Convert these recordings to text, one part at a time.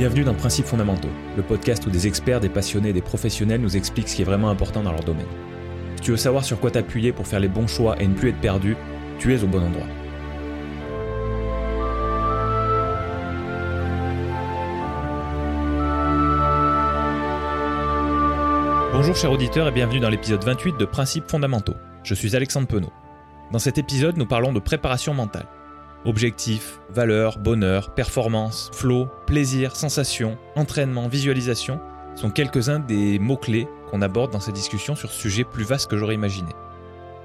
Bienvenue dans Principes fondamentaux, le podcast où des experts, des passionnés des professionnels nous expliquent ce qui est vraiment important dans leur domaine. Si tu veux savoir sur quoi t'appuyer pour faire les bons choix et ne plus être perdu, tu es au bon endroit. Bonjour chers auditeurs et bienvenue dans l'épisode 28 de Principes fondamentaux. Je suis Alexandre Penaud. Dans cet épisode, nous parlons de préparation mentale. Objectifs, valeurs, bonheur, performance, flow, plaisir, sensation, entraînement, visualisation sont quelques-uns des mots-clés qu'on aborde dans cette discussion sur ce sujet plus vaste que j'aurais imaginé.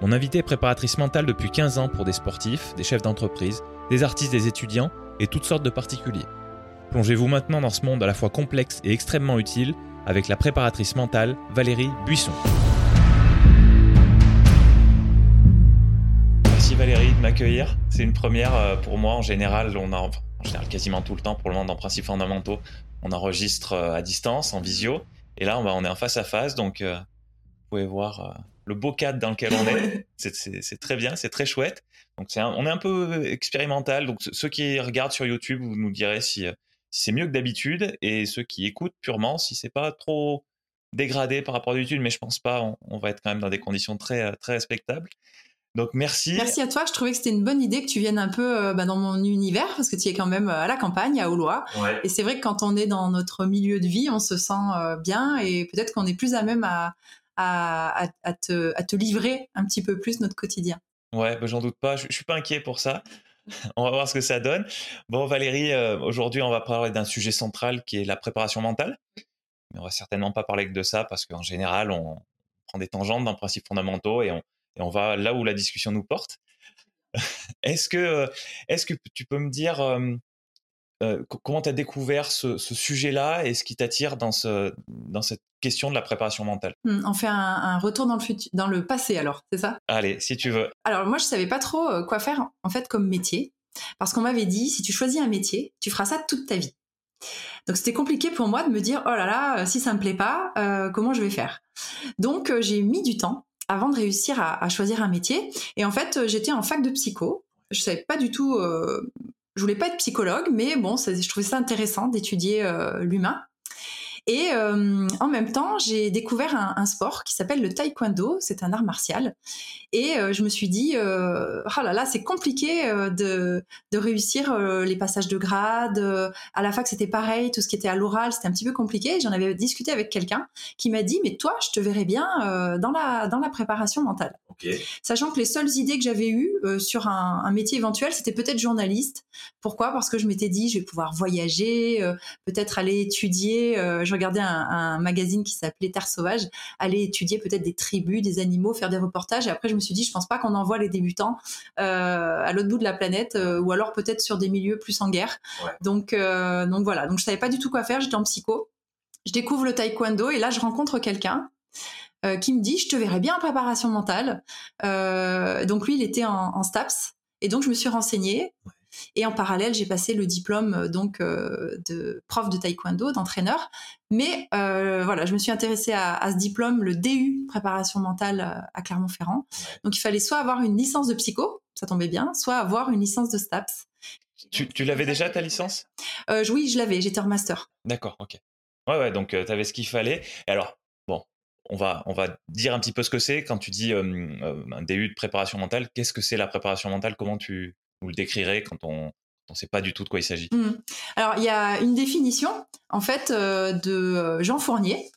Mon invité est préparatrice mentale depuis 15 ans pour des sportifs, des chefs d'entreprise, des artistes, des étudiants et toutes sortes de particuliers. Plongez-vous maintenant dans ce monde à la fois complexe et extrêmement utile avec la préparatrice mentale Valérie Buisson. Merci Valérie de m'accueillir. C'est une première euh, pour moi. En général, on a, en général quasiment tout le temps pour le moment dans Principes fondamentaux, on enregistre euh, à distance, en visio. Et là, on est en face à face, donc euh, vous pouvez voir le beau cadre dans lequel on est. C'est très bien, c'est très chouette. Donc on est un peu expérimental. Donc ceux qui regardent sur YouTube, vous nous direz si, si c'est mieux que d'habitude, et ceux qui écoutent purement, si c'est pas trop dégradé par rapport à d'habitude, mais je pense pas. On, on, va être quand même dans des conditions très très respectables. Donc merci. Merci à toi. Je trouvais que c'était une bonne idée que tu viennes un peu euh, bah, dans mon univers parce que tu es quand même euh, à la campagne, à Aulois. Ouais. Et c'est vrai que quand on est dans notre milieu de vie, on se sent euh, bien et peut-être qu'on est plus à même à, à, à, te, à, te, livrer un petit peu plus notre quotidien. Ouais, bah, j'en doute pas. Je, je, suis pas inquiet pour ça. on va voir ce que ça donne. Bon, Valérie, euh, aujourd'hui, on va parler d'un sujet central qui est la préparation mentale. Mais on va certainement pas parler que de ça parce qu'en général, on prend des tangentes dans principes fondamentaux et on et on va là où la discussion nous porte. est-ce que, est-ce que tu peux me dire euh, euh, comment tu as découvert ce, ce sujet-là et ce qui t'attire dans, ce, dans cette question de la préparation mentale? Mmh, On fait un, un, retour dans le, futur, dans le passé alors, c'est ça? Allez, si tu veux. Alors moi, je savais pas trop euh, quoi faire en fait comme métier parce qu'on m'avait dit si tu choisis un métier, tu feras ça toute ta vie. Donc c'était compliqué pour moi de me dire oh là là, si ça me plaît pas, euh, comment je vais faire? Donc euh, j'ai mis du temps avant de réussir à, choisir un métier. Et en fait, j'étais en fac de psycho. Je savais pas du tout. Euh, je voulais pas être psychologue, mais bon, je trouvais ça intéressant d'étudier euh, l'humain. Et euh, en même temps, j'ai découvert un, un, sport qui s'appelle le taekwondo. C'est un art martial. Et euh, je me suis dit, euh, oh là là, c'est compliqué euh, de, de réussir les passages de grade. à la fac, c'était pareil. Tout ce qui était à l'oral, c'était un petit peu compliqué. J'en avais discuté avec quelqu'un qui m'a dit, mais toi, je te verrais bien dans, la, dans la préparation mentale. Okay. Sachant que les seules idées que j'avais eues sur un, un, métier éventuel, c'était peut-être journaliste. Pourquoi? Parce que je m'étais dit, je vais pouvoir voyager, peut-être aller étudier. je regardais un, un magazine qui s'appelait Terre sauvage, aller étudier peut-être des tribus, des animaux, faire des reportages. Et après, je me suis dit, je pense pas qu'on envoie les débutants euh, à l'autre bout de la planète, euh, ou alors peut-être sur des milieux plus en guerre. Ouais. Donc, euh, donc voilà. Donc je savais pas du tout quoi faire. J'étais en psycho. Je découvre le taekwondo et là, je rencontre quelqu'un qui me dit, je te verrais bien en préparation mentale. Donc lui, il était en, en, STAPS. Et donc, je me suis renseignée. Et en parallèle, j'ai passé le diplôme donc euh, de prof de taekwondo, d'entraîneur. Mais euh, voilà, je me suis intéressée à, à, ce diplôme, le DU préparation mentale euh, à Clermont-Ferrand. Donc il fallait soit avoir une licence de psycho, ça tombait bien, soit avoir une licence de STAPS. Tu, tu l'avais déjà ta licence? Euh, Oui, je l'avais. J'étais en master. D'accord, ok. Ouais, ouais. Donc tu avais ce qu'il fallait. Et alors, bon, on va, on va dire un petit peu ce que c'est quand tu dis euh, un DU de préparation mentale. Qu'est-ce que c'est la préparation mentale? Comment tu, vous le décrirez quand on ne sait pas du tout de quoi il s'agit mmh. Alors, il y a une définition, en fait, euh, de Jean Fournier,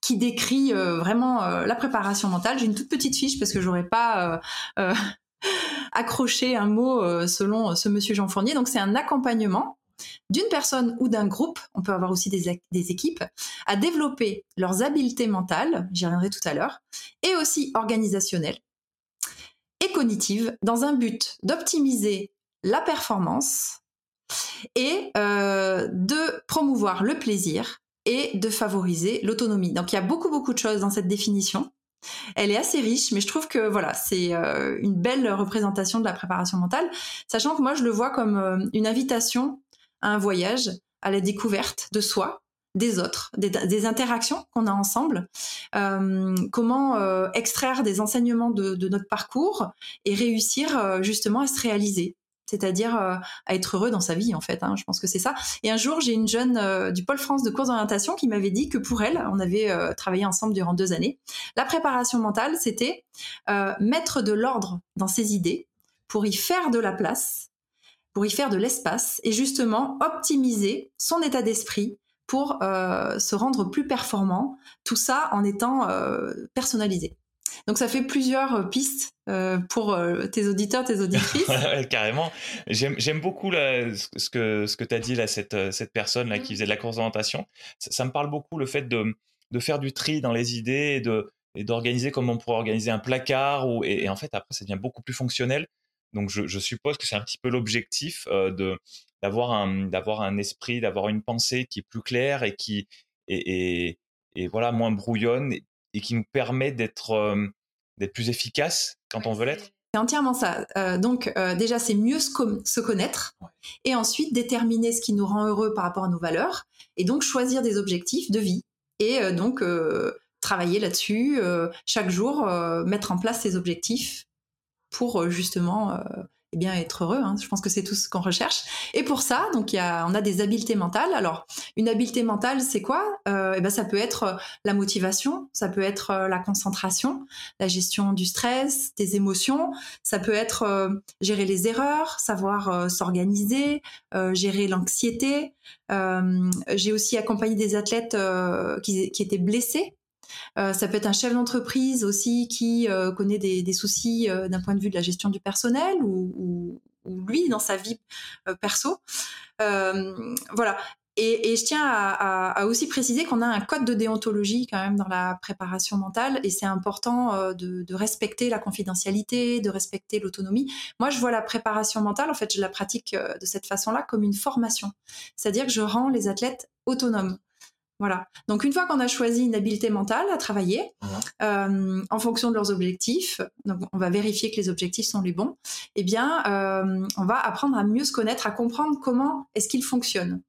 qui décrit euh, vraiment euh, la préparation mentale. J'ai une toute petite fiche parce que j'aurais pas euh, accroché un mot selon ce monsieur Jean Fournier. Donc, c'est un accompagnement d'une personne ou d'un groupe, on peut avoir aussi des, des, équipes, à développer leurs habiletés mentales, j'y reviendrai tout à l'heure, et aussi organisationnelles et cognitive dans un but d'optimiser la performance et euh, de promouvoir le plaisir et de favoriser l'autonomie. Donc il y a beaucoup beaucoup de choses dans cette définition. Elle est assez riche, mais je trouve que voilà, c'est euh, une belle représentation de la préparation mentale, sachant que moi je le vois comme euh, une invitation à un voyage, à la découverte de soi, des autres, des, interactions qu'on a ensemble, euh, comment euh, extraire des enseignements de, de, notre parcours et réussir euh, justement à se réaliser. c'est-à-dire à être heureux dans sa vie en fait. Hein, je pense que c'est ça. Et un jour, j'ai une jeune du pôle France de cours d'orientation qui m'avait dit que pour elle, on avait travaillé ensemble durant deux années, la préparation mentale, c'était mettre de l'ordre dans ses idées pour y faire de la place, pour y faire de l'espace et justement optimiser son état d'esprit pour se rendre plus performant. Tout ça en étant personnalisé. Donc ça fait plusieurs euh, pistes euh, pour euh, tes auditeurs, tes auditrices. Carrément. J'aime beaucoup ce que, ce que tu as dit, là, cette, cette personne là, qui faisait de la course d'orientation. Ça, me parle beaucoup le fait de, de faire du tri dans les idées et de et d'organiser comme on pourrait organiser un placard ou, et, en fait après ça devient beaucoup plus fonctionnel donc je, suppose que c'est un petit peu l'objectif de d'avoir un d'avoir un esprit d'avoir une pensée qui est plus claire et qui et, et, et voilà moins brouillonne et qui nous permet d'être d'être plus efficace quand on veut l'être c'est entièrement ça. donc déjà, c'est mieux se, connaître et ensuite déterminer ce qui nous rend heureux par rapport à nos valeurs et donc choisir des objectifs de vie et donc travailler là-dessus chaque jour, mettre en place ces objectifs pour justement eh bien être heureux. Hein. Je pense que c'est tout ce qu'on recherche. Et pour ça, donc on a des habiletés mentales. Alors une habileté mentale, c'est quoi? Euh, eh ben ça peut être euh, la motivation, ça peut être euh, la concentration, la gestion du stress, des émotions. Ça peut être euh, gérer les erreurs, savoir s'organiser, gérer l'anxiété. J'ai aussi accompagné des athlètes qui étaient blessés euh, ça peut être un chef d'entreprise aussi qui euh, connaît des, soucis euh, d'un point de vue de la gestion du personnel ou, lui dans sa vie perso. voilà. Et, je tiens à, aussi préciser qu'on a un code de déontologie quand même dans la préparation mentale et c'est important de, de, respecter la confidentialité, de respecter l'autonomie. Moi, je vois la préparation mentale, en fait, je la pratique de cette façon-là comme une formation. C'est-à-dire que je rends les athlètes autonomes. Voilà. Donc une fois qu'on a choisi une habileté mentale à travailler, euh, en fonction de leurs objectifs, donc on va vérifier que les objectifs sont les bons. Eh bien, euh, on va apprendre à mieux se connaître, à comprendre comment est-ce qu'ils fonctionnent.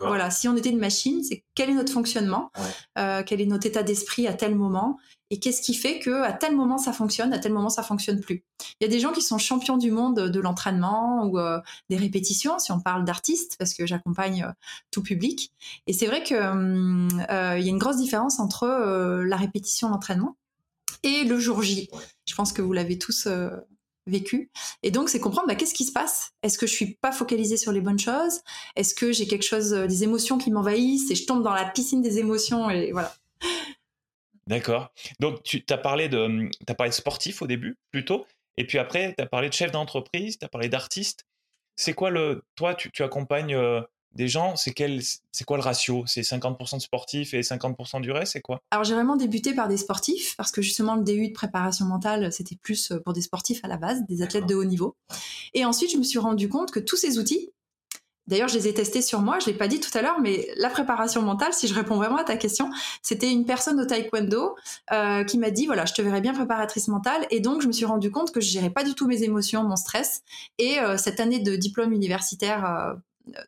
Voilà, si on était une machine, c'est quel est notre fonctionnement, euh, quel est notre état d'esprit à tel moment, et qu'est-ce qui fait que à tel moment ça fonctionne, à tel moment ça fonctionne plus? Il y a des gens qui sont champions du monde de l'entraînement ou euh, des répétitions, si on parle d'artistes, parce que j'accompagne euh, tout public. Et c'est vrai qu'il hum, y a une grosse différence entre la répétition, l'entraînement, et le jour J. Je pense que vous l'avez tous vécu. Et donc, c'est comprendre bah, qu'est-ce qui se passe? Est-ce que je suis pas focalisée sur les bonnes choses? Est-ce que j'ai quelque chose, euh, des émotions qui m'envahissent et je tombe dans la piscine des émotions et voilà. D'accord. Donc, tu as parlé de, as parlé de sportif au début, plutôt, et puis après, tu as parlé de chef d'entreprise, tu as parlé d'artiste. C'est quoi le, toi, tu, tu accompagnes euh, des gens, c'est quel, quoi le ratio? C'est 50% de sportifs et 50% du reste, c'est quoi? Alors j'ai vraiment débuté par des sportifs parce que justement le DU de préparation mentale c'était plus euh, pour des sportifs à la base, des athlètes de haut niveau. Et ensuite je me suis rendu compte que tous ces outils, D'ailleurs, je les ai testés sur moi, je l'ai pas dit tout à l'heure, mais la préparation mentale, si je réponds vraiment à ta question, c'était une personne au taekwondo euh, qui m'a dit, voilà, je te verrais bien préparatrice mentale. Et donc, je me suis rendu compte que je gérais pas du tout mes émotions, mon stress. Et euh, cette année de diplôme universitaire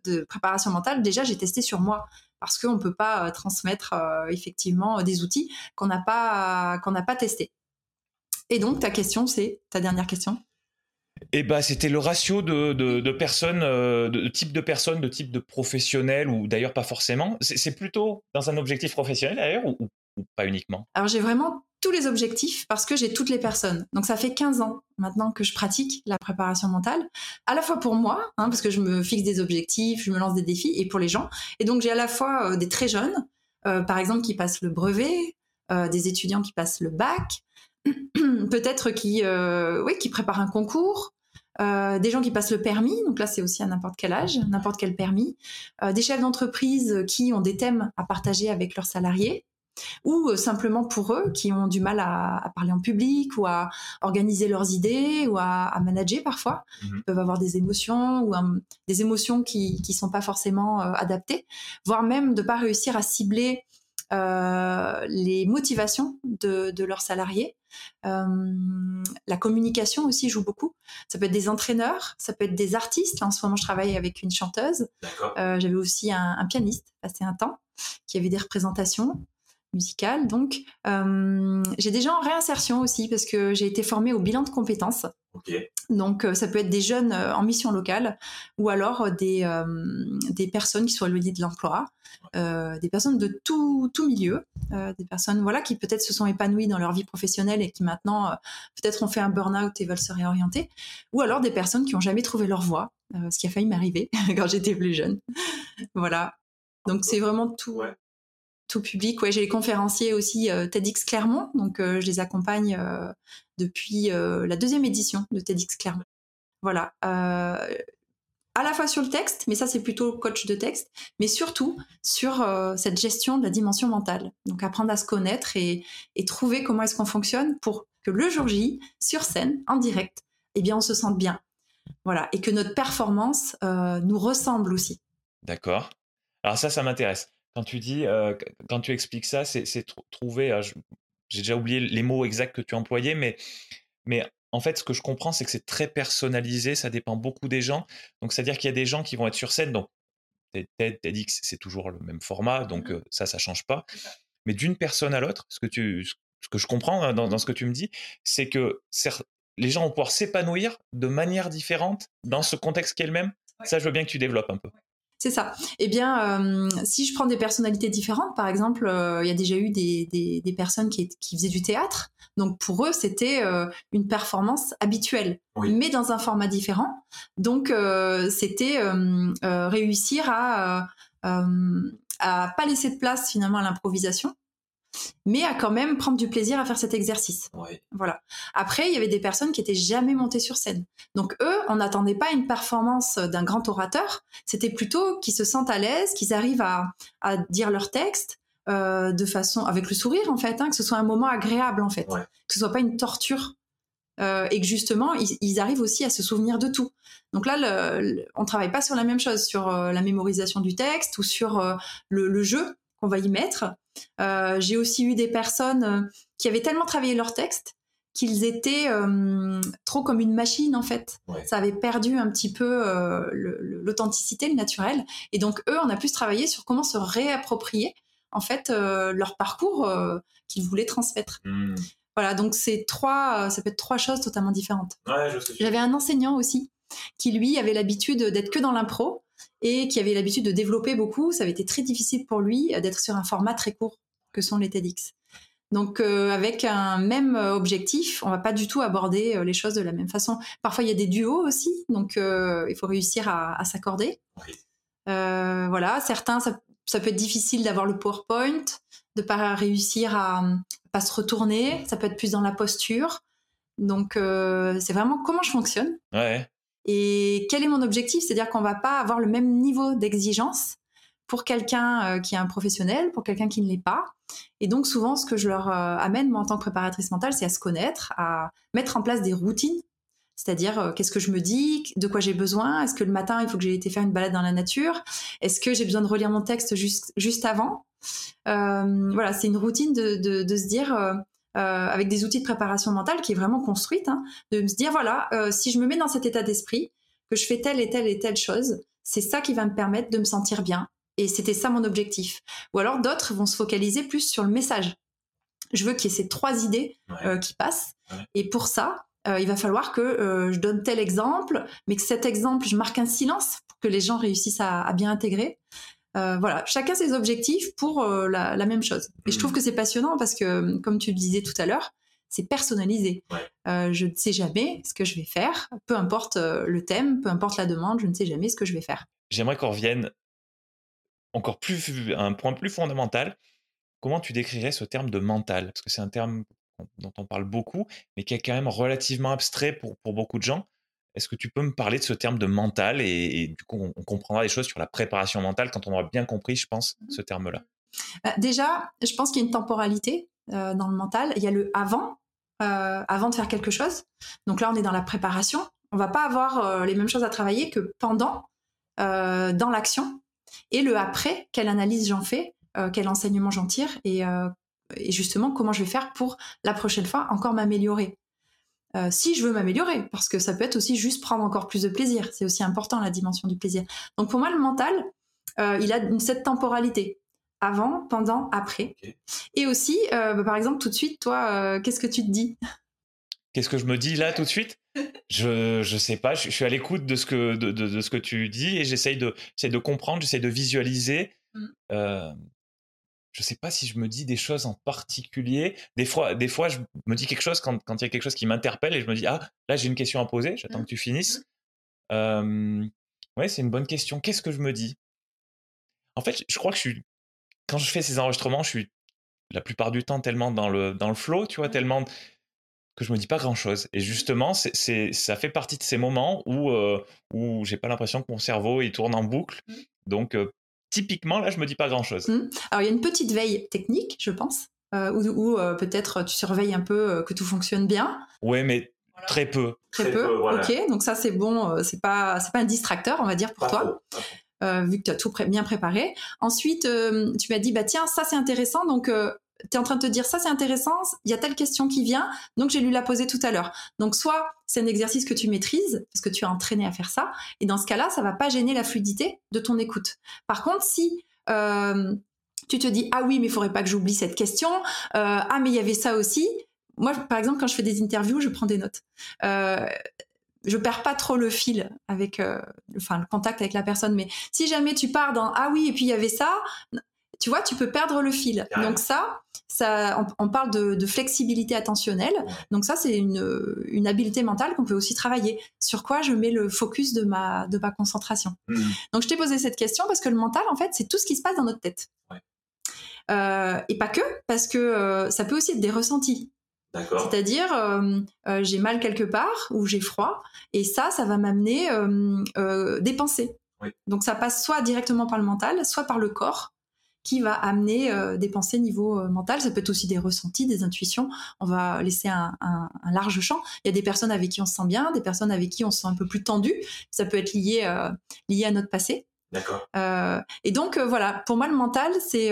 de préparation mentale, déjà j'ai testé sur moi parce qu'on ne peut pas euh, transmettre euh, effectivement des outils qu'on n'a pas qu'on n'a pas testé. Et donc ta question, c'est ta dernière question? Eh ben, c'était le ratio de, personnes, euh, de, type de personnes, de type de professionnels, ou d'ailleurs pas forcément. C'est plutôt dans un objectif professionnel d'ailleurs, ou, pas uniquement? Alors j'ai vraiment tous les objectifs parce que j'ai toutes les personnes. Donc ça fait 15 ans maintenant que je pratique la préparation mentale, à la fois pour moi, hein, parce que je me fixe des objectifs, je me lance des défis, et pour les gens. Et donc j'ai à la fois euh, des très jeunes, euh, par exemple qui passent le brevet, des étudiants qui passent le bac, peut-être qui, oui, qui préparent un concours. des gens qui passent le permis, donc là c'est aussi à n'importe quel âge, n'importe quel permis, des chefs d'entreprise qui ont des thèmes à partager avec leurs salariés, ou euh, simplement pour eux qui ont du mal à, parler en public ou à organiser leurs idées ou à, manager parfois. Mhm. Ils peuvent avoir des émotions ou des émotions qui ne sont pas forcément euh, adaptées, voire même de pas réussir à cibler euh, les motivations de, leurs salariés. la communication aussi joue beaucoup. Ça peut être des entraîneurs, ça peut être des artistes. en ce moment, je travaille avec une chanteuse. J'avais aussi un, un, pianiste passé un temps qui avait des représentations. Musicale. Donc, euh, j'ai des gens en réinsertion aussi parce que j'ai été formée au bilan de compétences. Donc, euh, ça peut être des jeunes euh, en mission locale ou alors des, des personnes qui sont éloignées de l'emploi, des personnes de tout, tout milieu, des personnes voilà qui peut-être se sont épanouies dans leur vie professionnelle et qui maintenant peut-être ont fait un burn-out et veulent se réorienter, ou alors des personnes qui n'ont jamais trouvé leur voie, ce qui a failli m'arriver quand j'étais plus jeune. voilà. Donc c'est vraiment tout tout public. Ouais, j'ai les conférenciers aussi euh, TEDx Clermont, donc euh, je les accompagne euh, depuis la deuxième édition de TEDx Clermont. Voilà. à la fois sur le texte, mais ça c'est plutôt coach de texte, mais surtout sur cette gestion de la dimension mentale. Donc apprendre à se connaître et, trouver comment est-ce qu'on fonctionne pour que le jour J, sur scène, en direct, eh bien on se sente bien. Voilà, et que notre performance nous ressemble aussi. D'accord. Alors ça, ça m'intéresse. Quand tu dis, euh, quand tu expliques ça, c'est trouver. Euh, j'ai déjà oublié les mots exacts que tu employais, mais, mais en fait, ce que je comprends, c'est que c'est très personnalisé, ça dépend beaucoup des gens. Donc, c'est-à-dire qu'il y a des gens qui vont être sur scène, donc TED, TEDx, c'est toujours le même format, donc euh, ça, ça change pas. Mais d'une personne à l'autre, ce que tu, ce que je comprends hein, dans, ce que tu me dis, c'est que les gens vont pouvoir s'épanouir de manière différente dans ce contexte qui est le même. Ça, je veux bien que tu développes un peu. C'est ça. Eh bien, euh, si je prends des personnalités différentes, par exemple, euh, il y a déjà eu des, des, personnes qui, qui, faisaient du théâtre. Donc pour eux, c'était euh, une performance habituelle, mais dans un format différent. Donc c'était réussir à à pas laisser de place finalement à l'improvisation mais à quand même prendre du plaisir à faire cet exercice. Voilà. Après, il y avait des personnes qui étaient jamais montées sur scène. Donc eux, on n'attendait pas une performance d'un grand orateur. C'était plutôt qu'ils se sentent à l'aise, qu'ils arrivent à, dire leur texte euh, de façon avec le sourire en fait, hein, que ce soit un moment agréable en fait, que ce soit pas une torture. Euh, et que justement, ils, arrivent aussi à se souvenir de tout. Donc là, le, on travaille pas sur la même chose, sur euh, la mémorisation du texte ou sur le, jeu qu'on va y mettre. Euh, j'ai aussi eu des personnes euh, qui avaient tellement travaillé leur texte qu'ils étaient euh, trop comme une machine en fait. Ça avait perdu un petit peu l'authenticité, le naturel. Et donc eux, on a plus travaillé sur comment se réapproprier en fait leur parcours qu'ils voulaient transmettre. Hmm. Voilà, donc c'est trois, ça peut être trois choses totalement différentes. J'avais un enseignant aussi qui lui avait l'habitude d'être que dans l'impro et qui avait l'habitude de développer beaucoup, ça avait été très difficile pour lui euh, d'être sur un format très court que sont les TEDx. Donc euh, avec un même euh, objectif, on va pas du tout aborder les choses de la même façon. Parfois il y a des duos aussi, donc il faut réussir à, s'accorder. voilà, certains ça, peut être difficile d'avoir le PowerPoint, de pas réussir à, pas se retourner, ça peut être plus dans la posture. Donc c'est vraiment comment je fonctionne. Ouais. Et quel est mon objectif? C'est-à-dire qu'on va pas avoir le même niveau d'exigence pour quelqu'un euh, qui est un professionnel, pour quelqu'un qui ne l'est pas. Et donc souvent, ce que je leur euh, amène, moi, en tant que préparatrice mentale, c'est à se connaître, à mettre en place des routines. C'est-à-dire, euh, qu'est-ce que je me dis, de quoi j'ai besoin, est-ce que le matin, il faut que j'ai été faire une balade dans la nature, est-ce que j'ai besoin de relire mon texte juste, juste avant? voilà, c'est une routine de, de, se dire, avec des outils de préparation mentale qui est vraiment construite, hein, de me dire voilà, euh, si je me mets dans cet état d'esprit, que je fais telle et telle et telle chose, c'est ça qui va me permettre de me sentir bien. Et c'était ça mon objectif. Ou alors d'autres vont se focaliser plus sur le message. Je veux qu'il y ait ces trois idées euh, qui passent. Et pour ça, il va falloir que je donne tel exemple, mais que cet exemple, je marque un silence pour que les gens réussissent à, à bien intégrer. Euh, voilà, chacun ses objectifs pour euh, la, même chose. Et je trouve mm. que c'est passionnant parce que, comme tu le disais tout à l'heure, c'est personnalisé. Euh, je ne sais jamais ce que je vais faire, peu importe le thème, peu importe la demande, je ne sais jamais ce que je vais faire. J'aimerais qu'on revienne encore plus à un point plus fondamental. Comment tu décrirais ce terme de mental? Parce que c'est un terme dont on parle beaucoup, mais qui est quand même relativement abstrait pour beaucoup de gens. Est-ce que tu peux me parler de ce terme de mental et, du coup, on, comprendra des choses sur la préparation mentale quand on aura bien compris, je pense, mmh ce terme-là? Bah, déjà, je pense qu'il y a une temporalité euh, dans le mental. Il y a le avant, euh, avant de faire quelque chose. Donc là, on est dans la préparation. On va pas avoir euh, les mêmes choses à travailler que pendant, dans l'action. Et le après, quelle analyse j'en fais, quel enseignement j'en tire et, et justement comment je vais faire pour la prochaine fois encore m'améliorer. Euh, si je veux m'améliorer, parce que ça peut être aussi juste prendre encore plus de plaisir. C'est aussi important la dimension du plaisir. Donc pour moi, le mental, euh, il a cette temporalité. avant, pendant, après. Et aussi, euh, bah, par exemple, tout de suite, toi, qu'est-ce que tu te dis? Qu'est-ce que je me dis là tout de suite? Je, je sais pas, je, suis à l'écoute de, ce que, de, de, ce que tu dis et j'essaye de, de comprendre, j'essaye de visualiser. Mm. Je sais pas si je me dis des choses en particulier. Des fois, des fois je me dis quelque chose quand, quand il y a quelque chose qui m'interpelle et je me dis, ah, là j'ai une question à poser, j'attends mm. que tu finisses. Mm. Euh, ouais, c'est une bonne question. Qu'est-ce que je me dis? En fait, je crois que je suis, quand je fais ces enregistrements, je suis la plupart du temps tellement dans le, dans le flow, tu vois, tellement que je me dis pas grand chose. Et justement, c'est, ça fait partie de ces moments où, euh, où j'ai pas l'impression que mon cerveau il tourne en boucle. Mmh. Donc, euh, typiquement, là, je me dis pas grand chose. Mmh. Alors, il y a une petite veille technique, je pense, euh, où, peut-être tu surveilles un peu que tout fonctionne bien. Oui, mais très peu. Très, peu. Ok, donc ça, c'est bon. c'est pas, c'est pas un distracteur, on va dire, pour toi. vu que tu as tout bien préparé. Ensuite, tu m'as dit, bah tiens, ça c'est intéressant, donc tu es en train de te dire ça c'est intéressant, il y a telle question qui vient, donc j'ai lu la poser tout à l'heure. Donc soit c'est un exercice que tu maîtrises parce que tu as entraîné à faire ça, et dans ce cas-là, ça va pas gêner la fluidité de ton écoute. Par contre, si euh, tu te dis ah oui mais il faudrait pas que j'oublie cette question, euh, ah mais il y avait ça aussi. Moi par exemple quand je fais des interviews, je prends des notes. Euh, je perds pas trop le fil avec enfin le contact avec la personne mais si jamais tu pars dans ah oui et puis il y avait ça tu vois, tu peux perdre le fil. Donc ça, ça, on, parle de, flexibilité attentionnelle. Donc ça, c'est une, une habileté mentale qu'on peut aussi travailler. Sur quoi je mets le focus de ma, de ma concentration. Mmh. Donc je t'ai posé cette question parce que le mental, en fait, c'est tout ce qui se passe dans notre tête. Euh, et pas que, parce que euh, ça peut aussi être des ressentis. C'est-à-dire, euh, j'ai mal quelque part ou j'ai froid, et ça, ça va m'amener des pensées. Donc ça passe soit directement par le mental, soit par le corps qui va amener euh, des pensées niveau euh, mental. Ça peut être aussi des ressentis, des intuitions. On va laisser un, large champ. Il y a des personnes avec qui on se sent bien, des personnes avec qui on se sent un peu plus tendu. Ça peut être lié, euh, lié à notre passé. D'accord. et donc voilà, pour moi le mental, c'est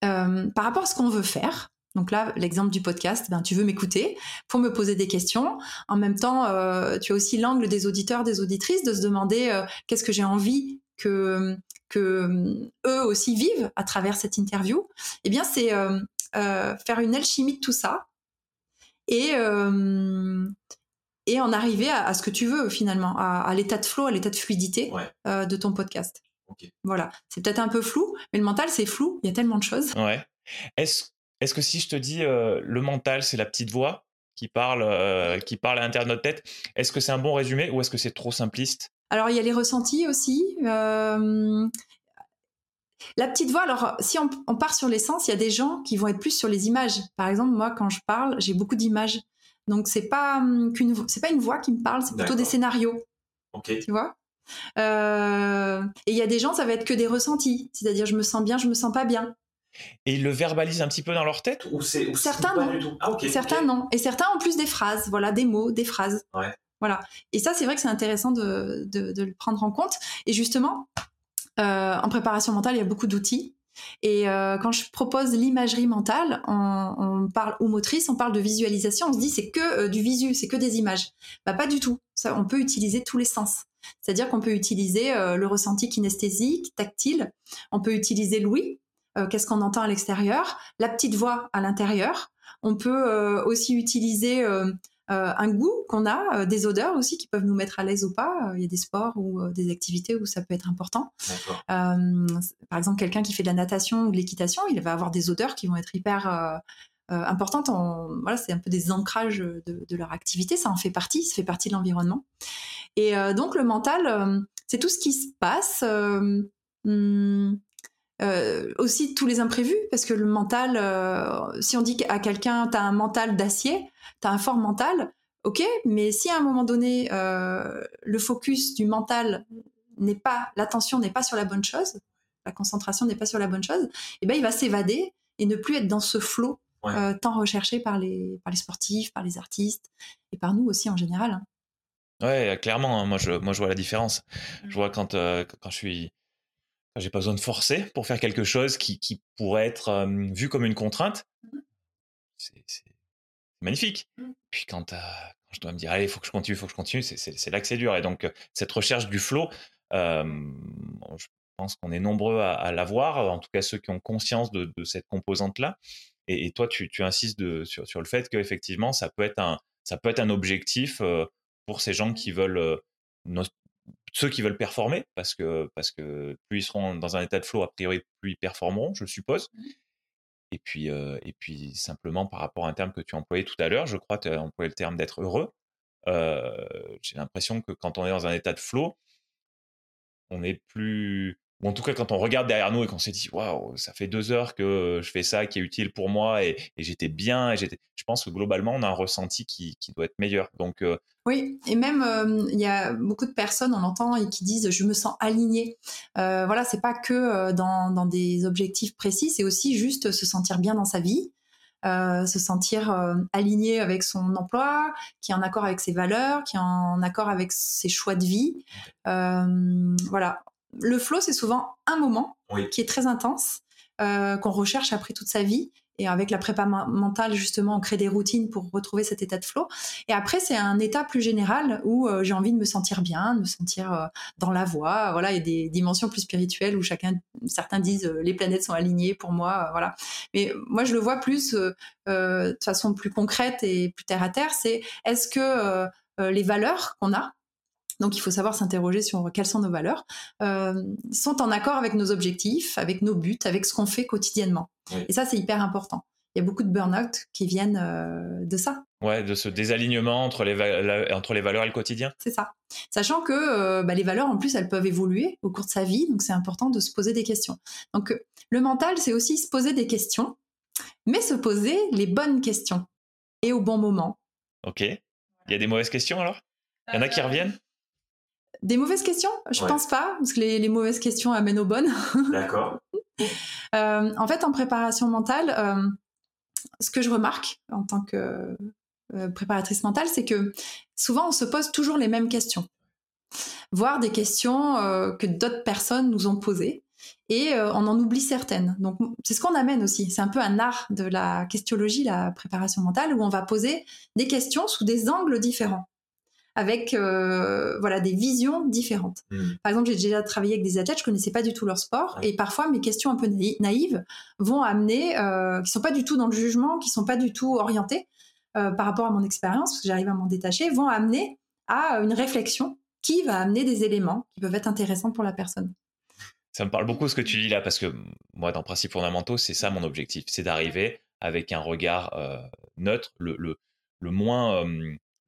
par rapport à ce qu'on veut faire. Donc là, l'exemple du podcast, ben, tu veux m'écouter pour me poser des questions. En même temps, tu as aussi l'angle des auditeurs, des auditrices, de se demander qu'est-ce que j'ai envie que que euh, eux aussi vivent à travers cette interview, eh bien c'est euh, euh, faire une alchimie de tout ça et et en arriver à, ce que tu veux finalement, à, l'état de flow, à l'état de fluidité de ton podcast. Voilà, c'est peut-être un peu flou, mais le mental c'est flou. Il y a tellement de choses. Ouais. Est-ce est-ce que si je te dis le mental c'est la petite voix qui parle qui parle à l'intérieur de notre tête, est-ce que c'est un bon résumé ou est-ce que c'est trop simpliste? Alors il y a les ressentis aussi. Euh, la petite voix, alors si on, part sur l'essence, il y a des gens qui vont être plus sur les images. Par exemple, moi quand je parle, j'ai beaucoup d'images. Donc c'est pas hum, qu'une c'est pas une voix qui me parle, c'est plutôt des scénarios. Ok. Tu vois? Euh, Et il y a des gens, ça va être que des ressentis, c'est-à-dire je me sens bien, je me sens pas bien. Et ils le verbalisent un petit peu dans leur tête ou c'est certains non. Ah, certains non. Et certains ont plus des phrases, voilà, des mots, des phrases. Ouais. Voilà. Et ça, c'est vrai que c'est intéressant de, le prendre en compte. Et justement, euh, en préparation mentale, il y a beaucoup d'outils. Et euh, quand je propose l'imagerie mentale, on, parle ou motrice, on parle de visualisation, on se dit c'est que euh, du visu, c'est que des images. Bah pas du tout. On peut utiliser tous les sens. C'est-à-dire qu'on peut utiliser le ressenti kinesthésique, tactile. On peut utiliser l'ouïe. Qu'est-ce qu'on entend à l'extérieur La petite voix à l'intérieur. On peut aussi utiliser un goût qu'on a, euh, des odeurs aussi qui peuvent nous mettre à l'aise ou pas. Euh, il y a des sports ou des activités où ça peut être important. par exemple, quelqu'un qui fait de la natation ou de l'équitation, il va avoir des odeurs qui vont être hyper importantes. voilà, c'est un peu des ancrages de, leur activité. Ça en fait partie. Ça fait partie de l'environnement. Et donc le mental, c'est tout ce qui se passe. Hmm, aussi tous les imprévus, parce que le mental, si on dit à quelqu'un, tu as un mental d'acier, tu as un fort mental, ok, mais si à un moment donné, euh, le focus du mental n'est pas, l'attention n'est pas sur la bonne chose, la concentration n'est pas sur la bonne chose, eh ben, il va s'évader et ne plus être dans ce flot euh, tant recherché par les, par les sportifs, par les artistes et par nous aussi en général. Hein. Ouais, clairement, hein, moi, je, moi je vois la différence. Je mmh. vois quand, euh, quand je suis j'ai pas besoin de forcer pour faire quelque chose qui, qui pourrait être vu comme une contrainte. Mmh. C'est magnifique. Mmh. Puis quand, je dois me dire, allez, il faut que je continue, il faut que je continue, c'est là que c'est dur. Et donc, cette recherche du flow, je pense qu'on est nombreux à, l'avoir, en tout cas ceux qui ont conscience de, cette composante-là. Et, toi, tu, insistes sur, le fait qu'effectivement, ça peut être un, ça peut être un objectif pour ces gens qui veulent, ceux qui veulent performer, parce que, parce que plus ils seront dans un état de flow, a priori, plus ils performeront, je suppose. Mmh. Et puis, et puis simplement par rapport à un terme que tu as employé tout à l'heure, je crois que tu as employé le terme d'être heureux. j'ai l'impression que quand on est dans un état de flow, on est plus ou en tout cas quand on regarde derrière nous et qu'on s'est dit waouh ça fait deux heures que je fais ça qui est utile pour moi et, j'étais bien et j'étais je pense que globalement on a un ressenti qui, doit être meilleur. Donc euh, oui et même euh, il y a beaucoup de personnes on entend et qui disent je me sens aligné euh, voilà c'est pas que dans, dans, des objectifs précis c'est aussi juste se sentir bien dans sa vie se sentir aligné avec son emploi, qui est en accord avec ses valeurs, qui est en accord avec ses choix de vie. voilà, le flow, c'est souvent un moment qui est très intense, euh, qu'on recherche après toute sa vie. Et avec la prépa mentale, justement, on crée des routines pour retrouver cet état de flow. Et après, c'est un état plus général où euh, j'ai envie de me sentir bien, de me sentir euh, dans la voie. Voilà, il y a des dimensions plus spirituelles où chacun, certains disent les planètes sont alignées pour moi. voilà. Mais moi, je le vois plus de façon plus concrète et plus terre à terre. C'est est-ce que les valeurs qu'on a, donc il faut savoir s'interroger sur quelles sont nos valeurs, euh, sont en accord avec nos objectifs, avec nos buts, avec ce qu'on fait quotidiennement. Et ça, c'est hyper important. Il y a beaucoup de burn-out qui viennent euh, de ça. Ouais, de ce désalignement entre les, entre les valeurs et le quotidien. C'est ça. Sachant que euh, bah, les valeurs, en plus, elles peuvent évoluer au cours de sa vie, donc c'est important de se poser des questions. Donc le mental, c'est aussi se poser des questions, mais se poser les bonnes questions et au bon moment. Ok. Il y a des mauvaises questions alors? Il y en a qui reviennent? Des mauvaises questions? Je pense pas, parce que les, mauvaises questions amènent aux bonnes. D'accord. Euh, en fait, en préparation mentale, euh, ce que je remarque en tant que euh, préparatrice mentale, c'est que souvent on se pose toujours les mêmes questions, voire des questions que d'autres personnes nous ont posées. Et on en oublie certaines. Donc, c'est ce qu'on amène aussi. C'est un peu un art de la questionologie, la préparation mentale, où on va poser des questions sous des angles différents avec euh, voilà des visions différentes. Hmm. Par exemple, j'ai déjà travaillé avec des athlètes, je connaissais pas du tout leur sport, et parfois mes questions un peu naïves vont amener, euh, qui sont pas du tout dans le jugement, qui sont pas du tout orientées euh, par rapport à mon expérience, parce que j'arrive à m'en détacher, vont amener à une réflexion qui va amener des éléments qui peuvent être intéressants pour la personne. Ça me parle beaucoup ce que tu dis là, parce que moi, dans Principes fondamentaux, c'est ça mon objectif, c'est d'arriver avec un regard neutre, le, le, le moins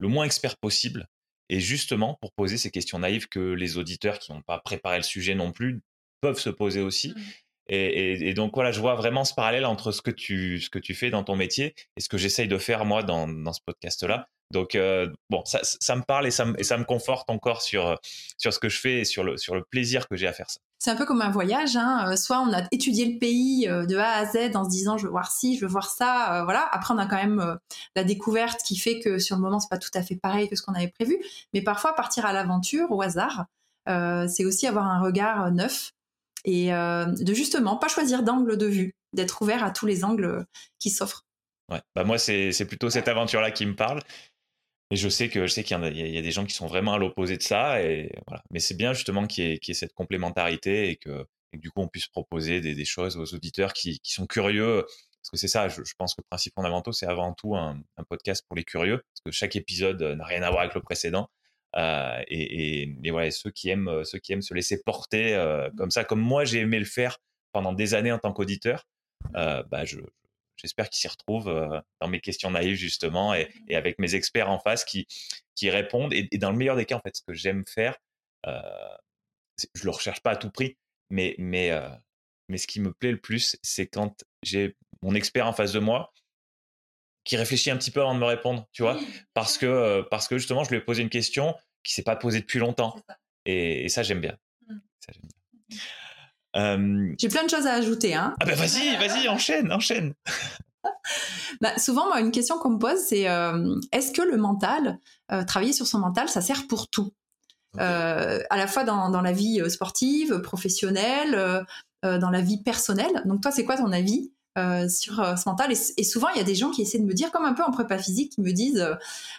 le moins expert possible, et justement pour poser ces questions naïves que les auditeurs qui n'ont pas préparé le sujet non plus peuvent se poser aussi. Mmh. Et, donc voilà, je vois vraiment ce parallèle entre ce que tu, ce que tu fais dans ton métier et ce que j'essaye de faire moi dans, dans ce podcast-là. Donc euh, bon, ça, ça, me parle et ça me, et ça me conforte encore sur, sur ce que je fais et sur le, sur le plaisir que j'ai à faire ça. C'est un peu comme un voyage. Hein. Euh, soit on a étudié le pays euh, de A à Z en se disant je veux voir ci, je veux voir ça. voilà. Après on a quand même la découverte qui fait que sur le moment c'est pas tout à fait pareil que ce qu'on avait prévu. Mais parfois partir à l'aventure au hasard, c'est aussi avoir un regard neuf et de justement pas choisir d'angle de vue, d'être ouvert à tous les angles qui s'offrent. Ouais. Bah moi c'est plutôt cette aventure là qui me parle et je sais que je sais qu'il y, a des gens qui sont vraiment à l'opposé de ça. Et voilà. Mais c'est bien justement qu'il y, ait cette complémentarité et que, du coup on puisse proposer des, choses aux auditeurs qui, sont curieux. Parce que c'est ça, je, pense que Principes fondamentaux, c'est avant tout un, podcast pour les curieux, parce que chaque épisode n'a rien à voir avec le précédent. Euh, et, voilà, ceux qui aiment, ceux qui aiment se laisser porter euh, comme ça, comme moi j'ai aimé le faire pendant des années en tant qu'auditeur, euh, bah je, j'espère qu'ils s'y retrouvent euh, dans mes questions naïves justement et, avec mes experts en face qui, qui répondent. Et, dans le meilleur des cas, en fait, ce que j'aime faire, euh, je le recherche pas à tout prix, mais, mais, euh, mais ce qui me plaît le plus, c'est quand j'ai mon expert en face de moi qui réfléchit un petit peu avant de me répondre, tu vois, parce que, euh, parce que justement, je lui ai posé une question qui s'est pas posée depuis longtemps. Et, ça, j'aime bien. Mmh. Ça, j'aime bien. Euh, J'ai plein de choses à ajouter. Hein. Ah ben vas-y, vas-y, enchaîne, enchaîne. bah, souvent, moi, une question qu'on me pose, c'est euh, est-ce que le mental, euh, travailler sur son mental, ça sert pour tout? À la fois dans, dans, la vie sportive, professionnelle, dans la vie personnelle. Donc toi, c'est quoi ton avis sur ce mental? Et, souvent, il y a des gens qui essaient de me dire, comme un peu en prépa physique, qui me disent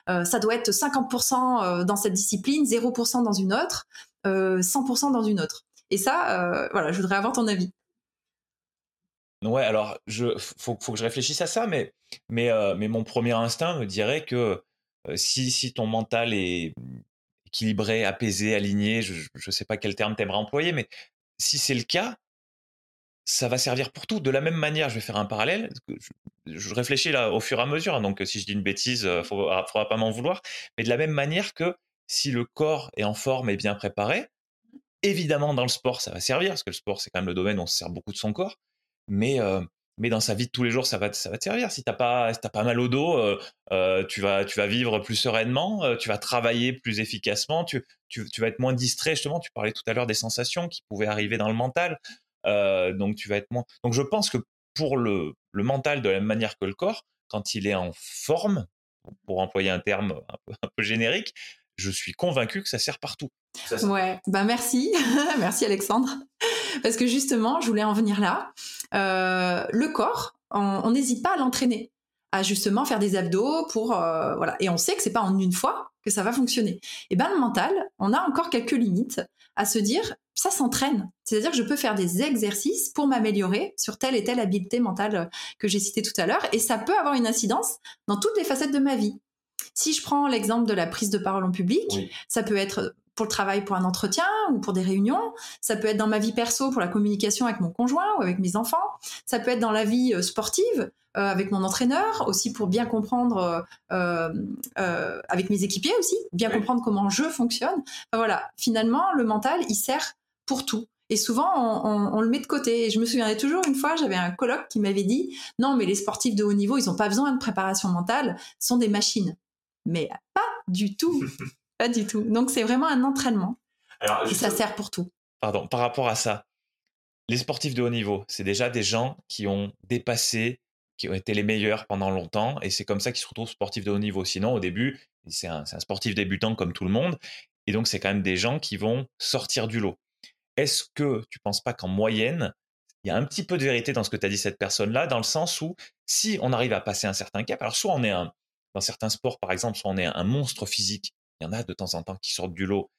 ça doit être 50% dans cette discipline, 0% dans une autre, 100% dans une autre. Et ça, voilà, je voudrais avoir ton avis. Ouais, alors, je, faut, que je réfléchisse à ça, mais, mais, mais mon premier instinct me dirait que si, si ton mental est équilibré, apaisé, aligné, je ne sais pas quel terme t'aimerais employer, mais si c'est le cas, ça va servir pour tout. De la même manière, je vais faire un parallèle. Je, réfléchis là au fur et à mesure, hein, donc si je dis une bêtise, il ne faudra, pas m'en vouloir. Mais de la même manière que si le corps est en forme et bien préparé, évidemment dans le sport ça va servir, parce que le sport c'est quand même le domaine où on se sert beaucoup de son corps, mais mais dans sa vie de tous les jours, ça va, ça va te servir. Si t'as pas, si pas mal au dos, euh, euh, tu vas, tu vas vivre plus sereinement, euh, tu vas travailler plus efficacement, tu, tu, vas être moins distrait. Justement, tu parlais tout à l'heure des sensations qui pouvaient arriver dans le mental, donc tu vas être moins. Donc je pense que pour le, le mental, de la même manière que le corps, quand il est en forme, pour employer un terme un peu générique, je suis convaincu que ça sert partout. Ouais, ben merci, merci Alexandre. Parce que justement, je voulais en venir là. Euh, le corps, on n'hésite pas à l'entraîner, à justement faire des abdos pour euh, voilà. Et on sait que c'est pas en une fois que ça va fonctionner. Et ben le mental, on a encore quelques limites à se dire ça s'entraîne. C'est-à-dire que je peux faire des exercices pour m'améliorer sur telle et telle habileté mentale que j'ai citée tout à l'heure, et ça peut avoir une incidence dans toutes les facettes de ma vie. Si je prends l'exemple de la prise de parole en public, ça peut être pour le travail, pour un entretien ou pour des réunions. Ça peut être dans ma vie perso pour la communication avec mon conjoint ou avec mes enfants. Ça peut être dans la vie euh, sportive euh, avec mon entraîneur, aussi pour bien comprendre euh, avec mes équipiers aussi, bien comprendre comment je fonctionne. voilà, finalement, le mental, il sert pour tout. Et souvent, on, le met de côté. Et je me souviendrai toujours une fois, j'avais un colloque qui m'avait dit non, mais les sportifs de haut niveau, ils n'ont pas besoin de préparation mentale, ce sont des machines. Mais pas du tout. Pas du tout. Donc c'est vraiment un entraînement. et ça sert pour tout. Pardon, par rapport à ça, les sportifs de haut niveau, c'est déjà des gens qui ont dépassé, qui ont été les meilleurs pendant longtemps, et c'est comme ça qu'ils se retrouvent sportifs de haut niveau. Sinon, au début, c'est un, un, sportif débutant comme tout le monde, et donc c'est quand même des gens qui vont sortir du lot. Est-ce que tu penses pas qu'en moyenne, il y a un petit peu de vérité dans ce que tu as dit cette personne-là, dans le sens où si on arrive à passer un certain cap, alors soit on est un, dans certains sports par exemple, soit on est un monstre physique il y en a de temps en temps qui sortent du lot.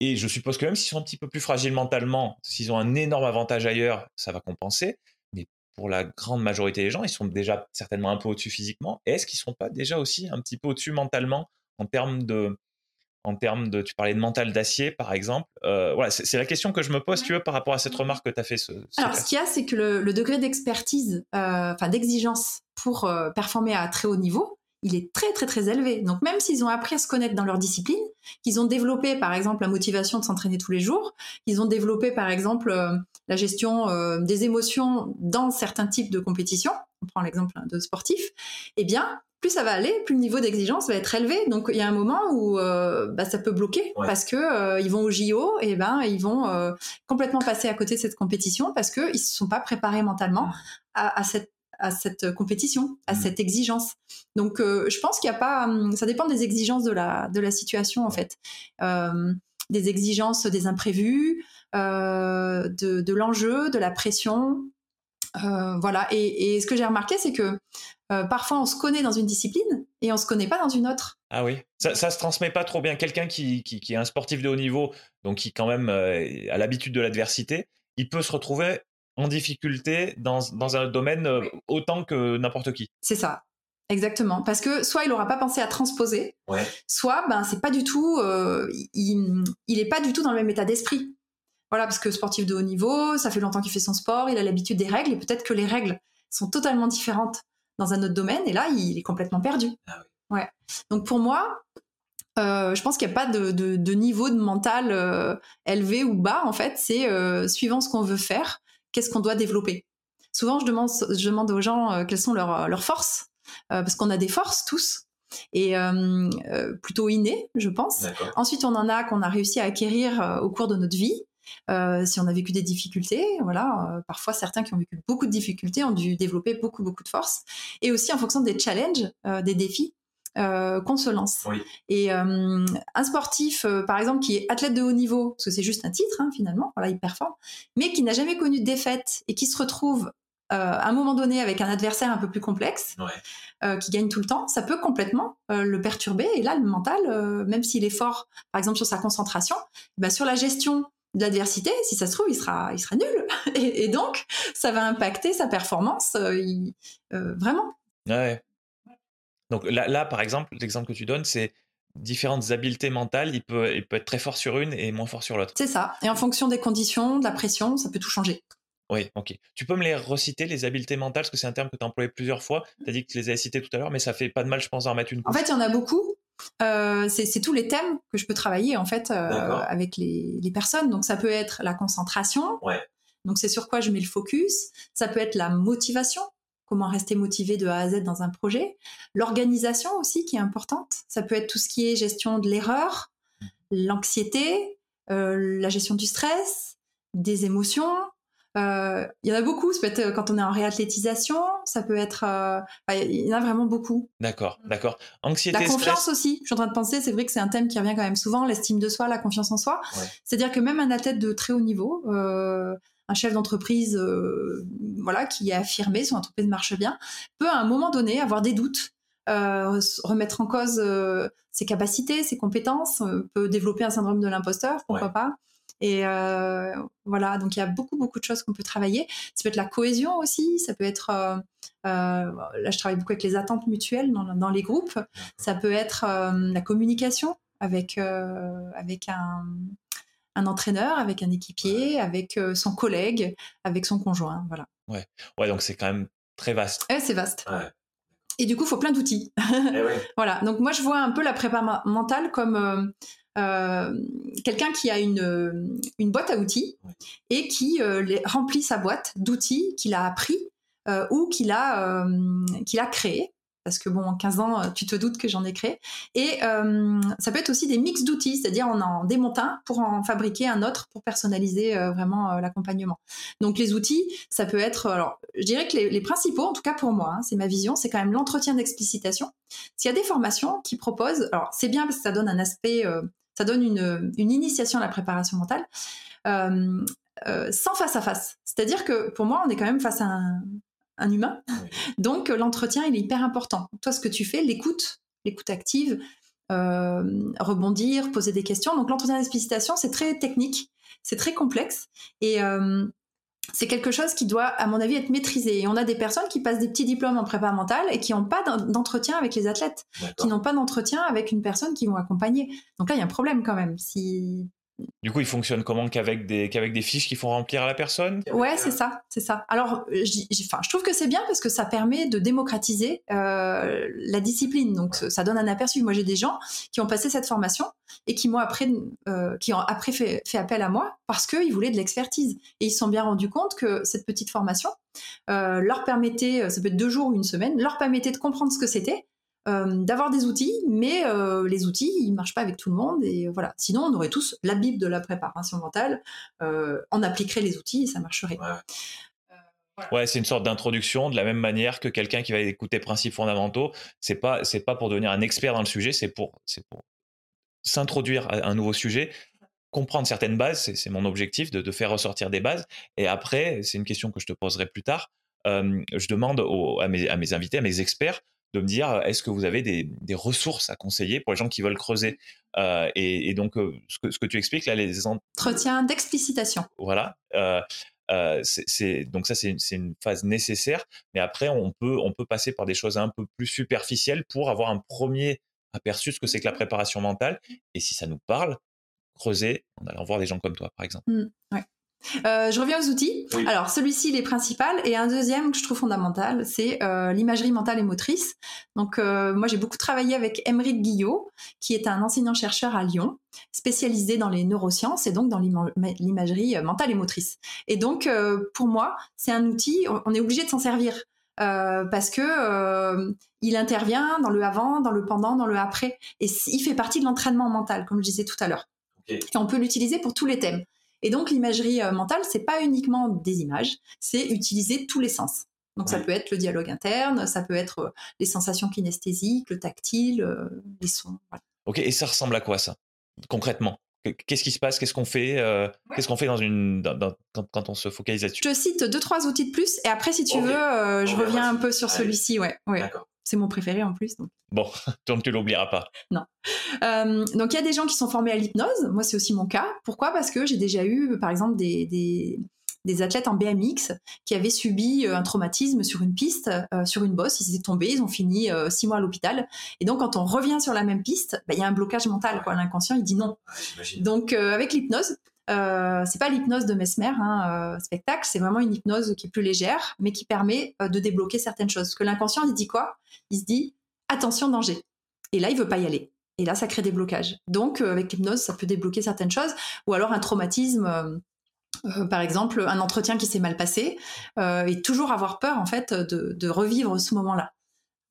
Et je suppose que même s'ils sont un petit peu plus fragiles mentalement, s'ils ont un énorme avantage ailleurs, ça va compenser. Mais pour la grande majorité des gens, ils sont déjà certainement un peu au-dessus physiquement. Est-ce qu'ils ne sont pas déjà aussi un petit peu au-dessus mentalement en termes de, en termes de, tu parlais de mental d'acier par exemple. Euh, voilà, c'est la question que je me pose, tu veux, par rapport à cette remarque que tu as fait. Ce, Alors, ce qu'il y a, c'est que le, degré d'expertise, euh, enfin d'exigence pour euh, performer à très haut niveau, il est très très très élevé. Donc même s'ils ont appris à se connaître dans leur discipline, qu'ils ont développé par exemple la motivation de s'entraîner tous les jours, qu'ils ont développé par exemple euh, la gestion euh, des émotions dans certains types de compétitions, on prend l'exemple de sportifs, eh bien plus ça va aller, plus le niveau d'exigence va être élevé. Donc il y a un moment où euh, bah, ça peut bloquer parce que ils vont au JO et ben ils vont complètement passer à côté de cette compétition parce qu'ils ne se sont pas préparés mentalement à, à cette à cette compétition, à mmh. cette exigence. Donc, euh, je pense qu'il n'y a pas. Hum, ça dépend des exigences de la, de la situation, en fait. Euh, des exigences des imprévus, euh, de, de l'enjeu, de la pression. voilà. Et, et, ce que j'ai remarqué, c'est que parfois on se connaît dans une discipline et on se connaît pas dans une autre. Ah oui, ça, ça se transmet pas trop bien. Quelqu'un qui, qui, qui, est un sportif de haut niveau, donc qui quand même a l'habitude de l'adversité, il peut se retrouver en difficulté dans, dans un domaine euh, autant que n'importe qui. C'est ça. Exactement, parce que soit il n'aura pas pensé à transposer, soit ben c'est pas du tout, euh, il, il est pas du tout dans le même état d'esprit. Voilà, parce que sportif de haut niveau, ça fait longtemps qu'il fait son sport, il a l'habitude des règles, et peut-être que les règles sont totalement différentes dans un autre domaine, et là il est complètement perdu. Ah ouais. Donc pour moi, euh, je pense qu'il n'y a pas de, de, niveau de mental élevé ou bas en fait, c'est suivant ce qu'on veut faire qu'est-ce qu'on doit développer. Souvent, je demande, je demande aux gens euh, quelles sont leurs, leurs forces, euh, parce qu'on a des forces tous, et euh, plutôt innées, je pense. Ensuite, on en a qu'on a réussi à acquérir au cours de notre vie. si on a vécu des difficultés, voilà, parfois certains qui ont vécu beaucoup de difficultés ont dû développer beaucoup beaucoup de force, et aussi en fonction des challenges, des défis euh, qu'on se lance. Et euh, un sportif, euh, par exemple, qui est athlète de haut niveau, parce que c'est juste un titre hein, finalement, voilà, il performe, mais qui n'a jamais connu de défaite et qui se retrouve à un moment donné avec un adversaire un peu plus complexe, qui gagne tout le temps, ça peut complètement le perturber. Et là, le mental, même s'il est fort, par exemple sur sa concentration, bah, sur la gestion de l'adversité, si ça se trouve, il sera, il sera nul. Et, donc, ça va impacter sa performance vraiment. Ouais. Donc là, là, par exemple, l'exemple que tu donnes, c'est différentes habiletés mentales, il peut, il peut être très fort sur une et moins fort sur l'autre. C'est ça. Et en fonction des conditions, de la pression, ça peut tout changer. Oui, ok. Tu peux me les reciter, les habiletés mentales, parce que c'est un terme que tu as employé plusieurs fois. Tu as dit que tu les avais cités tout à l'heure, mais ça fait pas de mal, je pense, d'en remettre une. En fait, il y en a beaucoup. Euh, c'est tous les thèmes que je peux travailler en fait euh, avec les, les, personnes. Donc ça peut être la concentration. Ouais. Donc c'est sur quoi je mets le focus. Ça peut être la motivation comment rester motivé de A à Z dans un projet. L'organisation aussi qui est importante. Ça peut être tout ce qui est gestion de l'erreur, l'anxiété, euh, la gestion du stress, des émotions. Euh, il y en a beaucoup. Ça peut être euh, quand on est en réathlétisation. Ça peut être. il y en a vraiment beaucoup. D'accord, d'accord. Anxiété, La confiance aussi. Je suis en train de penser. C'est vrai que c'est un thème qui revient quand même souvent. L'estime de soi, la confiance en soi. C'est-à-dire que même un athlète de très haut niveau, un chef d'entreprise euh, voilà, qui est affirmé, son entreprise marche bien, peut à un moment donné avoir des doutes, euh, remettre en cause euh, ses capacités, ses compétences, peut développer un syndrome de l'imposteur, pourquoi pas. Et voilà, donc il y a beaucoup, beaucoup de choses qu'on peut travailler. Ça peut être la cohésion aussi, ça peut être, là je travaille beaucoup avec les attentes mutuelles dans, dans les groupes, ça peut être la communication avec, avec un, un entraîneur, avec un équipier, avec euh, son collègue, avec son conjoint. Voilà. Ouais, ouais donc c'est quand même très vaste. c'est vaste. Et du coup, il faut plein d'outils. Eh voilà. Donc moi, je vois un peu la prépa mentale comme euh, euh, quelqu'un qui a une, une boîte à outils et qui remplit sa boîte d'outils qu'il a appris ou qu'il a, qu'il a créé parce que bon, en 15 ans, euh, tu te doutes que j'en ai créé. Et euh, ça peut être aussi des mix d'outils, c'est-à-dire on en démonte un pour en fabriquer un autre pour personnaliser euh, vraiment l'accompagnement. Donc les outils, ça peut être, alors je dirais que les, principaux, en tout cas pour moi, hein, c'est ma vision, c'est quand même l'entretien d'explicitation. S'il y a des formations qui proposent, alors c'est bien parce que ça donne un aspect, ça donne une, initiation à la préparation mentale. sans face à face. C'est-à-dire que pour moi, on est quand même face à un, un humain. Donc l'entretien, il est hyper important. Toi, ce que tu fais, l'écoute, l'écoute active, euh, rebondir, poser des questions. Donc l'entretien d'explicitation, c'est très technique, c'est très complexe et euh, c'est quelque chose qui doit, à mon avis, être maîtrisé. Et on a des personnes qui passent des petits diplômes en prépa mentale et qui n'ont pas d'entretien avec les athlètes, qui n'ont pas d'entretien avec une personne qui vont accompagner. Donc là, il y a un problème quand même. Si du coup, il fonctionne comment qu'avec des, qu'avec des fiches qu'il faut remplir à la personne? Ouais, c'est ça, c'est ça. Alors, je trouve que c'est bien parce que ça permet de démocratiser euh, la discipline. Donc, ça donne un aperçu. Moi, j'ai des gens qui ont passé cette formation et qui après, euh, qui ont après fait, fait, appel à moi parce qu'ils voulaient de l'expertise. Et ils se sont bien rendus compte que cette petite formation euh, leur permettait, ça peut être deux jours ou une semaine, leur permettait de comprendre ce que c'était d'avoir des outils, mais euh, les outils, ils marchent pas avec tout le monde. Et voilà. Sinon, on aurait tous la Bible de la préparation mentale. Euh, on appliquerait les outils et ça marcherait. Ouais. c'est une sorte d'introduction de la même manière que quelqu'un qui va écouter principes fondamentaux. C'est pas, c'est pas pour devenir un expert dans le sujet, c'est pour, c'est pour s'introduire à un nouveau sujet, comprendre certaines bases. C'est mon objectif de, de, faire ressortir des bases. Et après, c'est une question que je te poserai plus tard. je demande à, mes, à mes invités, à mes experts, de me dire est-ce que vous avez des, ressources à conseiller pour les gens qui veulent creuser? Euh, et, donc ce, que, ce, que, tu expliques là les entretiens d'explicitation. voilà euh, c'est donc ça c'est une, phase nécessaire mais après on peut on peut passer par des choses un peu plus superficielles pour avoir un premier aperçu de ce que c'est que la préparation mentale et si ça nous parle creuser en allant voir des gens comme toi par exemple. Mmh, ouais. Euh, je reviens aux outils. Alors celui-ci il est principal et un deuxième que je trouve fondamental, c'est euh, l'imagerie mentale et motrice. Donc euh, moi j'ai beaucoup travaillé avec Émeric Guillot, qui est un enseignant chercheur à Lyon, spécialisé dans les neurosciences et donc dans l'imagerie mentale et motrice. Et donc pour moi c'est un outil, on est obligé de s'en servir. parce que il intervient dans le avant, dans le pendant, dans le après, et il fait partie de l'entraînement mental, comme je disais tout à l'heure. Et on peut l'utiliser pour tous les thèmes. Et donc l'imagerie euh, mentale, c'est pas uniquement des images, c'est utiliser tous les sens. Donc ça peut être le dialogue interne, ça peut être euh, les sensations kinesthésiques, le tactile, euh, les sons. Ok, et ça ressemble à quoi ça concrètement? Qu'est-ce qui se passe? Qu'est-ce qu'on fait Qu'est-ce qu'on fait dans une quand, on se focalise là-dessus? Je cite deux trois outils de plus et après si tu veux, je reviens un peu sur celui-ci. Ouais, ouais. C'est mon préféré en plus. Donc. Bon, donc tu l'oublieras pas. Non. Euh, donc il y a des gens qui sont formés à l'hypnose. Moi, c'est aussi mon cas. Pourquoi? Parce que j'ai déjà eu, par exemple, des, des, des, athlètes en BMX qui avaient subi euh, un traumatisme sur une piste, euh, sur une bosse. Ils étaient tombés, ils ont fini six mois à l'hôpital. Et donc, quand on revient sur la même piste, bah, il y a un blocage mental. L'inconscient, il dit non. donc, avec l'hypnose, euh, c'est pas l'hypnose de Mesmer, hein, euh, spectacle, c'est vraiment une hypnose qui est plus légère, mais qui permet euh, de débloquer certaines choses. Parce que l'inconscient, il dit quoi? Il se dit attention, danger. Et là, il veut pas y aller. Et là, ça crée des blocages. Donc, avec l'hypnose, ça peut débloquer certaines choses. Ou alors un traumatisme. par exemple, un entretien qui s'est mal passé, et toujours avoir peur en fait de revivre ce moment-là.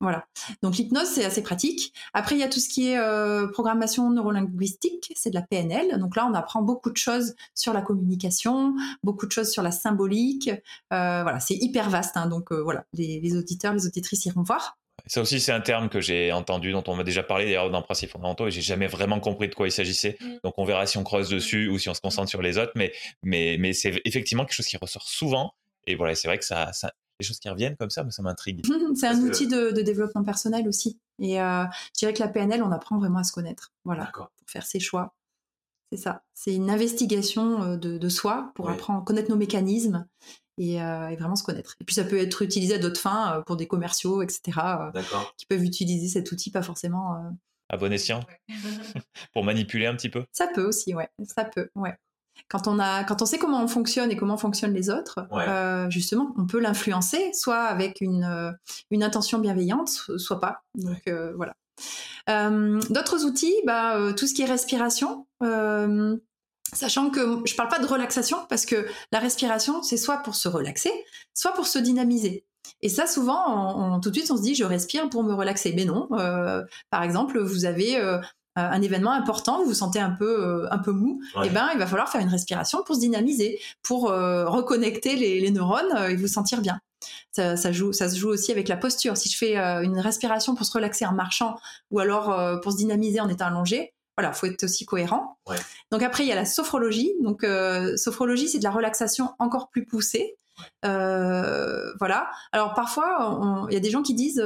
Voilà. Donc l'hypnose, c'est assez pratique. Après, il y a tout ce qui est euh, programmation neurolinguistique, c'est de la PNL. Donc là, on apprend beaucoup de choses sur la communication, beaucoup de choses sur la symbolique. Euh, voilà, c'est hyper vaste. Hein. donc euh, voilà, les, auditeurs, les auditrices iront voir. Ça aussi, c'est un terme que j'ai entendu, dont on m'a déjà parlé d'ailleurs dans Principes fondamentaux, et j'ai jamais vraiment compris de quoi il s'agissait. Mm. Donc on verra si on creuse dessus ou si on se concentre sur les autres, mais mais mais c'est effectivement quelque chose qui ressort souvent. Et voilà, c'est vrai que ça, ça les choses qui reviennent comme ça, ça m'intrigue. c'est un outil de, développement personnel aussi. Et euh, je dirais que la PNL, on apprend vraiment à se connaître. Voilà, pour faire ses choix. C'est ça. C'est une investigation euh, de, soi pour apprendre, connaître nos mécanismes euh, et, vraiment se connaître. Et puis ça peut être utilisé à d'autres fins pour des commerciaux, etc. qui peuvent utiliser cet outil, pas forcément. À bon escient Pour manipuler un petit peu Ça peut aussi, ouais. Ça peut, ouais quand on a, quand on sait comment on fonctionne et comment fonctionnent les autres, euh, justement, on peut l'influencer, soit avec une, euh, une intention bienveillante, soit pas. Donc euh, voilà. D'autres outils, bah, tout ce qui est respiration. Sachant que je parle pas de relaxation parce que la respiration, c'est soit pour se relaxer, soit pour se dynamiser. Et ça, souvent, tout de suite, on se dit, je respire pour me relaxer. Mais non. par exemple, vous avez euh, un événement important, vous vous sentez un peu euh, un peu mou, et eh ben il va falloir faire une respiration pour se dynamiser, pour euh, reconnecter les, neurones et vous sentir bien. Ça, joue, ça se joue aussi avec la posture. Si je fais une respiration pour se relaxer en marchant, ou alors pour se dynamiser en étant allongé, voilà, faut être aussi cohérent. Donc après, il y a la sophrologie. Donc sophrologie, c'est de la relaxation encore plus poussée. voilà. Alors parfois, il y a des gens qui disent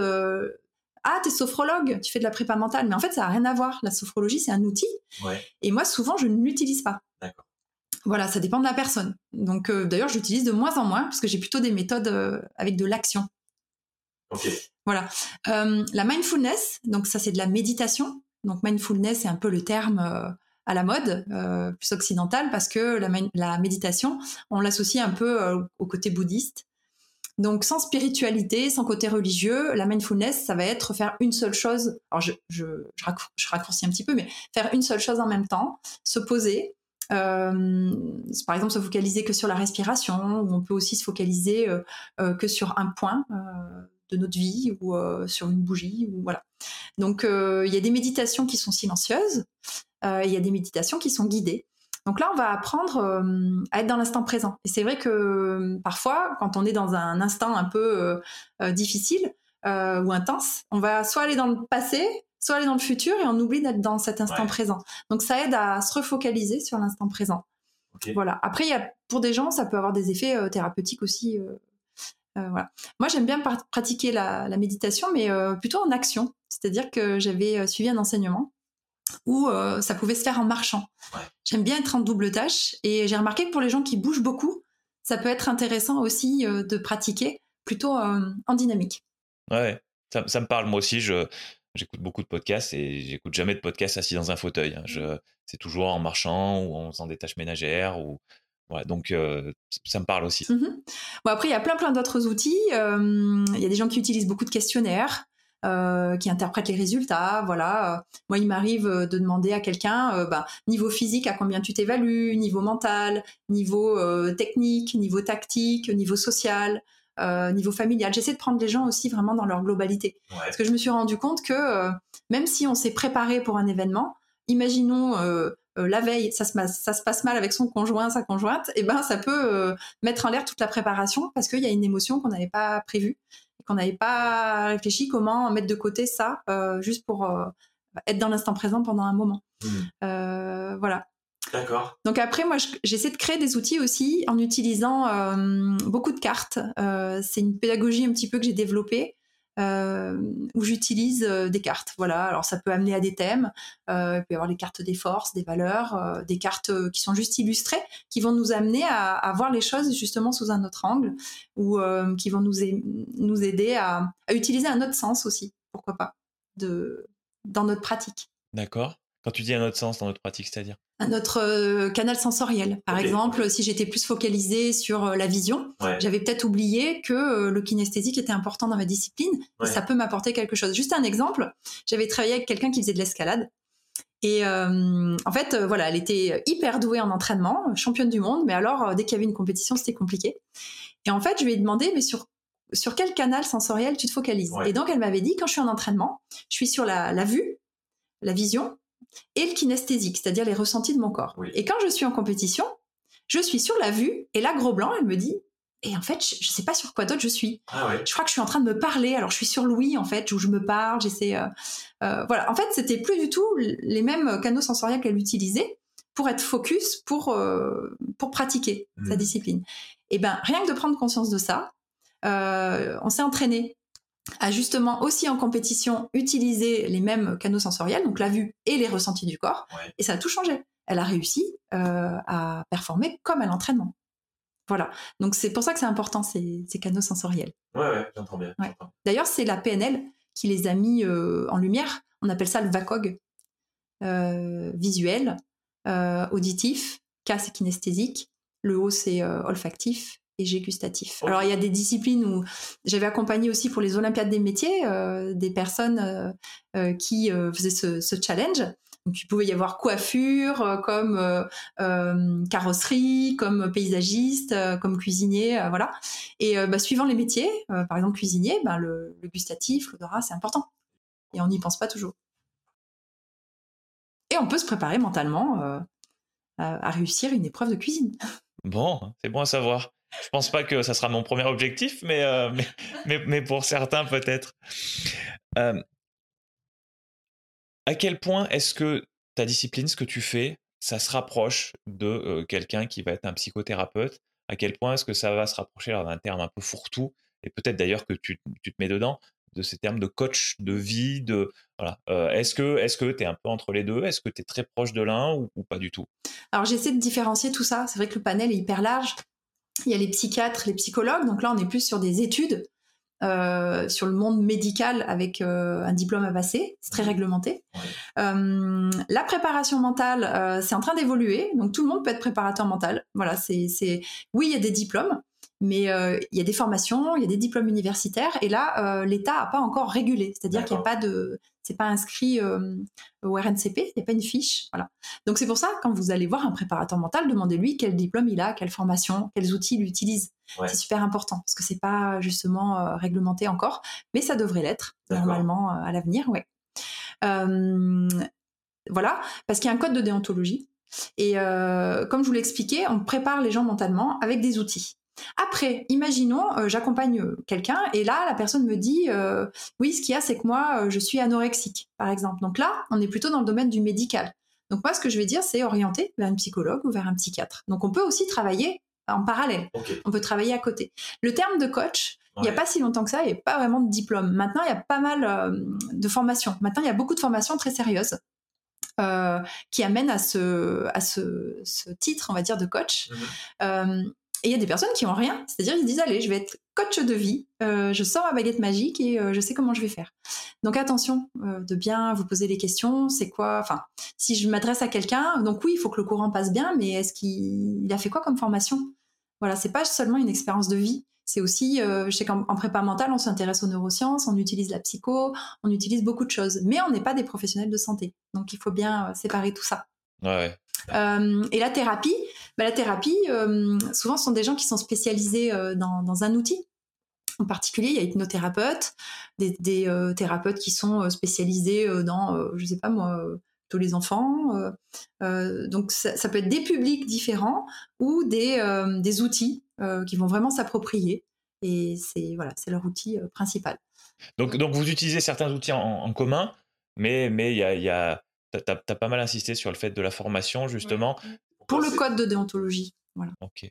ah, t'es sophrologue, tu fais de la prépa mentale. Mais en fait, ça n'a rien à voir. La sophrologie, c'est un outil. Et moi, souvent, je ne l'utilise pas. Voilà, ça dépend de la personne. Donc, euh, d'ailleurs, je l'utilise de moins en moins parce que j'ai plutôt des méthodes euh, avec de l'action. Voilà. Euh, la mindfulness, donc ça, c'est de la méditation. Donc, mindfulness, c'est un peu le terme à la mode, plus occidental, parce que la, la méditation, on l'associe un peu au côté bouddhiste. Donc sans spiritualité, sans côté religieux, la mindfulness, ça va être faire une seule chose. Alors je, je, je, raccourcis un petit peu, mais faire une seule chose en même temps, se poser. Euh, par exemple, se focaliser que sur la respiration, ou on peut aussi se focaliser euh, euh, que sur un point de notre vie ou sur une bougie, ou voilà. Donc il y a des méditations qui sont silencieuses, il y a des méditations qui sont guidées. Donc là, on va apprendre euh, à être dans l'instant présent. Et c'est vrai que euh, parfois, quand on est dans un instant un peu euh, difficile ou intense, on va soit aller dans le passé, soit aller dans le futur et on oublie d'être dans cet instant présent. Donc ça aide à se refocaliser sur l'instant présent. Voilà. Après, y a, pour des gens, ça peut avoir des effets thérapeutiques aussi. voilà. Moi, j'aime bien pratiquer la, la méditation, mais plutôt en action. C'est-à-dire que j'avais suivi un enseignement où euh, ça pouvait se faire en marchant. J'aime bien être en double tâche et j'ai remarqué que pour les gens qui bougent beaucoup, ça peut être intéressant aussi euh, de pratiquer plutôt euh, en dynamique. Ouais, ça, me parle moi aussi. Je, j'écoute beaucoup de podcasts et j'écoute jamais de podcasts assis dans un fauteuil. Hein. Je, c'est toujours en marchant ou en faisant des tâches ménagères ou donc ça me parle aussi. Mmh bon, après, il y a plein plein d'autres outils. Il y a des gens qui utilisent beaucoup de questionnaires. Euh, qui interprètent les résultats. Voilà. Euh, moi, il m'arrive euh, de demander à quelqu'un, bah, niveau physique, à combien tu t'évalues, niveau mental, niveau technique, niveau tactique, niveau social. niveau familial. J'essaie de prendre les gens aussi vraiment dans leur globalité. Parce que je me suis rendu compte que même si on s'est préparé pour un événement, imaginons la veille, ça se, ça se, passe mal avec son conjoint, sa conjointe, et eh ben ça peut mettre en l'air toute la préparation parce qu'il y a une émotion qu'on n'avait pas prévue qu'on n'avait pas réfléchi comment mettre de côté ça euh, juste pour euh, être dans l'instant présent pendant un moment. Mmh. Euh, voilà. D'accord. Donc après, moi, j'essaie de créer des outils aussi en utilisant beaucoup de cartes. c'est une pédagogie un petit peu que j'ai développée. Euh, où j'utilise euh, des cartes. Voilà, alors ça peut amener à des thèmes. Euh, il peut y avoir les cartes des forces, des valeurs, des cartes qui sont juste illustrées, qui vont nous amener à, voir les choses justement sous un autre angle, ou qui vont nous, nous aider à, utiliser un autre sens aussi, pourquoi pas, de, dans notre pratique. D'accord. Quand tu dis un autre sens dans notre pratique, c'est-à-dire notre euh, canal sensoriel. Par exemple, si j'étais plus focalisée sur euh, la vision, j'avais peut-être oublié que euh, le kinesthésique était important dans ma discipline. ça peut m'apporter quelque chose. Juste un exemple, j'avais travaillé avec quelqu'un qui faisait de l'escalade. Et en fait, voilà, elle était hyper douée en entraînement, championne du monde, mais alors dès qu'il y avait une compétition, c'était compliqué. Et en fait, je lui ai demandé, mais sur sur quel canal sensoriel tu te focalises? Et donc, elle m'avait dit, quand je suis en entraînement, je suis sur la, la vue, la vision, et le kinesthésique, c'est-à-dire les ressentis de mon corps. Et quand je suis en compétition, je suis sur la vue, et là, gros blanc, elle me dit, et en fait, je, ne sais pas sur quoi d'autre je suis. Ah je crois que je suis en train de me parler. Alors, je suis sur Louis, en fait, où je me parle, j'essaie. Euh, euh, voilà. En fait, c'était plus du tout les mêmes canaux sensoriels qu'elle utilisait pour être focus, pour, euh, pour pratiquer sa mmh. discipline. Et ben, rien que de prendre conscience de ça, on s'est entraîné a justement aussi en compétition utilisé les mêmes canaux sensoriels, donc la vue et les ressentis du corps, et ça a tout changé. Elle a réussi euh, à performer comme à l'entraînement. Voilà. Donc c'est pour ça que c'est important ces, canaux sensoriels. Ouais, ouais, j'entends bien. D'ailleurs, c'est la PNL qui les a mis euh, en lumière. On appelle ça le VACOG. Euh, visuel, auditif, K c'est kinesthésique, le O c'est olfactif et j'ai gustatif. Alors il y a des disciplines où j'avais accompagné aussi pour les Olympiades des métiers euh, des personnes euh, euh, qui faisaient ce, challenge. Donc il pouvait y avoir coiffure, comme carrosserie, comme paysagiste, comme cuisinier, voilà. Et bah, suivant les métiers, par exemple cuisinier, ben, le, le gustatif, l'odorat, c'est important. Et on n'y pense pas toujours. Et on peut se préparer mentalement à réussir une épreuve de cuisine. Bon, c'est bon à savoir. Je pense pas que ça sera mon premier objectif, mais, euh, mais, mais, pour certains peut-être. Euh, à quel point est-ce que ta discipline, ce que tu fais, ça se rapproche de euh, quelqu'un qui va être un psychothérapeute? À quel point est-ce que ça va se rapprocher d'un terme un peu fourre-tout? Et peut-être d'ailleurs que tu, tu, te mets dedans de ces termes de coach de vie de voilà. Est-ce que que tu es un peu entre les deux? Est-ce que tu es très proche de l'un ou, pas du tout? Alors j'essaie de différencier tout ça. C'est vrai que le panel est hyper large il y a les psychiatres, les psychologues. Donc là, on est plus sur des études euh, sur le monde médical avec euh, un diplôme à passer. C'est très réglementé. Euh, la préparation mentale, c'est en train d'évoluer. Donc tout le monde peut être préparateur mental. Voilà, c'est, oui, il y a des diplômes, mais il y a des formations, il y a des diplômes universitaires. Et là, l'État n'a pas encore régulé. C'est-à-dire qu'il n'y a pas de c'est pas inscrit euh, au RNCP, il n'y a pas une fiche. Voilà. Donc c'est pour ça, quand vous allez voir un préparateur mental, demandez-lui quel diplôme il a, quelle formation, quels outils il utilise. C'est super important parce que c'est pas justement euh, réglementé encore, mais ça devrait l'être normalement euh, à l'avenir. Ouais. voilà, parce qu'il y a un code de déontologie. Et comme je vous l'ai expliqué, on prépare les gens mentalement avec des outils. Après, imaginons, euh, j'accompagne euh, quelqu'un et là, la personne me dit, euh, oui, ce qu'il y a, c'est que moi, je suis anorexique, par exemple. Donc là, on est plutôt dans le domaine du médical. Donc moi, ce que je vais dire, c'est orienter vers un psychologue ou vers un psychiatre. Donc on peut aussi travailler en parallèle. On peut travailler à côté. Le terme de coach, il n'y a pas si longtemps que ça, il n'y a pas vraiment de diplôme. Maintenant, il y a pas mal de formations. Maintenant, il y a beaucoup de formations très sérieuses. qui amènent à ce, à ce, titre, on va dire, de coach. Mhm. Et il y a des personnes qui ont rien, c'est-à-dire ils disent allez, je vais être coach de vie, euh, je sors ma baguette magique et euh, je sais comment je vais faire. Donc attention euh, de bien vous poser des questions, c'est quoi Enfin, si je m'adresse à quelqu'un, donc oui, il faut que le courant passe bien, mais est-ce qu'il a fait quoi comme formation? Voilà, c'est pas seulement une expérience de vie, c'est aussi, je sais qu'en prépa mentale, on s'intéresse aux neurosciences, on utilise la psycho, on utilise beaucoup de choses, mais on n'est pas des professionnels de santé, donc il faut bien séparer tout ça. Ouais. Et la thérapie, bah, la thérapie, euh, souvent, ce sont des gens qui sont spécialisés euh, dans, un outil. En particulier, il y a hypnothérapeutes, des, des euh, thérapeutes qui sont spécialisés dans, je sais pas moi, tous les enfants. donc, ça, peut être des publics différents ou des, outils qui vont vraiment s'approprier. Et c'est voilà, c'est leur outil principal. Donc, donc, vous utilisez certains outils en, commun, mais mais il y a T'as as pas mal insisté sur le fait de la formation, justement. Pour le code de déontologie. Voilà. Ok.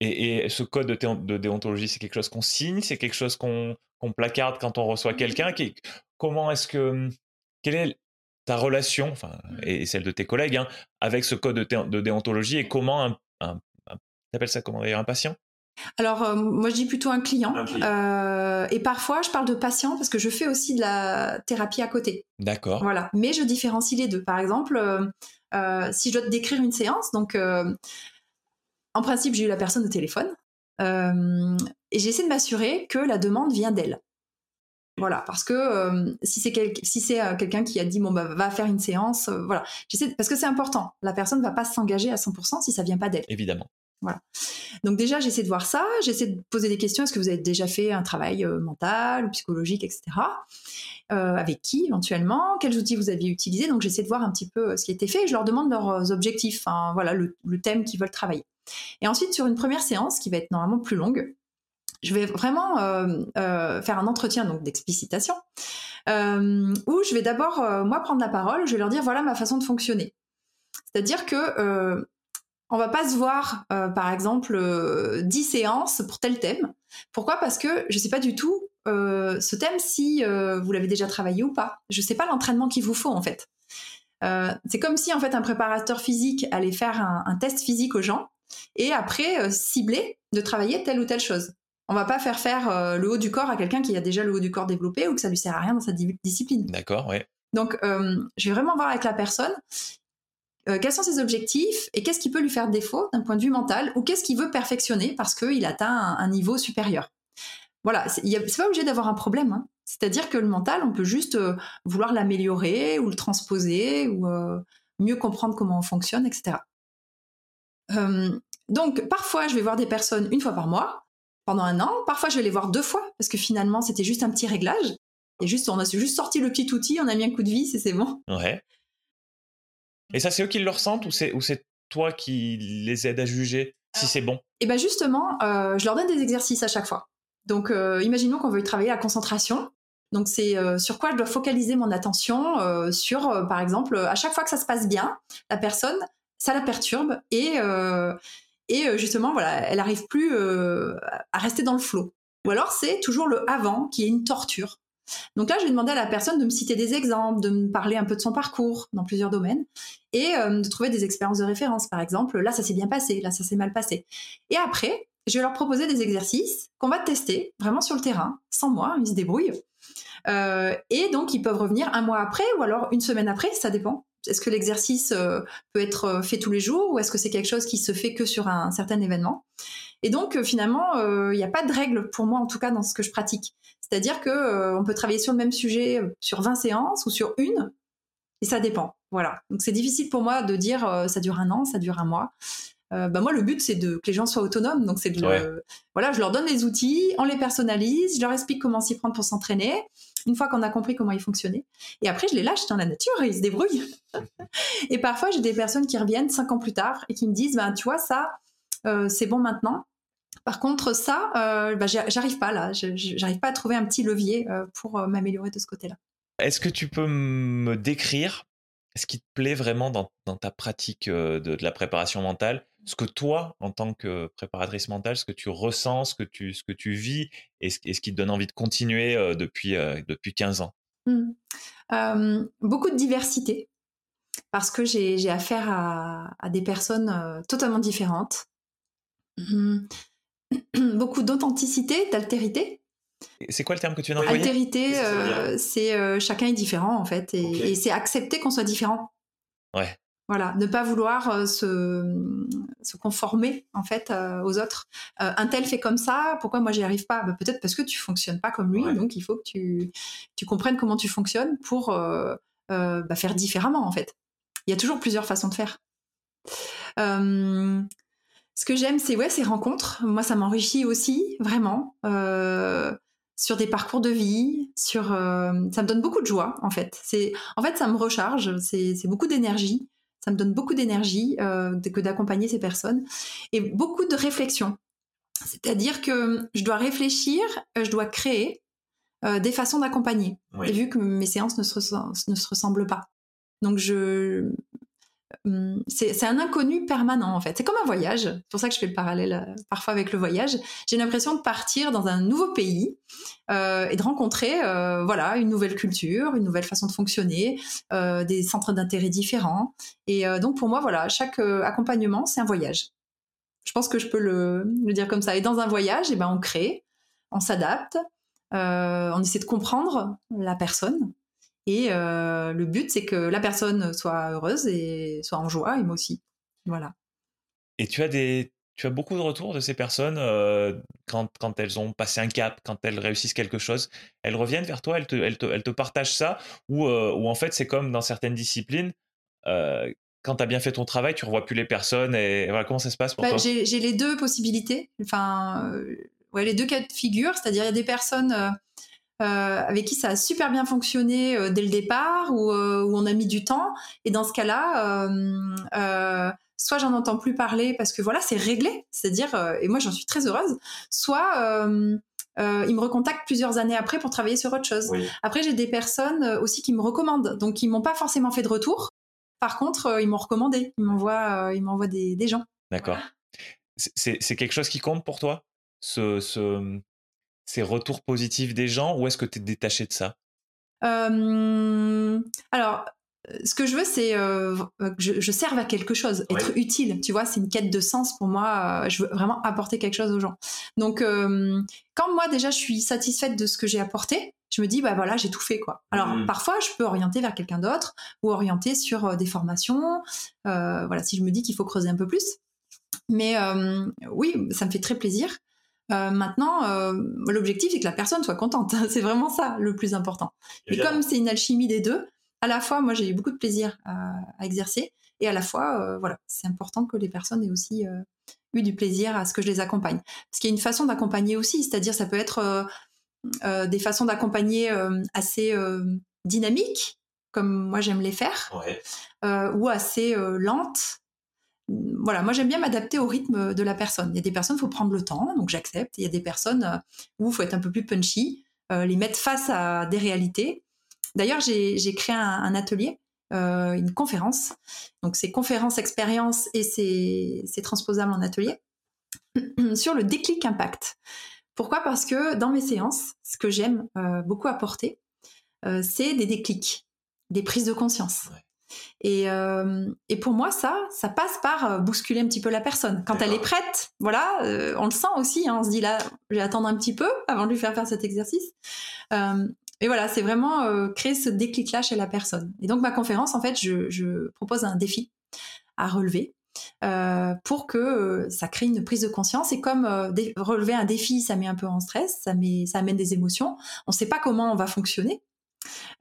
Et, ce code de, déontologie, c'est quelque chose qu'on signe, c'est quelque chose qu'on placarde quand on reçoit mmh. quelqu'un. comment est-ce que quelle est ta relation, enfin, mmh. et celle de tes collègues, hein, avec ce code de, déontologie et comment un, un, ça comment d'ailleurs un patient? Alors, euh, moi, je dis plutôt un client. Euh, et parfois, je parle de patient parce que je fais aussi de la thérapie à côté. D'accord. Voilà. Mais je différencie les deux. Par exemple, euh, si je dois te décrire une séance, donc, en principe, j'ai eu la personne au téléphone. et j'essaie de m'assurer que la demande vient d'elle. Voilà, parce que si c'est si c'est quelqu'un qui a dit bon bah va faire une séance, voilà, j'essaie parce que c'est important. La personne ne va pas s'engager à 100% si ça vient pas d'elle. Évidemment. Voilà. Donc déjà j'essaie de voir ça, j'essaie de poser des questions. Est-ce que vous avez déjà fait un travail mental ou psychologique, etc. avec qui éventuellement? Quels outils vous aviez utilisés? Donc j'essaie de voir un petit peu ce qui été fait et je leur demande leurs objectifs, voilà le, thème qu'ils veulent travailler. Et ensuite sur une première séance qui va être normalement plus longue, je vais vraiment euh, euh, faire un entretien donc d'explicitation euh, où je vais d'abord moi prendre la parole, je vais leur dire voilà ma façon de fonctionner. C'est-à-dire que on va pas se voir par exemple 10 séances pour tel thème. Pourquoi? Parce que je sais pas du tout ce thème si vous l'avez déjà travaillé ou pas. Je sais pas l'entraînement qu'il vous faut en fait. c'est comme si en fait un préparateur physique allait faire un, un test physique aux gens et après cibler de travailler telle ou telle chose. On va pas faire faire euh, le haut du corps à quelqu'un qui a déjà le haut du corps développé ou que ça lui sert à rien dans sa discipline. D'accord, ouais. Donc, euh, je vais vraiment voir avec la personne euh, quels sont ses objectifs et qu'est-ce qui peut lui faire défaut d'un point de vue mental ou qu'est-ce qu'il veut perfectionner parce qu'il atteint un, niveau supérieur? Voilà, c'est pas obligé d'avoir un problème. Hein. C'est-à-dire que le mental, on peut juste vouloir l'améliorer ou le transposer ou mieux comprendre comment on fonctionne, etc. donc, parfois, je vais voir des personnes une fois par mois pendant un an. Parfois, je vais les voir deux fois parce que finalement, c'était juste un petit réglage. Et juste, on a juste sorti le petit outil, on a mis un coup de vis et c'est bon. Ouais. Et ça, c'est eux qui le ressentent ou c'est, ou c'est toi qui les aides à juger si c'est bon? Et eh bien justement, euh, je leur donne des exercices à chaque fois. Donc, euh, imaginons qu'on veut travailler la concentration. Donc, c'est euh, sur quoi je dois focaliser mon attention. sur, par exemple, à chaque fois que ça se passe bien, la personne, ça la perturbe et et justement, voilà, elle n'arrive plus à rester dans le flot. Ou alors c'est toujours le avant qui est une torture. Donc là, je vais demander à la personne de me citer des exemples, de me parler un peu de son parcours dans plusieurs domaines et euh, de trouver des expériences de référence. Par exemple, là, ça s'est bien passé, là, ça s'est mal passé. Et après, je vais leur proposer des exercices qu'on va tester vraiment sur le terrain, sans moi, ils se débrouillent. et donc, ils peuvent revenir un mois après ou alors une semaine après, ça dépend. Est-ce que l'exercice euh, peut être euh, fait tous les jours ou est-ce que c'est quelque chose qui se fait que sur un, certain événement? Et donc euh, finalement, il n'y a pas de règle pour moi en tout cas dans ce que je pratique. C'est-à-dire que on peut travailler sur le même sujet sur 20 séances ou sur une et ça dépend. Voilà. Donc c'est difficile pour moi de dire ça dure un an, ça dure un mois. bah moi le but c'est de que les gens soient autonomes donc c'est de voilà je leur donne les outils on les personnalise je leur explique comment s'y prendre pour s'entraîner une fois qu'on a compris comment ils fonctionnaient. Et après, je les lâche dans la nature et ils se débrouillent. et parfois, j'ai des personnes qui reviennent cinq ans plus tard et qui me disent, ben, tu vois, ça, euh, c'est bon maintenant. Par contre, ça, euh, ben, j'arrive pas là. J'arrive pas à trouver un petit levier euh, pour m'améliorer de ce côté-là. Est-ce que tu peux me décrire ce qui te plaît vraiment dans, ta pratique de, la préparation mentale? Ce que toi, en tant que préparatrice mentale, ce que tu ressens, ce que tu, ce que tu vis et ce, qui te donne envie de continuer euh, depuis, euh, depuis 15 ans? Mmh. Beaucoup de diversité, parce que j'ai affaire à, des personnes euh, totalement différentes. Mmh. Beaucoup d'authenticité, d'altérité. C'est quoi le terme que tu viens d'employer? Altérité, c'est chacun est différent en fait, et, et c'est accepter qu'on soit différent. Ouais. Voilà, ne pas vouloir euh, se, se, conformer en fait euh, aux autres. Euh, un tel fait comme ça, pourquoi moi j'y arrive pas? Bah, Peut-être parce que tu fonctionnes pas comme lui, donc il faut que tu, tu comprennes comment tu fonctionnes pour bah, faire différemment en fait. Il y a toujours plusieurs façons de faire. Ce que j'aime, c'est ouais, ces rencontres. Moi, ça m'enrichit aussi vraiment sur des parcours de vie, sur ça me donne beaucoup de joie en fait. C'est en fait ça me recharge, c'est beaucoup d'énergie. Ça me donne beaucoup d'énergie euh, que d'accompagner ces personnes et beaucoup de réflexion. C'est-à-dire que je dois réfléchir, euh, je dois créer euh, des façons d'accompagner. Et vu que mes séances ne se, ne se, ressemblent pas. Donc je, c'est un inconnu permanent en fait. C'est comme un voyage. C'est pour ça que je fais le parallèle euh, parfois avec le voyage. J'ai l'impression de partir dans un nouveau pays euh, et de rencontrer euh, voilà une nouvelle culture, une nouvelle façon de fonctionner, des centres d'intérêt différents. Et donc pour moi voilà, chaque accompagnement c'est un voyage. Je pense que je peux le, le, dire comme ça. Et dans un voyage, eh ben on crée, on s'adapte, on essaie de comprendre la personne et euh, le but, c'est que la personne soit heureuse et soit en joie, et moi aussi. Voilà. Et tu as des, tu as beaucoup de retours de ces personnes euh, quand, quand, elles ont passé un cap, quand elles réussissent quelque chose? Elles reviennent vers toi, elles te, elles te, elles te partagent ça, ou, euh, ou en fait c'est comme dans certaines disciplines, quand tu as bien fait ton travail, tu revois plus les personnes et voilà, comment ça se passe pour bah, toi? J'ai les deux possibilités, enfin ouais, les deux cas de figure, c'est-à-dire il y a des personnes euh, avec qui ça a super bien fonctionné euh, dès le départ ou euh, où, on a mis du temps. Et dans ce cas-là, soit j'en entends plus parler parce que voilà, c'est réglé, c'est-à-dire, et moi j'en suis très heureuse, soit ils me recontactent plusieurs années après pour travailler sur autre chose. Après, j'ai des personnes aussi qui me recommandent, donc ils m'ont pas forcément fait de retour. Par contre, ils m'ont recommandé, ils m'envoient, ils m'envoient des, des gens. D'accord. C'est quelque chose qui compte pour toi? Ce, ce, ces retours positifs des gens ou est-ce que tu es détaché de ça? Alors, ce que je veux, c'est euh, que je, serve à quelque chose, être utile. Tu vois, c'est une quête de sens pour moi. Euh, je veux vraiment apporter quelque chose aux gens. Donc, quand moi déjà je suis satisfaite de ce que j'ai apporté, je me dis bah voilà, j'ai tout fait quoi. Alors mmh. parfois, je peux orienter vers quelqu'un d'autre ou orienter sur des formations. voilà, si je me dis qu'il faut creuser un peu plus. Mais oui, ça me fait très plaisir. Euh, maintenant, euh, l'objectif, c'est que la personne soit contente. c'est vraiment ça le plus important. Et comme c'est une alchimie des deux, à la fois, moi, j'ai eu beaucoup de plaisir à, exercer, et à la fois, euh, voilà, c'est important que les personnes aient aussi eu du plaisir à ce que je les accompagne. Parce qu'il y a une façon d'accompagner aussi, c'est-à-dire ça peut être des façons d'accompagner assez dynamiques, comme moi j'aime les faire, ou assez lentes, voilà, moi j'aime bien m'adapter au rythme de la personne. Il y a des personnes, il faut prendre le temps, donc j'accepte. Il y a des personnes euh, où il faut être un peu plus punchy, euh, les mettre face à des réalités. D'ailleurs, j'ai créé un, atelier, euh, une conférence. Donc c'est conférence expérience et c'est transposable en atelier sur le déclic impact. Pourquoi? Parce que dans mes séances, ce que j'aime beaucoup apporter, c'est des déclics, des prises de conscience. Et, euh, et, pour moi, ça, ça passe par euh, bousculer un petit peu la personne. Quand elle est prête, voilà, euh, on le sent aussi. Hein, on se dit là, je vais attendre un petit peu avant de lui faire faire cet exercice. et voilà, c'est vraiment créer ce déclic-là chez la personne. Et donc ma conférence, en fait, je, je propose un défi à relever. pour que ça crée une prise de conscience. Et comme relever un défi, ça met un peu en stress, ça, met, ça amène des émotions. On ne sait pas comment on va fonctionner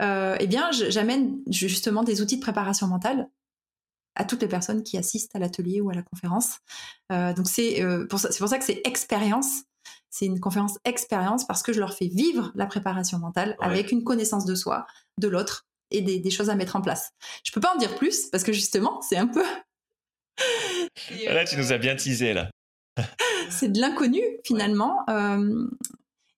euh, eh bien, j'amène justement des outils de préparation mentale à toutes les personnes qui assistent à l'atelier ou à la conférence. Euh, donc c'est euh, pour, pour, ça que c'est expérience. C'est une conférence expérience parce que je leur fais vivre la préparation mentale avec une connaissance de soi, de l'autre et des, des, choses à mettre en place. Je peux pas en dire plus parce que justement, c'est un peu. là, tu nous as bien teasé là. c'est de l'inconnu finalement. Euh,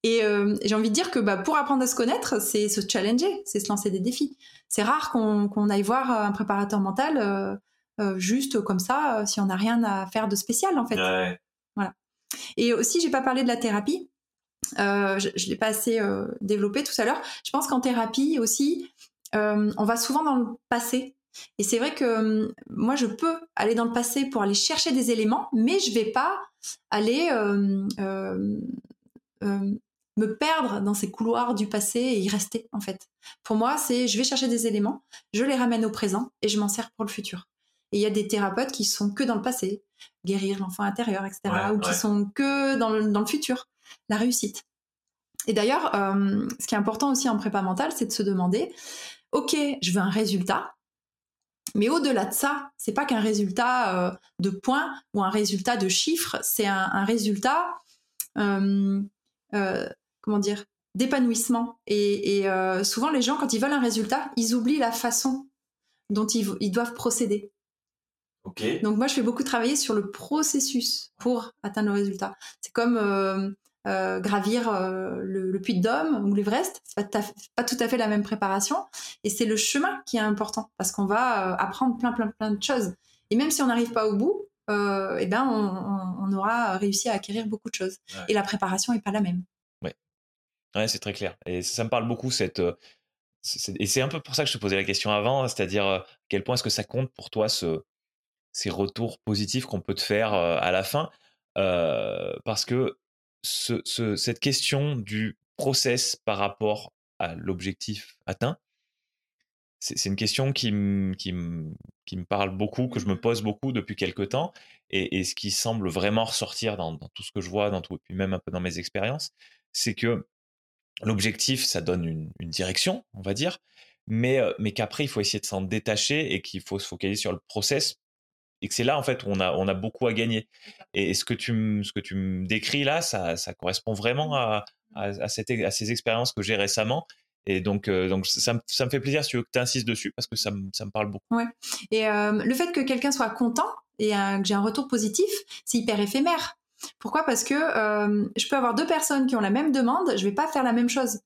et j'ai envie de dire que bah, pour apprendre à se connaître, c'est se challenger, c'est se lancer des défis. C'est rare qu'on aille voir un préparateur mental euh, euh, juste comme ça, si on n'a rien à faire de spécial en fait. Voilà. Et aussi, j'ai pas parlé de la thérapie. je ne l'ai pas assez développé tout à l'heure. Je pense qu'en thérapie aussi, on va souvent dans le passé. Et c'est vrai que moi, je peux aller dans le passé pour aller chercher des éléments, mais je vais pas aller me perdre dans ces couloirs du passé et y rester en fait. Pour moi, c'est je vais chercher des éléments, je les ramène au présent et je m'en sers pour le futur. Et il y a des thérapeutes qui sont que dans le passé, guérir l'enfant intérieur, etc., ou qui sont que dans le, dans le, futur, la réussite. Et d'ailleurs, euh, ce qui est important aussi en prépa mentale, c'est de se demander, ok, je veux un résultat, mais au-delà de ça, c'est pas qu'un résultat euh, de points ou un résultat de chiffres, c'est un, résultat euh, comment dire, d'épanouissement. Et, euh, souvent, les gens, quand ils veulent un résultat, ils oublient la façon dont ils, doivent procéder. Donc moi, je fais beaucoup travailler sur le processus pour atteindre le résultat. C'est comme euh, gravir le, Puy de Dôme ou l'Everest. C'est pas, pas, tout à fait la même préparation. Et c'est le chemin qui est important parce qu'on va apprendre plein, plein, plein de choses. Et même si on n'arrive pas au bout, eh ben on, aura réussi à acquérir beaucoup de choses. Et la préparation n'est pas la même. Ouais, c'est très clair. Et ça me parle beaucoup cette et c'est un peu pour ça que je te posais la question avant, c'est-à-dire à quel point est-ce que ça compte pour toi ce, ces retours positifs qu'on peut te faire à la fin, parce que ce, cette question du process par rapport à l'objectif atteint, c'est une question qui, qui, qui, me parle beaucoup, que je me mmh pose beaucoup depuis quelques temps, et, ce qui semble vraiment ressortir dans, tout ce que je vois, dans tout, et puis même un peu dans mes expériences, c'est que l'objectif, ça donne une, direction, on va dire, mais, mais qu'après, il faut essayer de s'en détacher et qu'il faut se focaliser sur le process et que c'est là en fait où on a, on a beaucoup à gagner. Et ce que tu, ce que tu me décris là, ça, ça correspond vraiment à, à, cette, à ces expériences que j'ai récemment. Et donc, donc ça, me, ça me fait plaisir si tu veux que tu insistes dessus parce que ça me, ça me parle beaucoup. Ouais. Et le fait que quelqu'un soit content et que j'ai un retour positif, c'est hyper éphémère. Pourquoi? Parce que euh, je peux avoir deux personnes qui ont la même demande, je vais pas faire la même chose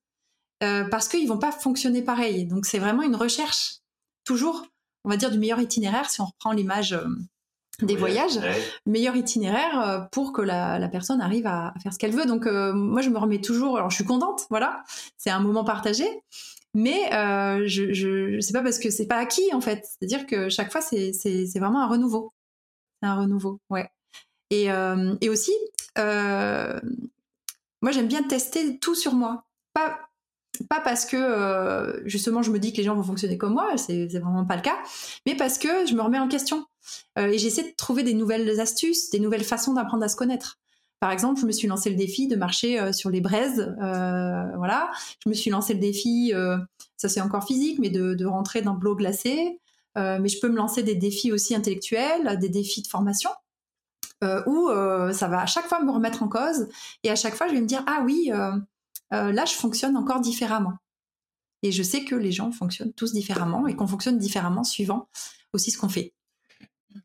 euh, parce qu'ils vont pas fonctionner pareil. Donc c'est vraiment une recherche toujours, on va dire du meilleur itinéraire si on reprend l'image euh, des voyages, meilleur itinéraire pour que la, personne arrive à, faire ce qu'elle veut. Donc moi je me remets toujours, alors je suis contente, voilà, c'est un moment partagé. Mais je, je, sais pas parce que c'est pas acquis en fait. C'est-à-dire que chaque fois c'est vraiment un renouveau. C'est un renouveau, ouais. Euh, et, aussi, euh, moi j'aime bien tester tout sur moi. Pas, pas parce que euh, justement je me dis que les gens vont fonctionner comme moi, c'est vraiment pas le cas, mais parce que je me remets en question. et j'essaie de trouver des nouvelles astuces, des nouvelles façons d'apprendre à se connaître. Par exemple, je me suis lancé le défi de marcher sur les braises, voilà. Je me suis lancé le défi, ça c'est encore physique, mais de, de rentrer dans l'eau glacée. mais je peux me lancer des défis aussi intellectuels, des défis de formation euh, où euh, ça va à chaque fois me remettre en cause et à chaque fois je vais me dire ah oui euh, là je fonctionne encore différemment. Et je sais que les gens fonctionnent tous différemment et qu'on fonctionne différemment suivant aussi ce qu'on fait.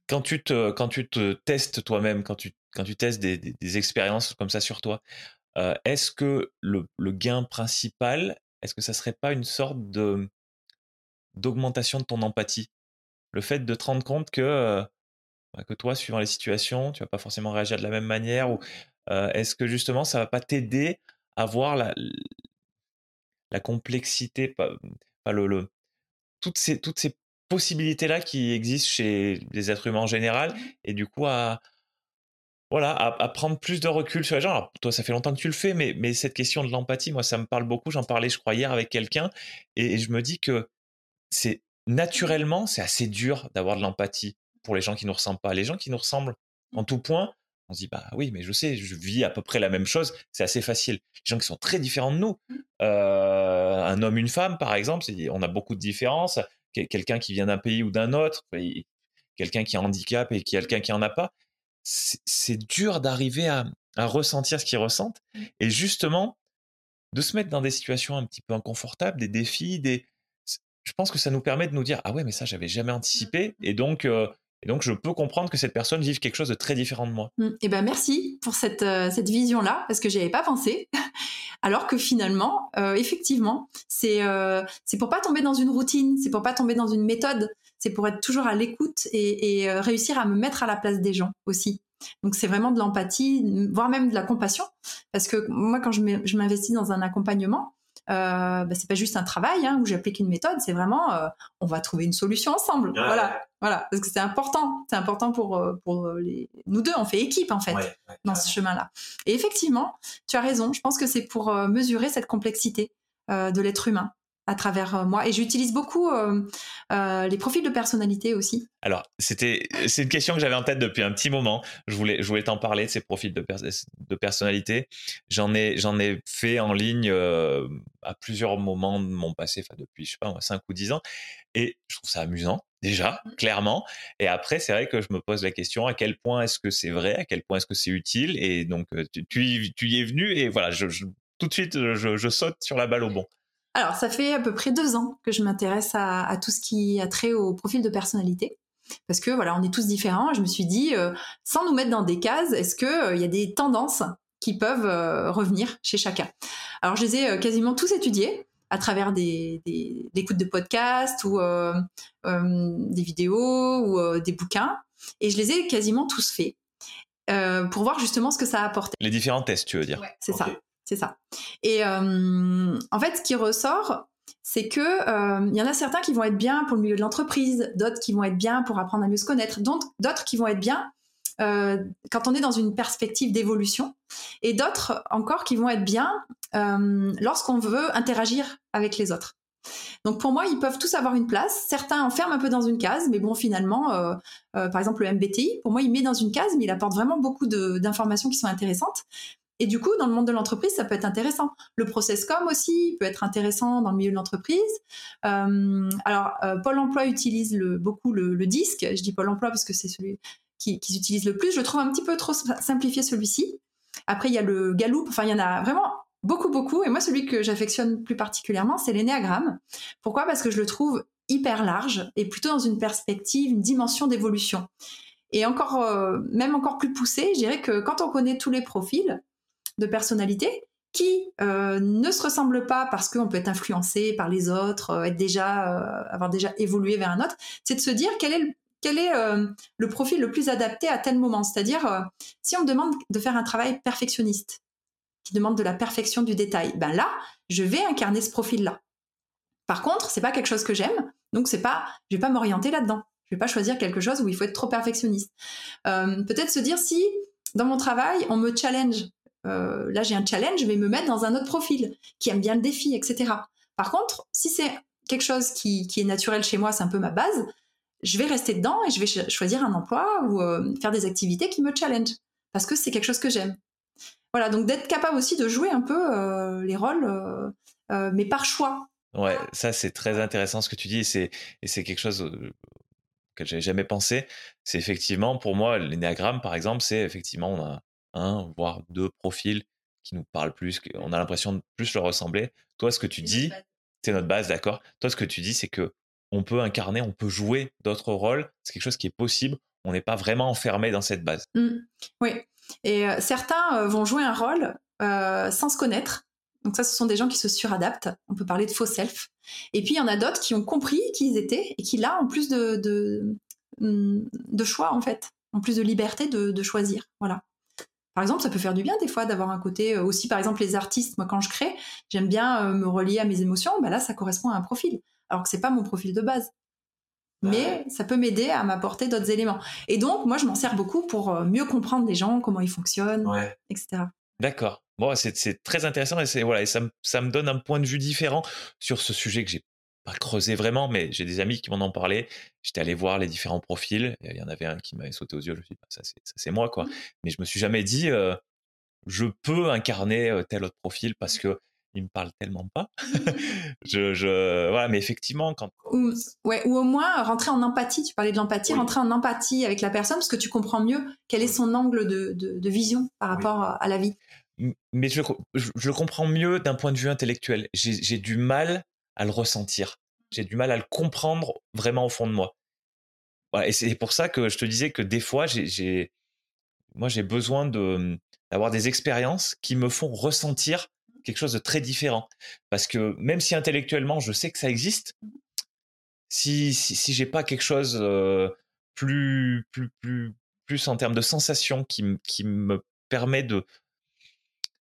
Quand tu te quand tu te testes toi-même quand tu quand tu testes des, des, expériences comme ça sur toi est-ce que le, le, gain principal est-ce que ça serait pas une sorte de d'augmentation de ton empathie? Le fait de te rendre compte que que toi, suivant les situations, tu vas pas forcément réagir de la même manière ou est-ce que justement ça va pas t'aider à voir la, complexité, pas, le, toutes ces, toutes ces possibilités là qui existent chez les êtres humains en général et du coup à voilà à, prendre plus de recul sur les gens. Alors toi ça fait longtemps que tu le fais, mais mais cette question de l'empathie, moi ça me parle beaucoup. J'en parlais je crois hier avec quelqu'un et je me dis que c'est naturellement c'est assez dur d'avoir de l'empathie pour les gens qui nous ressemblent pas. Les gens qui nous ressemblent en tout point, on se dit bah oui, mais je sais, je vis à peu près la même chose, c'est assez facile. Les gens qui sont très différents de nous, mmh. euh, un homme, une femme, par exemple, on a beaucoup de différences. Quelqu'un qui vient d'un pays ou d'un autre, quelqu'un qui a un handicap et quelqu'un qui en a pas, c'est dur d'arriver à, ressentir ce qu'ils ressentent mmh. et justement de se mettre dans des situations un petit peu inconfortables, des défis, des. Je pense que ça nous permet de nous dire ah ouais mais ça j'avais jamais anticipé mmh. et donc euh, et donc, je peux comprendre que cette personne vive quelque chose de très différent de moi. Et mmh. eh ben, merci pour cette, euh, cette vision-là, parce que j'y avais pas pensé. Alors que finalement, euh, effectivement, c'est euh, c'est pour pas tomber dans une routine, c'est pour pas tomber dans une méthode, c'est pour être toujours à l'écoute et, et réussir à me mettre à la place des gens aussi. Donc c'est vraiment de l'empathie, voire même de la compassion, parce que moi quand je m'investis dans un accompagnement, euh, bah, c'est pas juste un travail hein, où j'applique une méthode, c'est vraiment euh, on va trouver une solution ensemble. Voilà, voilà, parce que c'est important, c'est important pour euh, pour les nous deux, on fait équipe en fait dans ce chemin-là. Et effectivement, tu as raison. Je pense que c'est pour mesurer cette complexité de l'être humain à travers euh, moi. Et j'utilise beaucoup euh, euh, les profils de personnalité aussi. Alors, c'était, c'est une question que j'avais en tête depuis un petit moment. Je voulais, je voulais t'en parler de ces profils de, de personnalité. J'en ai, j'en ai fait en ligne à plusieurs moments de mon passé, enfin depuis, je sais pas, 5 ou 10 ans. Et je trouve ça amusant, déjà, mmh. clairement. Et après, c'est vrai que je me pose la question à quel point est-ce que c'est vrai, à quel point est-ce que c'est utile? Et donc, tu, tu, y, es venu et voilà, je, tout de suite, je, je saute sur la balle au bon. Alors, ça fait à peu près deux ans que je m'intéresse à, tout ce qui a trait au profil de personnalité. Parce que voilà, on est tous différents. Je me suis dit, euh, sans nous mettre dans des cases, est-ce qu'il euh, y a des tendances qui peuvent revenir chez chacun? Alors je les ai quasiment tous étudiés à travers des, des, écoutes de podcasts ou des vidéos ou des bouquins, et je les ai quasiment tous faits. pour voir justement ce que ça a apporté. Les différents tests, tu veux dire? C'est ça, c'est ça. Et en fait, ce qui ressort, c'est que il y en a certains qui vont être bien pour le milieu de l'entreprise, d'autres qui vont être bien pour apprendre à mieux se connaître, d'autres qui vont être bien quand on est dans une perspective d'évolution, et d'autres encore qui vont être bien lorsqu'on veut interagir avec les autres. Donc pour moi, ils peuvent tous avoir une place. Certains enferment un peu dans une case, mais bon, finalement, par exemple le MBTI, pour moi, il met dans une case, mais il apporte vraiment beaucoup d'informations qui sont intéressantes. Et du coup, dans le monde de l'entreprise, ça peut être intéressant. Le process com aussi peut être intéressant dans le milieu de l'entreprise. alors, Pôle Emploi utilise beaucoup le, le, disque. Je dis Pôle Emploi parce que c'est celui qui, utilisent le plus. Je trouve un petit peu trop simplifié celui-ci. Après, il y a le Gallup. Enfin, il y en a vraiment beaucoup, beaucoup. Et moi, celui que j'affectionne plus particulièrement, c'est l'énéagramme. Pourquoi? Parce que je le trouve hyper large et plutôt dans une perspective, une dimension d'évolution. Et encore, euh, même encore plus poussé, je dirais que quand on connaît tous les profils de personnalité, qui euh, ne se ressemblent pas parce qu'on peut être influencé par les autres, euh, être déjà, avoir déjà évolué vers un autre, c'est de se dire quel est le euh, profil le plus adapté à tel moment C'est-à-dire, euh, si on me demande de faire un travail perfectionniste, qui demande de la perfection du détail, ben là, je vais incarner ce profil-là. Par contre, c'est pas quelque chose que j'aime, donc c'est pas, je vais pas m'orienter là-dedans. Je vais pas choisir quelque chose où il faut être trop perfectionniste. Euh, peut-être se dire si dans mon travail on me challenge, là j'ai un challenge, je vais me mettre dans un autre profil qui aime bien le défi, etc. Par contre, si c'est quelque chose qui, est naturel chez moi, c'est un peu ma base, je vais rester dedans et je vais choisir un emploi ou euh, faire des activités qui me challenge parce que c'est quelque chose que j'aime. Voilà, donc d'être capable aussi de jouer un peu euh, les rôles, euh, mais par choix. Ouais, ça c'est très intéressant ce que tu dis et c'est quelque chose que j'avais jamais pensé. C'est effectivement pour moi l'énéagramme par exemple, c'est effectivement on a un voire deux profils qui nous parlent plus, on a l'impression de plus leur ressembler. Toi, ce que tu dis, c'est notre base, d'accord. Toi, ce que tu dis, c'est que on peut incarner, on peut jouer d'autres rôles. C'est quelque chose qui est possible. On n'est pas vraiment enfermé dans cette base. Mmh. Oui. Et euh, certains euh, vont jouer un rôle euh, sans se connaître. Donc ça, ce sont des gens qui se suradaptent. On peut parler de faux self. Et puis il y en a d'autres qui ont compris qui ils étaient et qui là ont plus de, de, mmh, choix en fait, ont plus de liberté de, choisir. Voilà. Par exemple, ça peut faire du bien des fois d'avoir un côté aussi, par exemple, les artistes. Moi, quand je crée, j'aime bien me relier à mes émotions. Bah là, ça correspond à un profil alors que c'est pas mon profil de base. Mais ça peut m'aider à m'apporter d'autres éléments. Et donc, moi, je m'en sers beaucoup pour euh, mieux comprendre les gens, comment ils fonctionnent, etc. D'accord. Bon, c'est très intéressant et, voilà, et ça, me donne un point de vue différent sur ce sujet que j'ai pas creusé vraiment, mais j'ai des amis qui m'en ont parlé. J'étais allé voir les différents profils. Il y en avait un qui m'avait sauté aux yeux. Je me suis dit, bah, ça, c'est moi, quoi. Mmh. Mais je me suis jamais dit, euh, je peux incarner euh, tel autre profil parce que il me parle tellement pas. je, je, voilà, mais effectivement, quand. Ou, ouais, ou au moins rentrer en empathie. Tu parlais de l'empathie, rentrer en empathie avec la personne parce que tu comprends mieux quel est son angle de, de, vision par rapport à la vie. Mais je, je, comprends mieux d'un point de vue intellectuel. J'ai du mal à le ressentir. J'ai du mal à le comprendre vraiment au fond de moi. et c'est pour ça que je te disais que des fois, j'ai, moi, j'ai besoin de d'avoir des expériences qui me font ressentir quelque chose de très différent. Parce que même si intellectuellement, je sais que ça existe, si, si, si j'ai pas quelque chose plus, plus, plus, plus en termes de sensation qui, qui me permet de,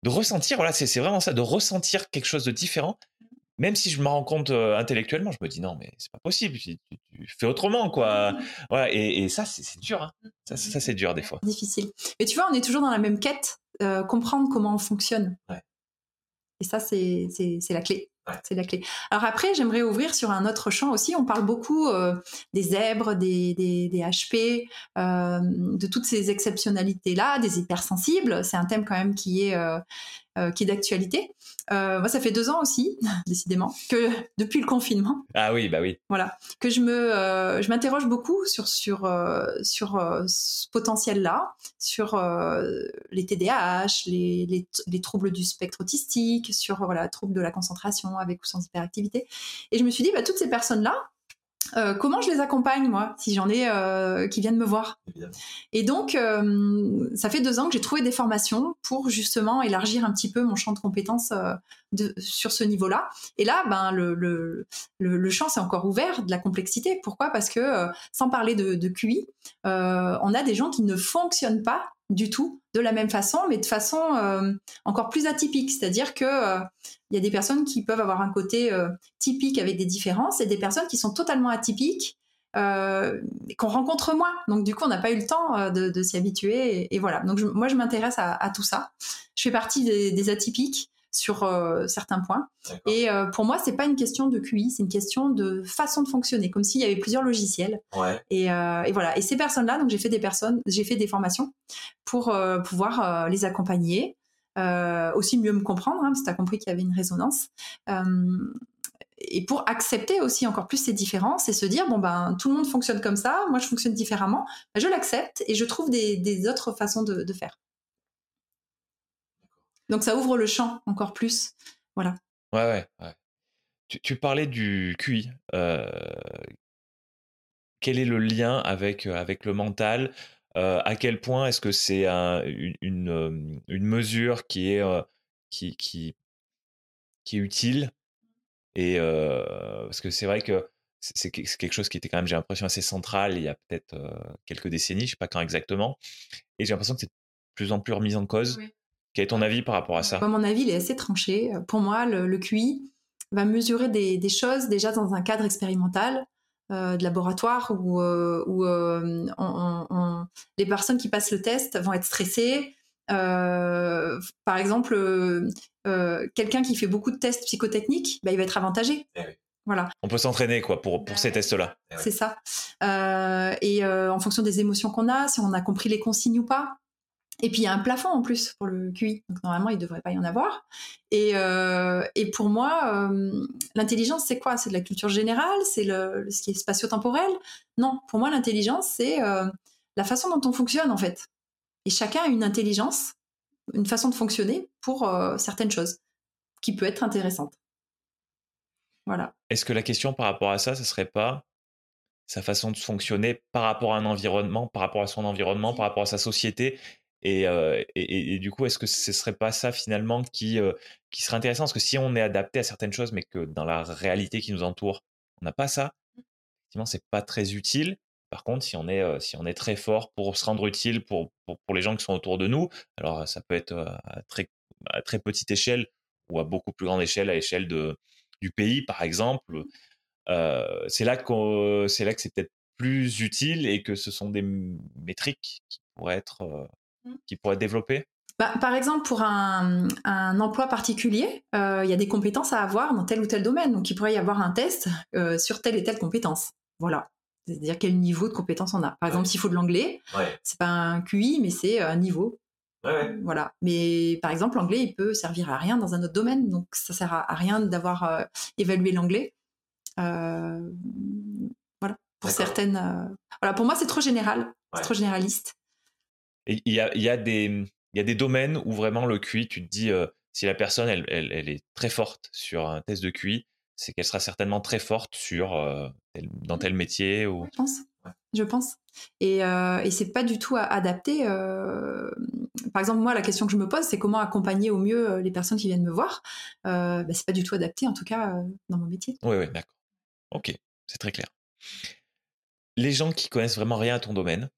de ressentir, voilà, c'est vraiment ça, de ressentir quelque chose de différent, même si je me rends compte euh, intellectuellement, je me dis non, mais c'est pas possible, tu, fais autrement, quoi. Voilà, et, ça, c'est dur, hein. ça, ça c'est dur des fois. Difficile. Mais tu vois, on est toujours dans la même quête, euh, comprendre comment on fonctionne. Ouais. Et ça, c'est la clé. C'est la clé. Alors après, j'aimerais ouvrir sur un autre champ aussi. On parle beaucoup euh, des zèbres, des, des, des HP, de toutes ces exceptionnalités-là, des hypersensibles. C'est un thème quand même qui est, euh, qui est d'actualité. Euh, moi, ça fait deux ans aussi, décidément, que depuis le confinement. Ah oui, bah oui. Voilà, que je me, euh, je m'interroge beaucoup sur sur sur ce potentiel-là, sur les TDAH, les, les, les, troubles du spectre autistique, sur voilà, troubles de la concentration avec ou sans hyperactivité. Et je me suis dit, bah, toutes ces personnes-là, euh, comment je les accompagne moi si j'en ai euh, qui viennent me voir? Et donc euh, ça fait deux ans que j'ai trouvé des formations pour justement élargir un petit peu mon champ de compétences de, sur ce niveau là et là ben le, le, le, champ c'est encore ouvert de la complexité. Pourquoi? Parce que sans parler de, de QI on a des gens qui ne fonctionnent pas du tout de la même façon, mais de façon euh, encore plus atypique. C'est-à-dire que euh, il y a des personnes qui peuvent avoir un côté euh, typique avec des différences et des personnes qui sont totalement atypiques qu'on rencontre moins. Donc du coup, on n'a pas eu le temps de, s'y habituer et, voilà. Donc moi, je m'intéresse à, tout ça. Je fais partie des atypiques sur euh, certains points. Et euh, pour moi, c'est pas une question de QI, c'est une question de façon de fonctionner, comme s'il y avait plusieurs logiciels. Et, euh, et, voilà. Et ces personnes-là, donc j'ai fait des personnes, j'ai fait des formations pour pouvoir les accompagner, aussi mieux me comprendre, hein, parce que tu as compris qu'il y avait une résonance et pour accepter aussi encore plus ces différences et se dire bon ben tout le monde fonctionne comme ça, moi je fonctionne différemment, ben, je l'accepte et je trouve des, des autres façons de, de, faire. Donc ça ouvre le champ encore plus. Voilà. Ouais, ouais. Tu, parlais du QI. Euh, quel est le lien avec, euh, avec le mental euh, À quel point est-ce que c'est une, une, mesure qui est, qui, qui, qui est utile? Et parce que c'est vrai que c'est quelque chose qui était quand même, j'ai l'impression, assez central il y a peut-être quelques décennies, je ne sais pas quand exactement. Et j'ai l'impression que c'est de plus en plus remis en cause. Quel est ton avis par rapport à ça? Mon avis, il est assez tranché. Pour moi, le, QI va mesurer des, choses déjà dans un cadre expérimental, euh, de laboratoire, où, euh, euh, les personnes qui passent le test vont être stressées. par exemple, quelqu'un qui fait beaucoup de tests psychotechniques, bah, il va être avantagé. Eh voilà. On peut s'entraîner quoi pour, pour ces tests-là. Eh C'est ça. et en fonction des émotions qu'on a, si on a compris les consignes ou pas, et puis il y a un plafond en plus pour le QI, donc normalement il ne devrait pas y en avoir. Et, euh, pour moi, euh, l'intelligence c'est quoi? C'est de la culture générale? C'est le, ce qui est spatio-temporel? Non, pour moi l'intelligence c'est euh, la façon dont on fonctionne en fait. Et chacun a une intelligence, une façon de fonctionner pour certaines choses, qui peut être intéressante. Voilà. Est-ce que la question par rapport à ça, ce serait pas sa façon de fonctionner par rapport à un environnement, par rapport à son environnement, par rapport à sa société euh, et, et, du coup, est-ce que ce serait pas ça finalement qui, euh, qui serait intéressant? Parce que si on est adapté à certaines choses, mais que dans la réalité qui nous entoure, on n'a pas ça, effectivement, c'est pas très utile. Par contre, si on est, euh, si on est très fort pour se rendre utile pour, pour, pour, les gens qui sont autour de nous, alors ça peut être à très, à très petite échelle ou à beaucoup plus grande échelle, à l'échelle de, du pays, par exemple. c'est là que c'est là que c'est peut-être plus utile et que ce sont des métriques qui pourraient être qui pourrait développer bah, par exemple, pour un, emploi particulier, euh, il y a des compétences à avoir dans tel ou tel domaine. Donc, il pourrait y avoir un test euh, sur telle et telle compétence. Voilà. C'est-à-dire quel niveau de compétence on a. Par exemple, s'il faut de l'anglais, ouais. c'est pas un QI, mais c'est un niveau. Voilà. Mais par exemple, l'anglais, il peut servir à rien dans un autre domaine. Donc, ça sert à, rien d'avoir euh, évalué l'anglais. voilà. Pour certaines. Voilà. Pour moi, c'est trop général. C'est trop généraliste. Il y a, y, a des, y a des domaines où vraiment le QI, tu te dis, euh, si la personne, elle, elle, elle, est très forte sur un test de QI, c'est qu'elle sera certainement très forte sur, euh, dans mmh. tel métier. Ou... Je pense. Je pense. Et, euh, et c'est pas du tout adapté. Par exemple, moi, la question que je me pose, c'est comment accompagner au mieux les personnes qui viennent me voir. Bah, c'est pas du tout adapté, en tout cas, dans mon métier. Oui, oui, d'accord. Ok, c'est très clair. Les gens qui connaissent vraiment rien à ton domaine,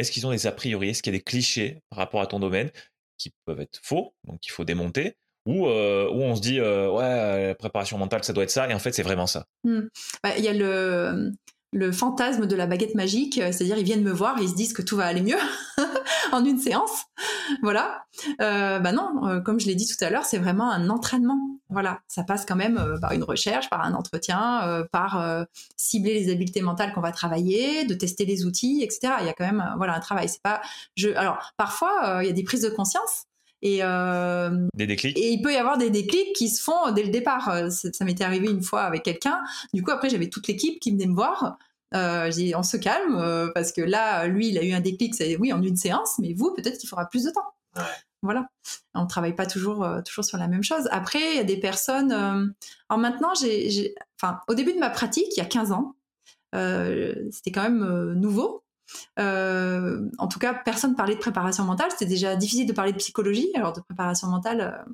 est-ce qu'ils ont des a priori? Est-ce qu'il y a des clichés par rapport à ton domaine qui peuvent être faux, donc il faut démonter? Ou on se dit euh, ouais la préparation mentale ça doit être ça et en fait c'est vraiment ça? Mmh. Bah, il y a le le fantasme de la baguette magique, euh, c'est-à-dire ils viennent me voir ils se disent que tout va aller mieux en une séance. Voilà. Euh, bah non, euh, comme je l'ai dit tout à l'heure, c'est vraiment un entraînement. Voilà, ça passe quand même euh, par une recherche, par un entretien, par cibler les habiletés mentales qu'on va travailler, de tester les outils, etc. Il y a quand même voilà un travail. C'est pas je. Alors parfois il y a des prises de conscience et des déclics. Et il peut y avoir des déclics qui se font dès le départ. Ça, m'était arrivé une fois avec quelqu'un. Du coup, après, j'avais toute l'équipe qui venait me voir. Euh, j'ai on se calme parce que là, lui, il a eu un déclic. C'est oui en une séance, mais vous, peut-être qu'il faudra plus de temps. Ouais. Voilà. On travaille pas toujours toujours sur la même chose. Après, il y a des personnes. alors maintenant, j'ai, enfin, au début de ma pratique, il y a 15 ans, c'était quand même nouveau. En tout cas, personne parlait de préparation mentale. C'était déjà difficile de parler de psychologie, alors de préparation mentale,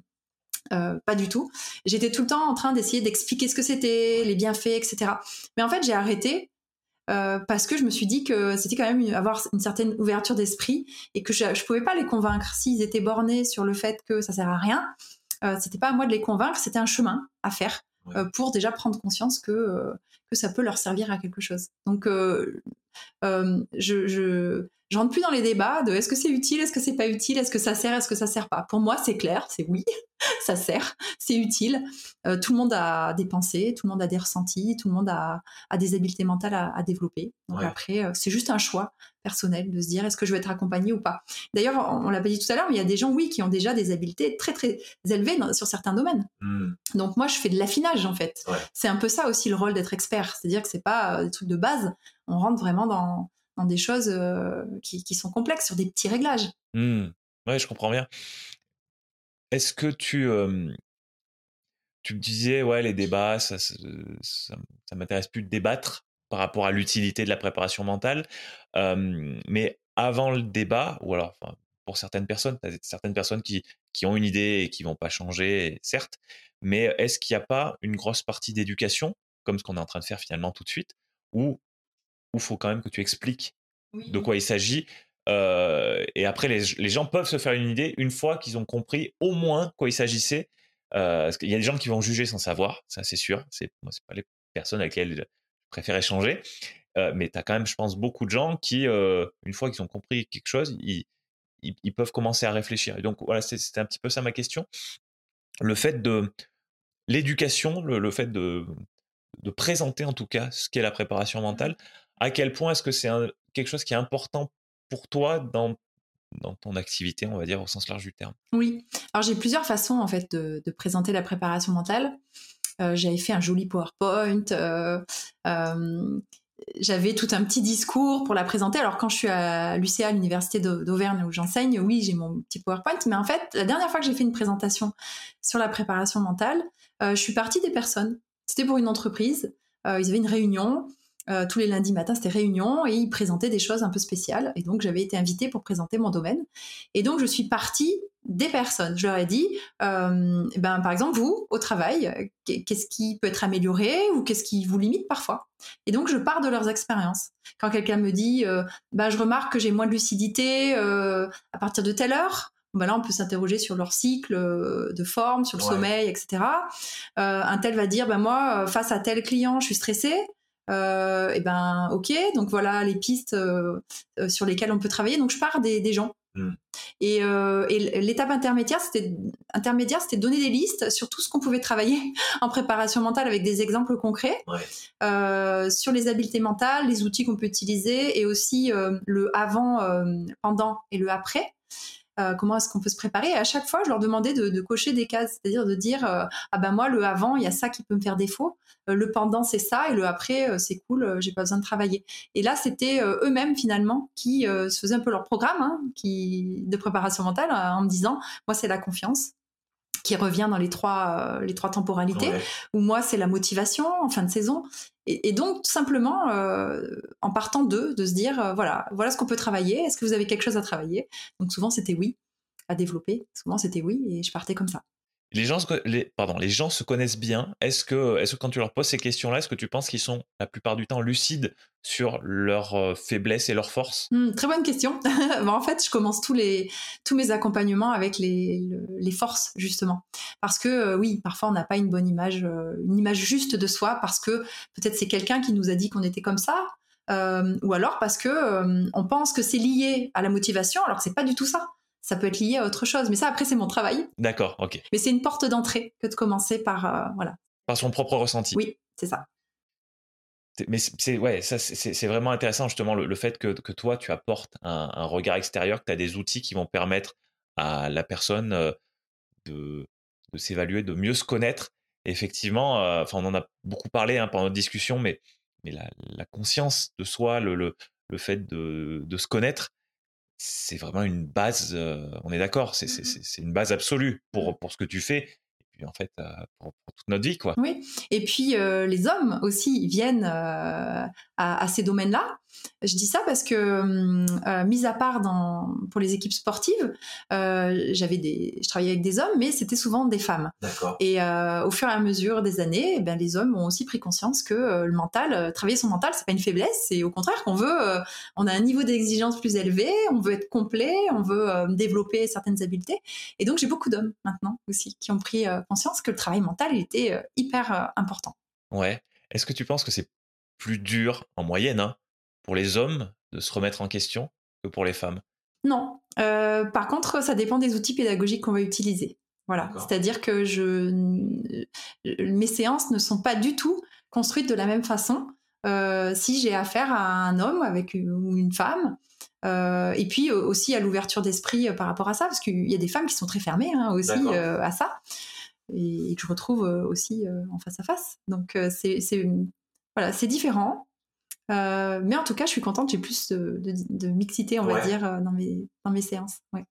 pas du tout. J'étais tout le temps en train d'essayer d'expliquer ce que c'était, les bienfaits, etc. Mais en fait, j'ai arrêté euh, parce que je me suis dit que c'était quand même avoir une certaine ouverture d'esprit et que je, ne pouvais pas les convaincre s'ils étaient bornés sur le fait que ça sert à rien. Euh, c'était pas à moi de les convaincre, c'était un chemin à faire euh, pour déjà prendre conscience que euh, que ça peut leur servir à quelque chose. Donc je, je je rentre plus dans les débats de est-ce que c'est utile, est-ce que c'est pas utile, est-ce que ça sert, est-ce que ça sert pas. Pour moi, c'est clair, c'est oui, ça sert, c'est utile. Euh, tout le monde a des pensées, tout le monde a des ressentis, tout le monde a, des habiletés mentales à, développer. Donc après, euh, c'est juste un choix personnel de se dire est-ce que je vais être accompagné ou pas. D'ailleurs, on, l'a pas dit tout à l'heure, mais il y a des gens, oui, qui ont déjà des habiletés très très élevées sur certains domaines. Hmm. Donc moi, je fais de l'affinage en fait. C'est un peu ça aussi le rôle d'être expert, c'est-à-dire que c'est pas euh, des trucs de base. On rentre vraiment dans dans des choses euh, qui, sont complexes, sur des petits réglages. Mmh. Oui, je comprends bien. Est-ce que tu, tu me disais, ouais, les débats, ça, ça, m'intéresse plus de débattre par rapport à l'utilité de la préparation mentale. mais avant le débat, ou alors pour certaines personnes, certaines personnes qui, qui ont une idée et qui vont pas changer, certes, mais est-ce qu'il n'y a pas une grosse partie d'éducation, comme ce qu'on est en train de faire finalement tout de suite, où il faut quand même que tu expliques de quoi il s'agit. Euh, et après, les, gens peuvent se faire une idée une fois qu'ils ont compris au moins quoi il s'agissait. Euh, parce qu'il y a des gens qui vont juger sans savoir, ça c'est sûr. C'est moi, c'est pas les personnes avec lesquelles je préfère échanger. Euh, mais tu as quand même, je pense, beaucoup de gens qui, une fois qu'ils ont compris quelque chose, ils, ils, peuvent commencer à réfléchir. Et donc voilà, c'était un petit peu ça ma question. Le fait de l'éducation, le, fait de, de présenter en tout cas ce qu'est la préparation mentale, à quel point est-ce que c'est quelque chose qui est important pour toi dans, dans ton activité, on va dire, au sens large du terme? Oui. Alors, j'ai plusieurs façons, en fait, de, présenter la préparation mentale. Euh, j'avais fait un joli PowerPoint. Euh, euh, j'avais tout un petit discours pour la présenter. Alors, quand je suis à l'UCA, l'université d'Auvergne où j'enseigne, oui, j'ai mon petit PowerPoint. Mais en fait, la dernière fois que j'ai fait une présentation sur la préparation mentale, je suis partie des personnes. C'était pour une entreprise. ils avaient une réunion. Euh, tous les lundis matins, c'était réunion et ils présentaient des choses un peu spéciales. Et donc, j'avais été invitée pour présenter mon domaine. Et donc, je suis partie des personnes. Je leur ai dit, euh, ben, par exemple, vous, au travail, qu'est-ce qui peut être amélioré ou qu'est-ce qui vous limite parfois? Et donc, je pars de leurs expériences. Quand quelqu'un me dit, euh, ben, je remarque que j'ai moins de lucidité à partir de telle heure, ben là, on peut s'interroger sur leur cycle de forme, sur le sommeil, etc. un tel va dire, ben moi, face à tel client, je suis stressé euh, et ben ok, donc voilà les pistes euh, euh, sur lesquelles on peut travailler. Donc je pars des, gens. Hmm. Et, euh, et l'étape intermédiaire, c'était intermédiaire, c'était donner des listes sur tout ce qu'on pouvait travailler en préparation mentale avec des exemples concrets ouais. sur les habiletés mentales, les outils qu'on peut utiliser et aussi le avant, pendant et le après. Euh, comment est-ce qu'on peut se préparer. Et à chaque fois, je leur demandais de, cocher des cases, c'est-à-dire de dire euh, ah ben moi le avant, il y a ça qui peut me faire défaut, euh, le pendant c'est ça et le après c'est cool, j'ai pas besoin de travailler. Et là, c'était eux-mêmes finalement qui se faisaient un peu leur programme hein, qui de préparation mentale en me disant moi c'est la confiance qui revient dans les trois, les trois temporalités, ou moi c'est la motivation en fin de saison. Et, donc tout simplement euh, en partant d'eux, de se dire euh, voilà, voilà ce qu'on peut travailler. Est-ce que vous avez quelque chose à travailler? Donc souvent c'était oui à développer. Souvent c'était oui et je partais comme ça les gens, se, les, pardon, les gens se connaissent bien. Est-ce que, est que quand tu leur poses ces questions-là, est-ce que tu penses qu'ils sont la plupart du temps lucides sur leurs euh, faiblesses et leurs forces mmh, Très bonne question. en fait, je commence tous, les, tous mes accompagnements avec les, les forces, justement. Parce que euh, oui, parfois on n'a pas une bonne image, euh, une image juste de soi, parce que peut-être c'est quelqu'un qui nous a dit qu'on était comme ça, ou alors parce que on pense que c'est lié à la motivation, alors que c'est pas du tout ça ça peut être lié à autre chose. Mais ça, après, c'est mon travail. D'accord, ok. Mais c'est une porte d'entrée que de commencer par, euh, voilà. Par son propre ressenti. Oui, c'est ça. Mais c'est ouais, ça c'est vraiment intéressant justement le, fait que, que, toi tu apportes un, regard extérieur, que tu as des outils qui vont permettre à la personne euh, de, de s'évaluer, de mieux se connaître. effectivement, euh, enfin on en a beaucoup parlé hein, pendant notre discussion, mais, mais la, la conscience de soi, le, le, le fait de, de, se connaître, c'est vraiment une base, on est d'accord, mmh c'est une base absolue pour, pour ce que tu fais. Et puis en fait pour, toute notre vie quoi. Oui. Et puis les hommes aussi viennent à, à, ces domaines-là. Je dis ça parce que, hum, euh, mis à part dans, pour les équipes sportives, euh, j'avais des, je travaillais avec des hommes, mais c'était souvent des femmes. Et euh, au fur et à mesure des années, eh ben, les hommes ont aussi pris conscience que le mental, travailler son mental, c'est pas une faiblesse, c'est au contraire qu'on veut, on a un niveau d'exigence plus élevé, on veut être complet, on veut développer certaines habiletés. Et donc j'ai beaucoup d'hommes maintenant aussi qui ont pris conscience que le travail mental il était hyper important. Ouais. Est-ce que tu penses que c'est plus dur en moyenne hein, pour les hommes de se remettre en question que pour les femmes? Non. Euh, par contre, ça dépend des outils pédagogiques qu'on va utiliser. Voilà. C'est-à-dire que je, mes séances ne sont pas du tout construites de la même façon euh, si j'ai affaire à un homme avec ou une femme. Euh, et puis aussi à l'ouverture d'esprit par rapport à ça, parce qu'il y a des femmes qui sont très fermées hein, aussi à ça, et, que je retrouve aussi en face à face. Donc c'est voilà, c'est différent. Euh, mais en tout cas, je suis contente, j'ai plus de, mixité, on va dire, euh, dans mes, dans mes séances. Ouais.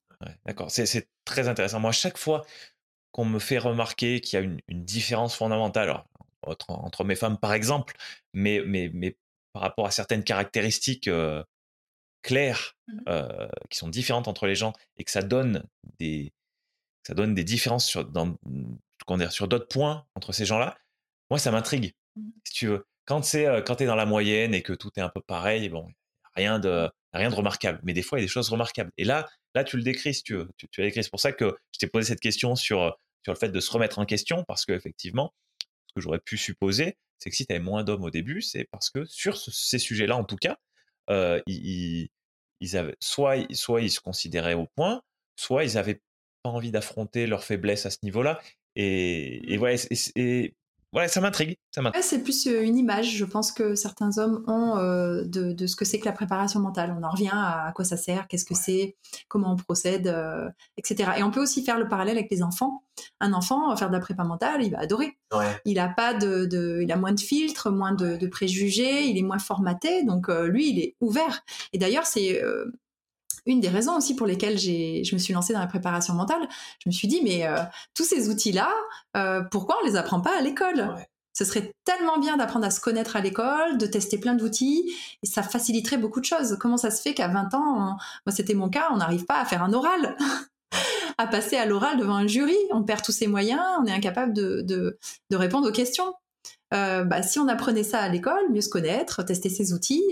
D'accord, c'est très intéressant. Moi, chaque fois qu'on me fait remarquer qu'il y a une, différence fondamentale entre, mes femmes, par exemple, mais, mais, mais par rapport à certaines caractéristiques euh, claires mmh qui sont différentes entre les gens et que ça donne des, ça donne des différences sur, dans, sur d'autres points entre ces gens-là, moi, ça m'intrigue, mmh si tu veux quand c'est quand es dans la moyenne et que tout est un peu pareil, bon, rien de rien de remarquable. Mais des fois, il y a des choses remarquables. Et là, là, tu le décris, si tu veux. Tu, tu décrit. C'est pour ça que je t'ai posé cette question sur sur le fait de se remettre en question, parce qu'effectivement, ce que j'aurais pu supposer, c'est que si tu avais moins d'hommes au début, c'est parce que sur ces sujets-là, en tout cas, euh, ils, ils, avaient soit soit ils se considéraient au point, soit ils avaient pas envie d'affronter leurs faiblesses à ce niveau-là. Et, et, ouais, et, ouais, ça m'intrigue. c'est plus euh, une image, je pense que certains hommes ont euh, de, ce que c'est que la préparation mentale. On en revient à, quoi ça sert, qu'est-ce que c'est, comment on procède, euh, etc. Et on peut aussi faire le parallèle avec les enfants. Un enfant, faire de la prépa mentale, il va adorer. Il a pas de, il a moins de filtres, moins de, préjugés, il est moins formaté, donc lui, il est ouvert. Et d'ailleurs, c'est une des raisons aussi pour lesquelles je me suis lancée dans la préparation mentale. Je me suis dit, mais euh, tous ces outils-là, euh, pourquoi on les apprend pas à l'école? Ce serait tellement bien d'apprendre à se connaître à l'école, de tester plein d'outils, et ça faciliterait beaucoup de choses. Comment ça se fait qu'à 20 ans, moi c'était mon cas, on n'arrive pas à faire un oral à passer à l'oral devant un jury, on perd tous ses moyens, on est incapable de, répondre aux questions. Euh, bah, si on apprenait ça à l'école, mieux se connaître, tester ses outils,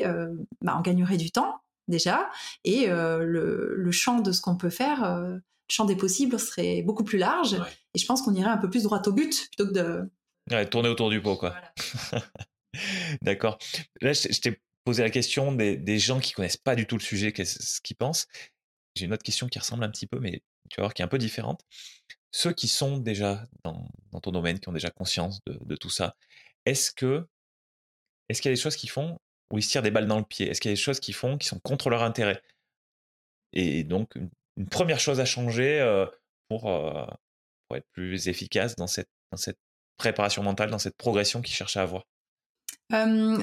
bah, on gagnerait du temps déjà, et euh, le, champ de ce qu'on peut faire, euh, le champ des possibles serait beaucoup plus large, et je pense qu'on irait un peu plus droit au but plutôt que de... tourner autour du pot, quoi. D'accord. Là, je, t'ai posé la question des, gens qui connaissent pas du tout le sujet, qu'est-ce qu'ils pensent. J'ai une autre question qui ressemble un petit peu, mais tu vas voir qui est un peu différente. Ceux qui sont déjà dans, ton domaine, qui ont déjà conscience de, de tout ça, est-ce que est-ce qu'il y a des choses qui font où ils se tirent des balles dans le pied Est-ce qu'il y a des choses qu'ils font qui sont contre leur intérêt? Et donc, une, première chose à changer euh, pour, euh, pour, être plus efficace dans cette, dans cette préparation mentale, dans cette progression qu'ils cherchent à avoir.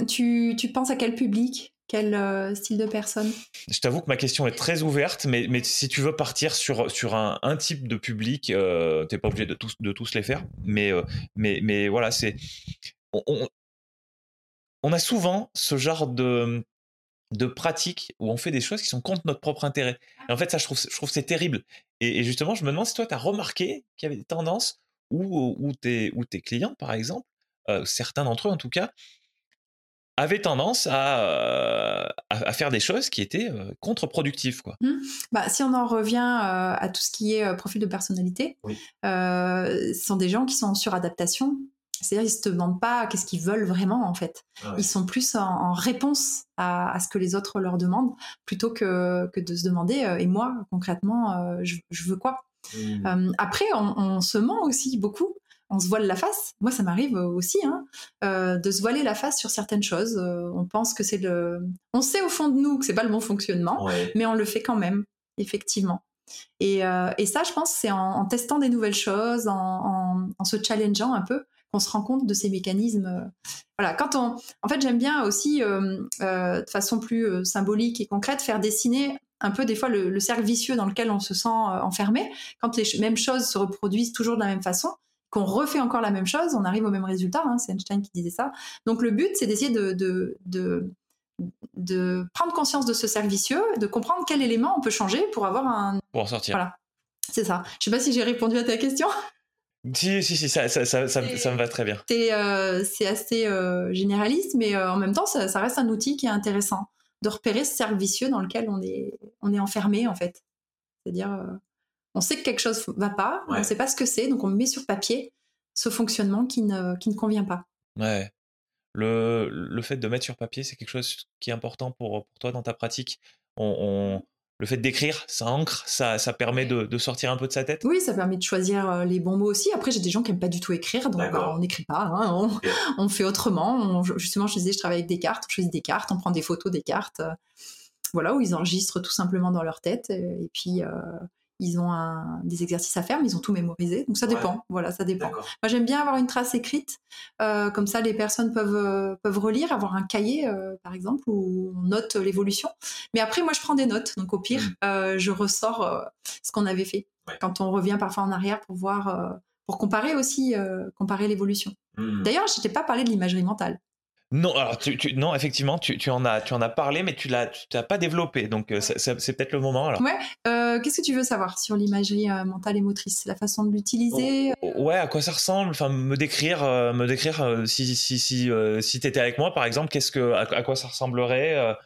tu, tu, penses à quel public? Quel euh, style de personne? Je t'avoue que ma question est très ouverte, mais, mais si tu veux partir sur, sur un, un type de public, tu n'es pas obligé de tous, de tous les faire. Mais, mais, mais voilà, c'est on a souvent ce genre de, de pratiques où on fait des choses qui sont contre notre propre intérêt. Et en fait, ça, je trouve, je trouve c'est terrible. Et, justement, je me demande si toi, tu as remarqué qu'il y avait des tendances où, où, tes, tes clients, par exemple, euh, certains d'entre eux en tout cas, avaient tendance à, euh, à, faire des choses qui étaient euh, contre-productives. Quoi. Mmh. Bah, si on en revient à tout ce qui est profil de personnalité, ce sont des gens qui sont en suradaptation c'est-à-dire, ils se demandent pas qu'est-ce qu'ils veulent vraiment, en fait. Ah ils sont plus en, réponse à, ce que les autres leur demandent, plutôt que, que de se demander, euh, et moi, concrètement, euh, je, veux quoi? Mmh. euh, Après, on, se ment aussi beaucoup. On se voile la face. Moi, ça m'arrive aussi, hein, de se voiler la face sur certaines choses. on pense que c'est le. On sait au fond de nous que c'est pas le bon fonctionnement, mais on le fait quand même, effectivement. Et, et ça, je pense, c'est en, testant des nouvelles choses, en, en se challengeant un peu, qu'on se rend compte de ces mécanismes. Euh, voilà, quand on, en fait, j'aime bien aussi, euh, euh, de façon plus symbolique et concrète, faire dessiner un peu des fois le, cercle vicieux dans lequel on se sent enfermé. Quand les mêmes choses se reproduisent toujours de la même façon, qu'on refait encore la même chose, on arrive au même résultat. Hein, c'est Einstein qui disait ça. Donc le but, c'est d'essayer de, de, de, de, prendre conscience de ce cercle vicieux, de comprendre quel élément on peut changer pour avoir un... Pour en sortir. Voilà, c'est ça. Je sais pas si j'ai répondu à ta question. Si, si, si, ça, ça, ça, ça, me va très bien. C'est euh, assez euh, généraliste, mais euh, en même temps, ça, reste un outil qui est intéressant de repérer ce cercle vicieux dans lequel on est, on est enfermé, en fait. C'est-à-dire, on sait que quelque chose va pas, on ne sait pas ce que c'est, donc on met sur papier ce fonctionnement qui ne, qui ne convient pas. Ouais. Le, le fait de mettre sur papier, c'est quelque chose qui est important pour, pour toi dans ta pratique. on, le fait d'écrire, ça ancre, ça, ça permet de, sortir un peu de sa tête Oui, ça permet de choisir euh, les bons mots aussi. Après, j'ai des gens qui n'aiment pas du tout écrire, donc bah, on n'écrit pas, hein, on, fait autrement. justement, je disais, je travaille avec des cartes, on choisit des cartes, on prend des photos des cartes, euh, voilà, où ils enregistrent tout simplement dans leur tête. Et, puis, euh, ils ont des exercices à faire, mais ils ont tout mémorisé. Donc ça dépend. Voilà, ça dépend. Moi, j'aime bien avoir une trace écrite. Euh, comme ça, les personnes peuvent, euh, peuvent relire, avoir un cahier, euh, par exemple, où on note l'évolution. Mais après, moi, je prends des notes. Donc au pire, mmh. je ressors ce qu'on avait fait. Quand on revient parfois en arrière pour voir, pour comparer aussi, comparer l'évolution. Mmh. D'ailleurs, je t'ai pas parlé de l'imagerie mentale. Non, alors non, effectivement, tu, en as, tu en as parlé, mais tu l'as, tu t'as pas développé, donc euh, c'est peut-être le moment. Alors. Ouais. Euh, qu'est-ce que tu veux savoir sur l'imagerie euh, mentale et motrice, la façon de l'utiliser oh, Ouais, à quoi ça ressemble? Enfin, me décrire, me décrire si si si si t'étais avec moi, par exemple, qu'est-ce que, à, quoi ça ressemblerait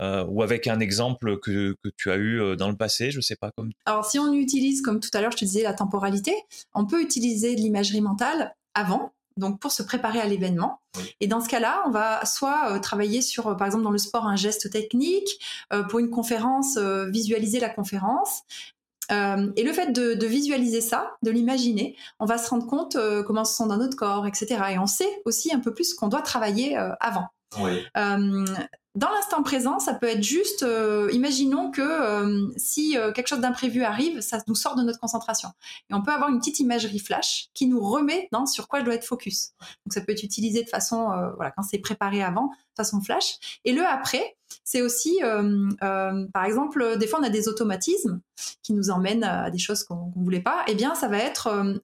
ou avec un exemple que, que, tu as eu dans le passé, je sais pas comme. Alors, si on utilise, comme tout à l'heure, je te disais la temporalité, on peut utiliser de l'imagerie mentale avant donc pour se préparer à l'événement. Et dans ce cas-là, on va soit euh, travailler sur, euh, par exemple dans le sport, un geste technique, euh, pour une conférence, visualiser la conférence. et le fait de, visualiser ça, de l'imaginer, on va se rendre compte comment se sent dans notre corps, etc. Et on sait aussi un peu plus ce qu'on doit travailler avant. Oui dans l'instant présent, ça peut être juste, euh, imaginons que euh, si euh, quelque chose d'imprévu arrive, ça nous sort de notre concentration. Et on peut avoir une petite imagerie flash qui nous remet sur quoi je dois être focus. Donc ça peut être utilisé de façon, voilà, quand c'est préparé avant, de façon flash. Et le après, c'est aussi, par exemple, des fois on a des automatismes qui nous emmènent à des choses qu'on ne voulait pas. Eh bien, ça va être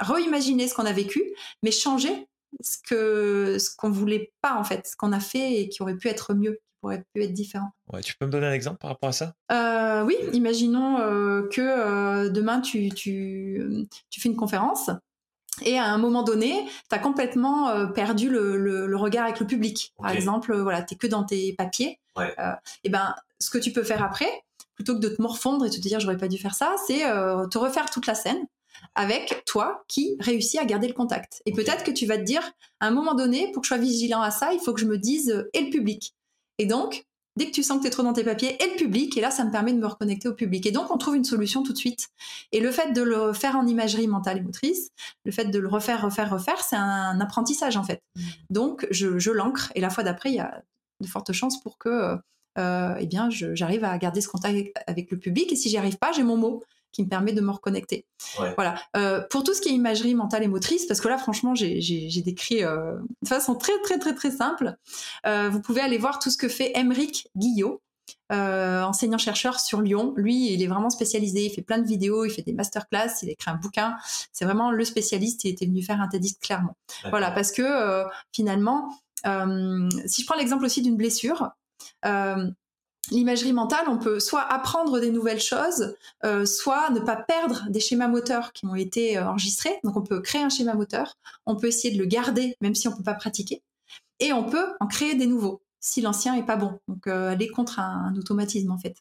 reimaginer ce qu'on a vécu, mais changer ce que ce qu'on voulait pas en fait, ce qu'on a fait et qui aurait pu être mieux, qui pourrait pu être différent. Ouais, tu peux me donner un exemple par rapport à ça? Euh, Oui, imaginons euh, que euh, demain tu, tu, tu fais une conférence et à un moment donné, tu as complètement perdu le, le, regard avec le public. Par exemple, voilà, tu que dans tes papiers. et ben, ce que tu peux faire après, plutôt que de te morfondre et te dire j'aurais pas dû faire ça, c'est te refaire toute la scène avec toi qui réussis à garder le contact. Et peut-être que tu vas te dire, à un moment donné, pour que je sois vigilant à ça, il faut que je me dise euh, et le public. Et donc, dès que tu sens que tu es trop dans tes papiers, et le public, et là, ça me permet de me reconnecter au public. Et donc, on trouve une solution tout de suite. Et le fait de le faire en imagerie mentale et motrice, le fait de le refaire, refaire, refaire, c'est un apprentissage, en fait. Mmh. Donc, je, l'ancre, et la fois d'après, il y a de fortes chances pour que, euh, eh bien, j'arrive à garder ce contact avec le public. Et si j'y arrive pas, j'ai mon mot qui me permet de me reconnecter. Voilà. Euh, pour tout ce qui est imagerie mentale et motrice, parce que là, franchement, j'ai décrit euh, de façon très, très, très, très simple. Euh, vous pouvez aller voir tout ce que fait Emeric Guillot. enseignant-chercheur sur Lyon. Lui, il est vraiment spécialisé, il fait plein de vidéos, il fait des masterclass, il a écrit un bouquin. C'est vraiment le spécialiste, il était venu faire un TEDx clairement. Voilà, parce que finalement, si je prends l'exemple aussi d'une blessure, l'imagerie mentale, on peut soit apprendre des nouvelles choses, euh, soit ne pas perdre des schémas moteurs qui ont été euh, enregistrés. Donc on peut créer un schéma moteur, on peut essayer de le garder même si on ne peut pas pratiquer, et on peut en créer des nouveaux si l'ancien est pas bon. Donc euh, aller contre un, automatisme en fait.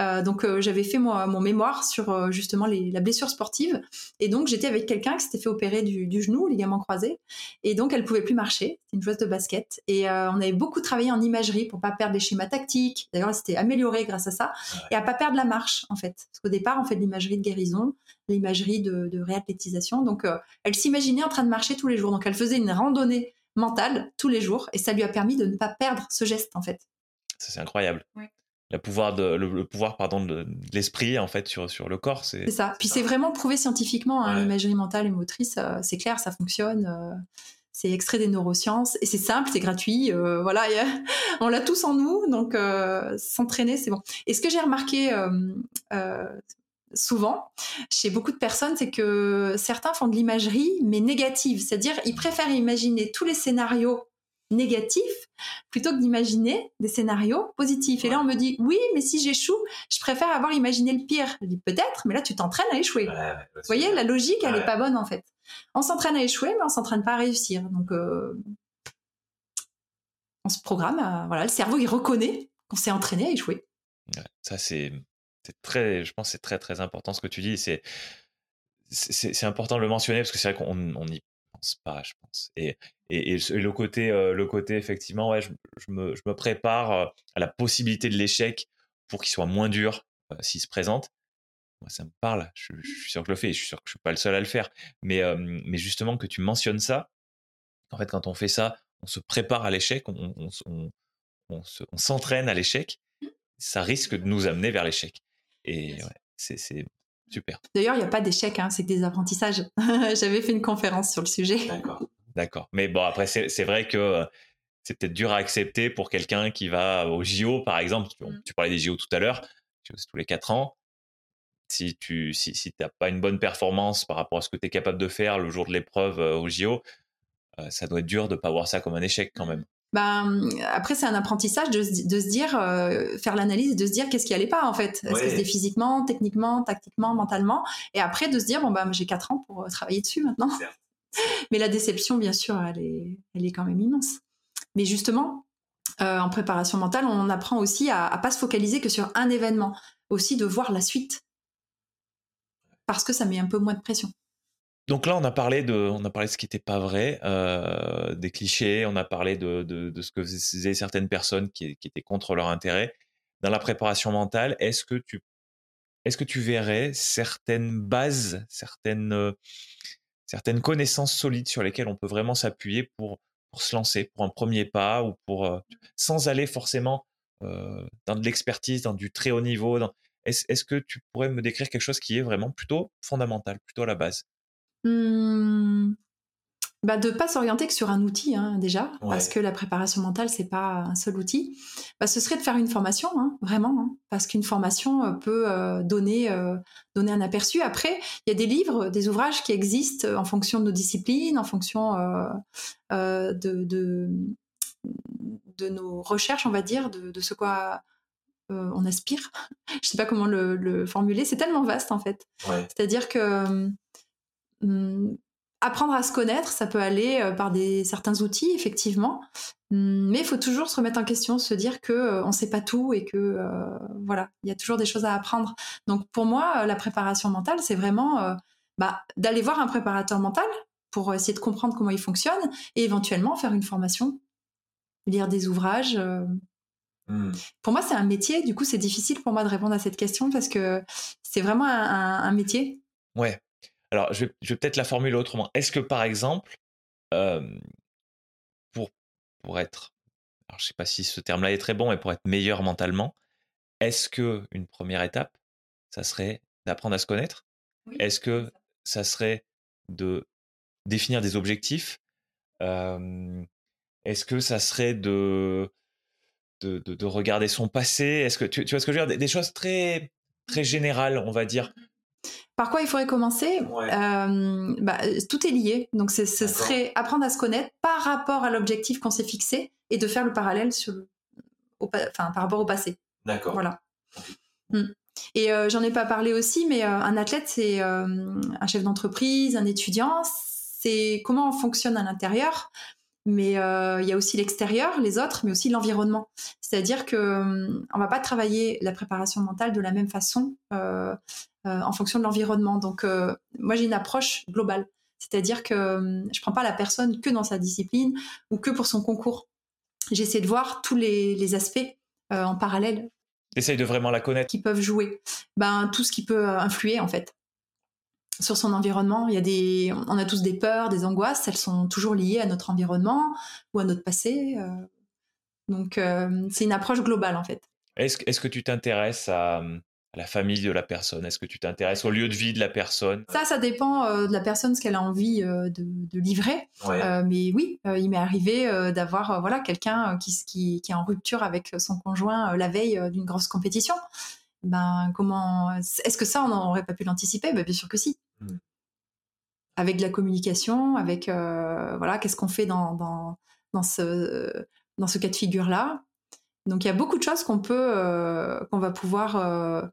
Euh, donc euh, j'avais fait moi, mon mémoire sur justement les, la blessure sportive et donc j'étais avec quelqu'un qui s'était fait opérer du, du, genou, ligament croisé et donc elle pouvait plus marcher. C'était une joueuse de basket et on avait beaucoup travaillé en imagerie pour pas perdre les schémas tactiques. D'ailleurs elle s'était améliorée grâce à ça et à pas perdre la marche en fait. Parce qu'au départ on fait de l'imagerie de guérison, l'imagerie de, de réathlétisation. Donc elle s'imaginait en train de marcher tous les jours. Donc elle faisait une randonnée mental tous les jours et ça lui a permis de ne pas perdre ce geste en fait. Ça c'est incroyable. Le pouvoir, de, le, pouvoir pardon, de, l'esprit en fait sur, sur le corps. C'est ça. Puis c'est vraiment prouvé scientifiquement, hein, l'imagerie mentale et motrice, euh, c'est clair, ça fonctionne. Euh, c'est extrait des neurosciences et c'est simple, c'est gratuit. Euh, voilà, on l'a tous en nous, donc s'entraîner, c'est bon. Et ce que j'ai remarqué souvent chez beaucoup de personnes, c'est que certains font de l'imagerie, mais négative. C'est-à-dire, ils préfèrent imaginer tous les scénarios négatifs plutôt que d'imaginer des scénarios positifs. Et là, on me dit, oui, mais si j'échoue, je préfère avoir imaginé le pire. Je dis, peut-être, mais là, tu t'entraînes à échouer. Vous voyez, la logique, elle n'est pas bonne, en fait. On s'entraîne à échouer, mais on s'entraîne pas à réussir. Donc, euh, on se programme, voilà, le cerveau, il reconnaît qu'on s'est entraîné à échouer. ça, c'est très, je pense, c'est très, très important ce que tu dis. C'est c'est important de le mentionner parce que c'est vrai qu'on n'y pense pas, je pense. Et, et, le côté, euh, le côté effectivement, ouais, je, me, je, me, prépare euh, à la possibilité de l'échec pour qu'il soit moins dur euh, s'il se présente. Moi, ça me parle. Je, suis sûr que je le fais. Je suis sûr que je suis pas le seul à le faire. Mais, mais justement que tu mentionnes ça. En fait, quand on fait ça, on se prépare à l'échec, on, on, on s'entraîne à l'échec. Ça risque de nous amener vers l'échec. Et ouais, c'est super. D'ailleurs, il n'y a pas d'échec, hein, c'est que des apprentissages. J'avais fait une conférence sur le sujet. D'accord. D'accord. Mais bon, après, c'est vrai que euh, c'est peut-être dur à accepter pour quelqu'un qui va au JO, par exemple. Tu, mmh. parlais des JO tout à l'heure, c'est tous les 4 ans. Si tu si, si n'as pas une bonne performance par rapport à ce que tu es capable de faire le jour de l'épreuve euh, au JO, euh, ça doit être dur de ne pas voir ça comme un échec quand même. Ben, après, c'est un apprentissage de, de se dire, faire l'analyse, de se dire qu'est-ce qui allait pas en fait. Est-ce que c'était physiquement, techniquement, tactiquement, mentalement? Et après, de se dire, bon, ben, j'ai 4 ans pour travailler dessus maintenant. Mais la déception, bien sûr, elle est, elle est quand même immense. Mais justement, euh, en préparation mentale, on apprend aussi à, ne pas se focaliser que sur un événement, aussi de voir la suite, parce que ça met un peu moins de pression. Donc là, on a parlé de, on a parlé de ce qui n'était pas vrai, euh, des clichés, on a parlé de, de, ce que faisaient certaines personnes qui, étaient contre leur intérêt. Dans la préparation mentale, est-ce que tu, est-ce que tu verrais certaines bases, certaines, euh, certaines connaissances solides sur lesquelles on peut vraiment s'appuyer pour, pour se lancer, pour un premier pas ou pour euh, sans aller forcément dans de l'expertise, dans du très haut niveau. Est-ce, que tu pourrais me décrire quelque chose qui est vraiment plutôt fondamental, plutôt à la base? Mmh bah, de pas s'orienter que sur un outil hein, déjà, parce que la préparation mentale c'est pas un seul outil. Bah, ce serait de faire une formation, hein, vraiment, hein, parce qu'une formation euh, peut euh, donner euh, donner un aperçu. Après, il y a des livres, des ouvrages qui existent en fonction de nos disciplines, en fonction de, de, de nos recherches, on va dire, de, de ce quoi on aspire. Je sais pas comment le, le formuler. C'est tellement vaste en fait. C'est-à-dire que apprendre à se connaître, ça peut aller par des certains outils, effectivement, hum, mais il faut toujours se remettre en question, se dire que euh, on sait pas tout et que euh, voilà, il y a toujours des choses à apprendre. Donc pour moi, la préparation mentale, c'est vraiment bah, d'aller voir un préparateur mental pour essayer de comprendre comment il fonctionne et éventuellement faire une formation, lire des ouvrages. Mmh. Pour moi, c'est un métier. Du coup, c'est difficile pour moi de répondre à cette question parce que c'est vraiment un, un métier. Ouais, alors, je vais, peut-être la formuler autrement. Est-ce que, par exemple, pour, pour être, alors je ne sais pas si ce terme-là est très bon, mais pour être meilleur mentalement, est-ce que une première étape, ça serait d'apprendre à se connaître? Est-ce que ça. serait de définir des objectifs? Est-ce que ça serait de de, de, regarder son passé? Est-ce que tu, tu, vois ce que je veux dire? Des, choses très très générales, on va dire. Par quoi il faudrait commencer? Euh, bah, Tout est lié. Donc, ce serait apprendre à se connaître par rapport à l'objectif qu'on s'est fixé et de faire le parallèle sur enfin, par rapport au passé. D'accord. Voilà. Hmm. Et euh, j'en ai pas parlé aussi, mais euh, un athlète, c'est un chef d'entreprise, un étudiant, c'est comment on fonctionne à l'intérieur, mais il y a aussi l'extérieur, les autres, mais aussi l'environnement. C'est-à-dire que hum, on va pas travailler la préparation mentale de la même façon en fonction de l'environnement. Donc, euh, moi, j'ai une approche globale. C'est-à-dire que euh, je prends pas la personne que dans sa discipline ou que pour son concours. J'essaie de voir tous les, aspects en parallèle. Essaye de vraiment la connaître. Qui peuvent jouer. Ben, tout ce qui peut influer, en fait sur son environnement. Il y a des, on a tous des peurs, des angoisses. Elles sont toujours liées à notre environnement ou à notre passé. donc, c'est une approche globale en fait. Est-ce, est-ce que tu t'intéresses à, la famille de la personne? Est-ce que tu t'intéresses au lieu de vie de la personne? Ça, ça dépend euh, de la personne, ce qu'elle a envie euh, de, livrer. Euh, mais oui, il m'est arrivé d'avoir voilà quelqu'un qui, qui, qui, est en rupture avec son conjoint la veille d'une grosse compétition. Ben comment Est-ce que ça, on n'aurait pas pu l'anticiper? Ben, Bien sûr que si. Hmm. Avec de la communication, avec voilà, qu'est-ce qu'on fait dans, dans, dans, ce dans ce cas de figure là. Donc il y a beaucoup de choses qu'on peut qu'on va pouvoir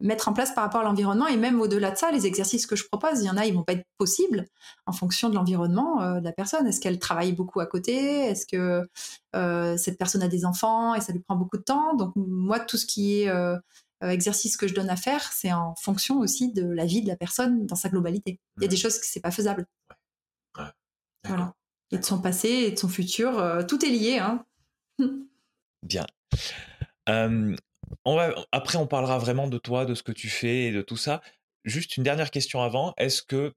mettre en place par rapport à l'environnement et même au-delà de ça, les exercices que je propose, il y en a, ils vont pas être possibles en fonction de l'environnement euh, de la personne. Est-ce qu'elle travaille beaucoup à côté? Est-ce que euh, cette personne a des enfants et ça lui prend beaucoup de temps? Donc moi, tout ce qui est euh, exercice que je donne à faire, c'est en fonction aussi de la vie de la personne dans sa globalité. Il y a des choses que c'est pas faisable. Voilà. Et de son passé et de son futur, tout est lié. Hein. Bien après, on parlera vraiment de toi, de ce que tu fais et de tout ça. Juste une dernière question avant. Est-ce que,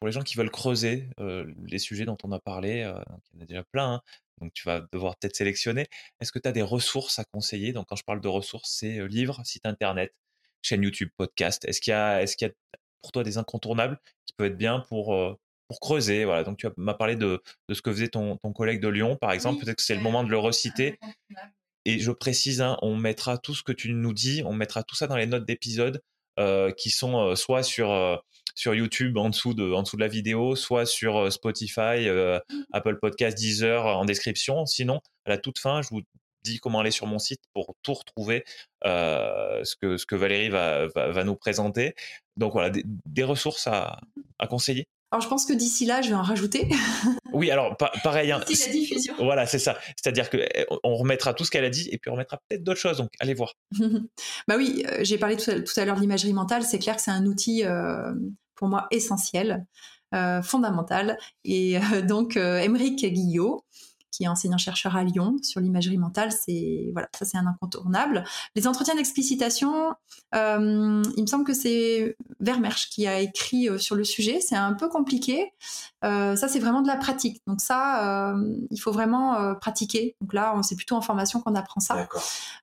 pour les gens qui veulent creuser les sujets dont on a parlé, il y en a déjà plein, hein, donc tu vas devoir peut-être sélectionner, est-ce que tu as des ressources à conseiller? Donc, quand je parle de ressources, c'est livres, site internet, chaîne YouTube, podcast. Est-ce qu'il y, a, est-ce qu'il y a pour toi des incontournables qui peuvent être bien pour, pour creuser? Voilà. Donc, tu m'as parlé de, de, ce que faisait ton, ton collègue de Lyon, par exemple. Peut-être que c'est le moment de le reciter. Et je précise, hein, on mettra tout ce que tu nous dis, on mettra tout ça dans les notes d'épisode euh, qui sont euh, soit sur euh, sur YouTube en dessous de en dessous de la vidéo, soit sur Spotify, mmh. Apple Podcast, Deezer en description. Sinon, à la toute fin, je vous dis comment aller sur mon site pour tout retrouver ce que ce que Valérie va, va, nous présenter. Donc voilà, des, ressources à, à conseiller. Alors je pense que d'ici là, je vais en rajouter. Oui, alors pareil. Hein, la diffusion. Voilà, c'est ça. C'est-à-dire que eh, on remettra tout ce qu'elle a dit et puis on remettra peut-être d'autres choses. Donc allez voir. bah oui, euh, j'ai parlé tout à, l'heure de l'imagerie mentale. C'est clair que c'est un outil euh, pour moi essentiel, euh, fondamental. Et donc Émeric Guillot qui est enseignant-chercheur à Lyon sur l'imagerie mentale. C'est voilà, ça c'est un incontournable. Les entretiens d'explicitation, euh, il me semble que c'est Vermersch qui a écrit euh, sur le sujet. C'est un peu compliqué. Euh, ça c'est vraiment de la pratique. Donc ça, il faut vraiment pratiquer. Donc là, c'est plutôt en formation qu'on apprend ça.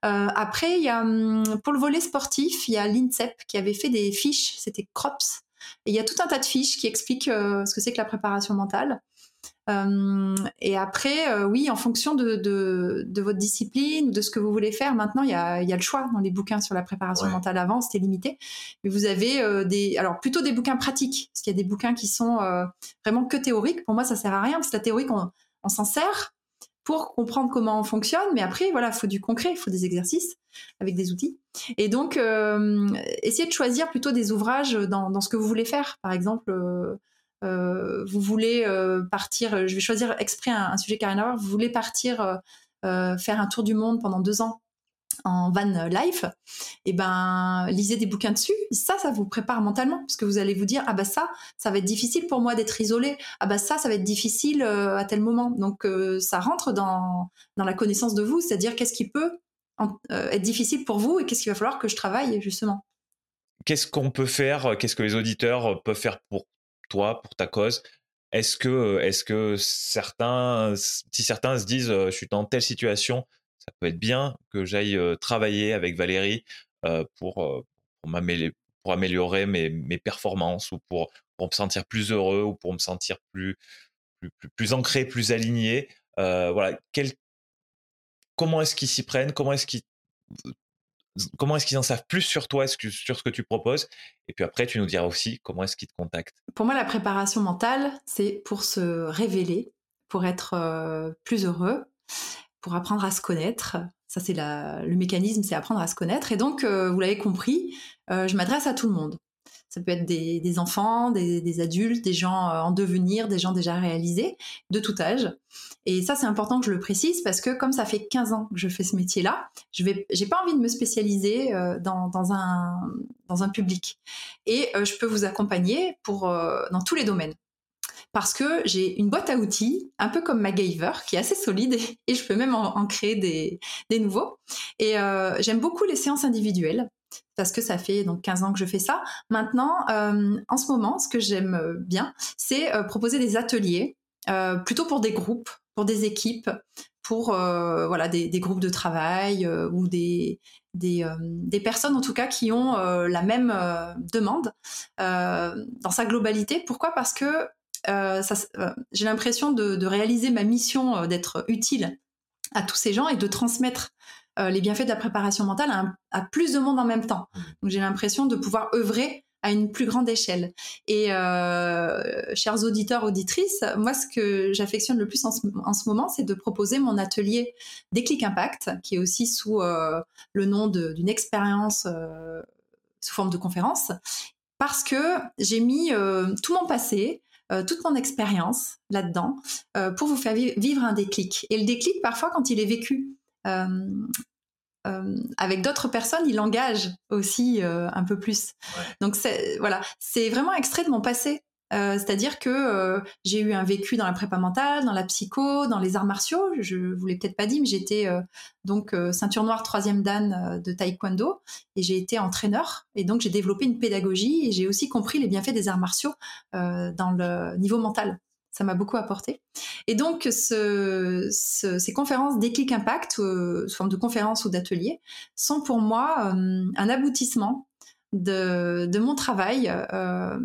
après, il y a hum, pour le volet sportif, il y a l'INSEP qui avait fait des fiches. C'était Crops. Et il y a tout un tas de fiches qui expliquent ce que c'est que la préparation mentale. Euh, et après, euh, oui, en fonction de, de, votre discipline, de ce que vous voulez faire, maintenant, il y a, y a le choix dans les bouquins sur la préparation mentale avant, c'était limité. Mais vous avez euh, des, alors plutôt des bouquins pratiques, parce qu'il y a des bouquins qui sont vraiment que théoriques. Pour moi, ça sert à rien, parce que la théorique, on, on s'en sert pour comprendre comment on fonctionne, mais après, voilà, il faut du concret, il faut des exercices avec des outils. Et donc, essayez de choisir plutôt des ouvrages dans, dans, ce que vous voulez faire. Par exemple, euh, vous voulez euh, partir, je vais choisir exprès un, sujet qui n'a rien à voir, vous voulez partir euh, faire un tour du monde pendant deux ans en van life, et eh ben lisez des bouquins dessus. Ça, ça vous prépare mentalement parce que vous allez vous dire ah bah ça, ça va être difficile pour moi d'être isolé. Ah bah ça, ça va être difficile à tel moment. Donc ça rentre dans dans la connaissance de vous, c'est-à-dire qu'est-ce qui peut être difficile pour vous et qu'est-ce qu'il va falloir que je travaille justement. Qu'est-ce qu'on peut faire Qu'est-ce que les auditeurs peuvent faire pour toi, pour ta cause. Est-ce que, est-ce que certains, si certains se disent, je suis dans telle situation, ça peut être bien que j'aille travailler avec Valérie pour, pour, pour améliorer mes, mes, performances ou pour, pour me sentir plus heureux ou pour me sentir plus, plus, plus, ancré, plus aligné. voilà. Quel, comment est-ce qu'ils s'y prennent? Comment est-ce qu'ils comment est-ce qu'ils en savent plus sur toi, sur ce que tu proposes? Et puis après, tu nous diras aussi comment est-ce qu'ils te contactent. Pour moi, la préparation mentale, c'est pour se révéler, pour être euh, plus heureux, pour apprendre à se connaître. Ça, c'est le mécanisme, c'est apprendre à se connaître. Et donc, euh, vous l'avez compris, euh, je m'adresse à tout le monde. Ça peut être des, enfants, des, adultes, des gens euh, en devenir, des gens déjà réalisés, de tout âge. Et ça, c'est important que je le précise parce que comme ça fait 15 ans que je fais ce métier-là, je j'ai pas envie de me spécialiser euh, dans, un, dans un public. Et euh, je peux vous accompagner pour, dans tous les domaines parce que j'ai une boîte à outils, un peu comme MacGyver, qui est assez solide et, je peux même en, créer des, nouveaux. Et j'aime beaucoup les séances individuelles parce que ça fait donc 15 ans que je fais ça. Maintenant, euh, en ce moment, ce que j'aime bien, c'est euh, proposer des ateliers, euh, plutôt pour des groupes, pour des équipes, pour voilà des, groupes de travail ou des, des, personnes en tout cas qui ont la même demande dans sa globalité. Pourquoi? Parce que j'ai l'impression de, de, réaliser ma mission d'être utile à tous ces gens et de transmettre les bienfaits de la préparation mentale à, à, plus de monde en même temps. Mmh. Donc j'ai l'impression de pouvoir œuvrer à une plus grande échelle. Et euh, chers auditeurs, auditrices, moi, ce que j'affectionne le plus en ce, moment, c'est de proposer mon atelier Déclic Impact, qui est aussi sous euh, le nom d'une expérience euh, sous forme de conférence, parce que j'ai mis euh, tout mon passé, euh, toute mon expérience là-dedans, euh, pour vous faire vivre un déclic. Et le déclic, parfois, quand il est vécu euh, avec d'autres personnes, il engage aussi un peu plus. Donc voilà, c'est vraiment extrait de mon passé. Euh, c'est-à-dire que j'ai eu un vécu dans la prépa mentale, dans la psycho, dans les arts martiaux. Je vous l'ai peut-être pas dit, mais j'étais donc ceinture noire troisième dan de taekwondo et j'ai été entraîneur et donc j'ai développé une pédagogie et j'ai aussi compris les bienfaits des arts martiaux dans le niveau mental ça m'a beaucoup apporté. Et donc, ce, ces conférences Déclic Impact, euh, sous forme de conférences ou d'ateliers, sont pour moi euh, un aboutissement de, de mon travail euh, euh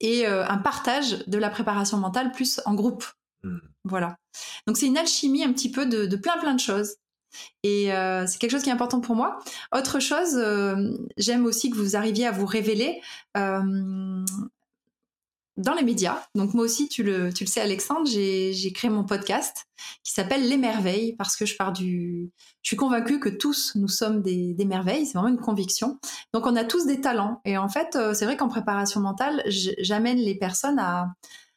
et un partage de la préparation mentale plus en groupe. Mmh. Voilà. Donc, c'est une alchimie un petit peu de, de plein plein de choses. Et euh, c'est quelque chose qui est important pour moi. Autre chose, euh, j'aime aussi que vous arriviez à vous révéler euh, dans les médias. Donc moi aussi, tu le, tu le sais Alexandre, j'ai créé mon podcast qui s'appelle Les Merveilles parce que je pars du... Je suis convaincue que tous, nous sommes des, des merveilles, c'est vraiment une conviction. Donc on a tous des talents. Et en fait, euh, c'est vrai qu'en préparation mentale, j'amène les personnes à,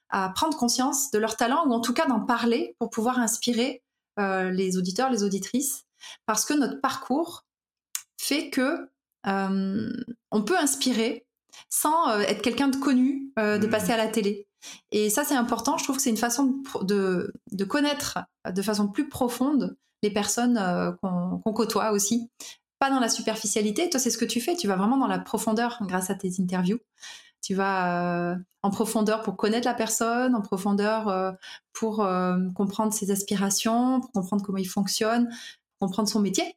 à prendre conscience de leurs talents ou en tout cas d'en parler pour pouvoir inspirer euh, les auditeurs, les auditrices. Parce que notre parcours fait que euh, on peut inspirer sans euh, être quelqu'un de connu, euh, de mmh. passer à la télé. Et ça, c'est important. Je trouve que c'est une façon de, de, connaître de façon plus profonde les personnes euh, qu'on côtoie aussi. Pas dans la superficialité. Toi, c'est ce que tu fais. Tu vas vraiment dans la profondeur grâce à tes interviews. Tu vas en profondeur pour connaître la personne, en profondeur pour comprendre ses aspirations, pour comprendre comment il fonctionne, comprendre son métier.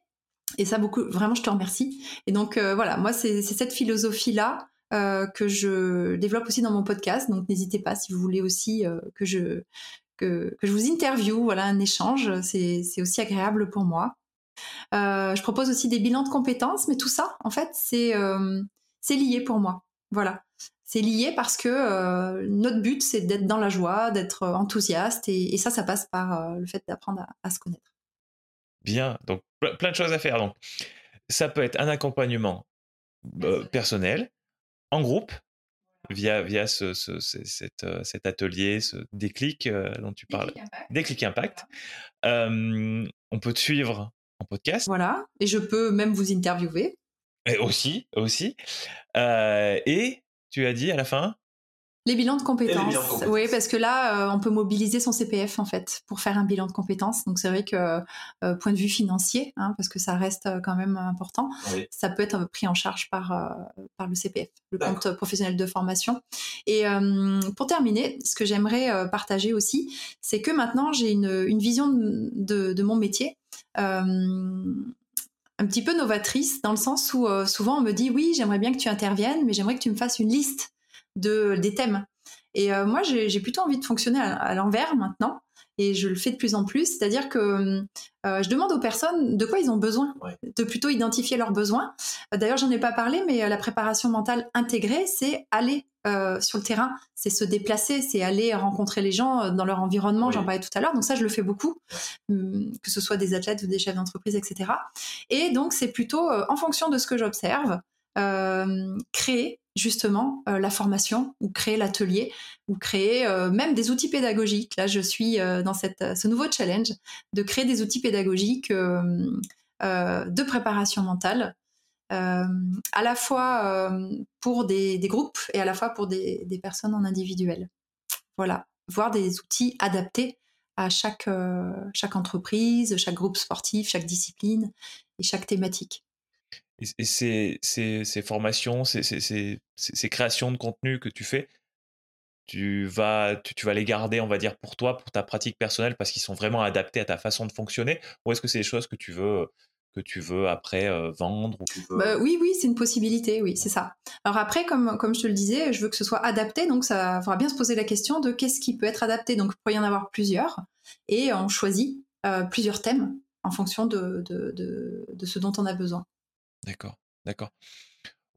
Et ça, beaucoup, vraiment, je te remercie. Et donc, voilà, moi, c'est cette philosophie-là euh, que je développe aussi dans mon podcast. Donc n'hésitez pas si vous voulez aussi euh, que je que, que, je vous interview, voilà un échange, c'est aussi agréable pour moi. Euh, je propose aussi des bilans de compétences, mais tout ça, en fait, c'est c'est lié pour moi. Voilà, c'est lié parce que notre but, c'est d'être dans la joie, d'être enthousiaste, et, et, ça, ça passe par le fait d'apprendre à, à, se connaître. Bien, donc plein de choses à faire. Donc, ça peut être un accompagnement personnel, en groupe via, via ce, cet, euh, cet, atelier, ce déclic euh, dont tu parles. Déclic Impact. on peut te suivre en podcast. Voilà, et je peux même vous interviewer. Et aussi, aussi. Euh, et tu as dit à la fin les bilans de compétences. Oui, parce que là, euh, on peut mobiliser son CPF en fait pour faire un bilan de compétences. Donc c'est vrai que euh, point de vue financier, hein, parce que ça reste euh, quand même important, ça peut être pris en charge par par le CPF, le compte professionnel de formation. Et pour terminer, ce que j'aimerais partager aussi, c'est que maintenant j'ai une, une vision de, de, mon métier. un petit peu novatrice dans le sens où souvent on me dit oui j'aimerais bien que tu interviennes mais j'aimerais que tu me fasses une liste de, des thèmes. Et euh, moi, j'ai plutôt envie de fonctionner à, l'envers maintenant. Et je le fais de plus en plus, c'est-à-dire que euh, je demande aux personnes de quoi ils ont besoin, de plutôt identifier leurs besoins. D'ailleurs, j'en ai pas parlé, mais euh, la préparation mentale intégrée, c'est aller sur le terrain, c'est se déplacer, c'est aller rencontrer les gens dans leur environnement. J'en parlais tout à l'heure, donc ça, je le fais beaucoup, hum, que ce soit des athlètes ou des chefs d'entreprise, etc. Et donc, c'est plutôt en fonction de ce que j'observe, créer justement euh, la formation ou créer l'atelier ou créer euh, même des outils pédagogiques. Là, je suis euh, dans ce nouveau challenge de créer des outils pédagogiques de préparation mentale, à la fois pour des, groupes et à la fois pour des, des, personnes en individuel. Voilà, voir des outils adaptés à chaque, chaque entreprise, chaque groupe sportif, chaque discipline et chaque thématique. Et, ces, ces, formations, ces, ces, créations de contenu que tu fais, tu vas, tu, vas les garder, on va dire, pour toi, pour ta pratique personnelle, parce qu'ils sont vraiment adaptés à ta façon de fonctionner Ou est-ce que c'est des choses que tu veux que tu veux après euh, vendre ou bah Oui, oui, c'est une possibilité, oui, c'est ça. Alors après, comme, comme je te le disais, je veux que ce soit adapté, donc ça faudra bien se poser la question de qu'est-ce qui peut être adapté. Donc il pourrait y en avoir plusieurs, et on choisit euh, plusieurs thèmes en fonction de, de, de ce dont on a besoin. D'accord, d'accord.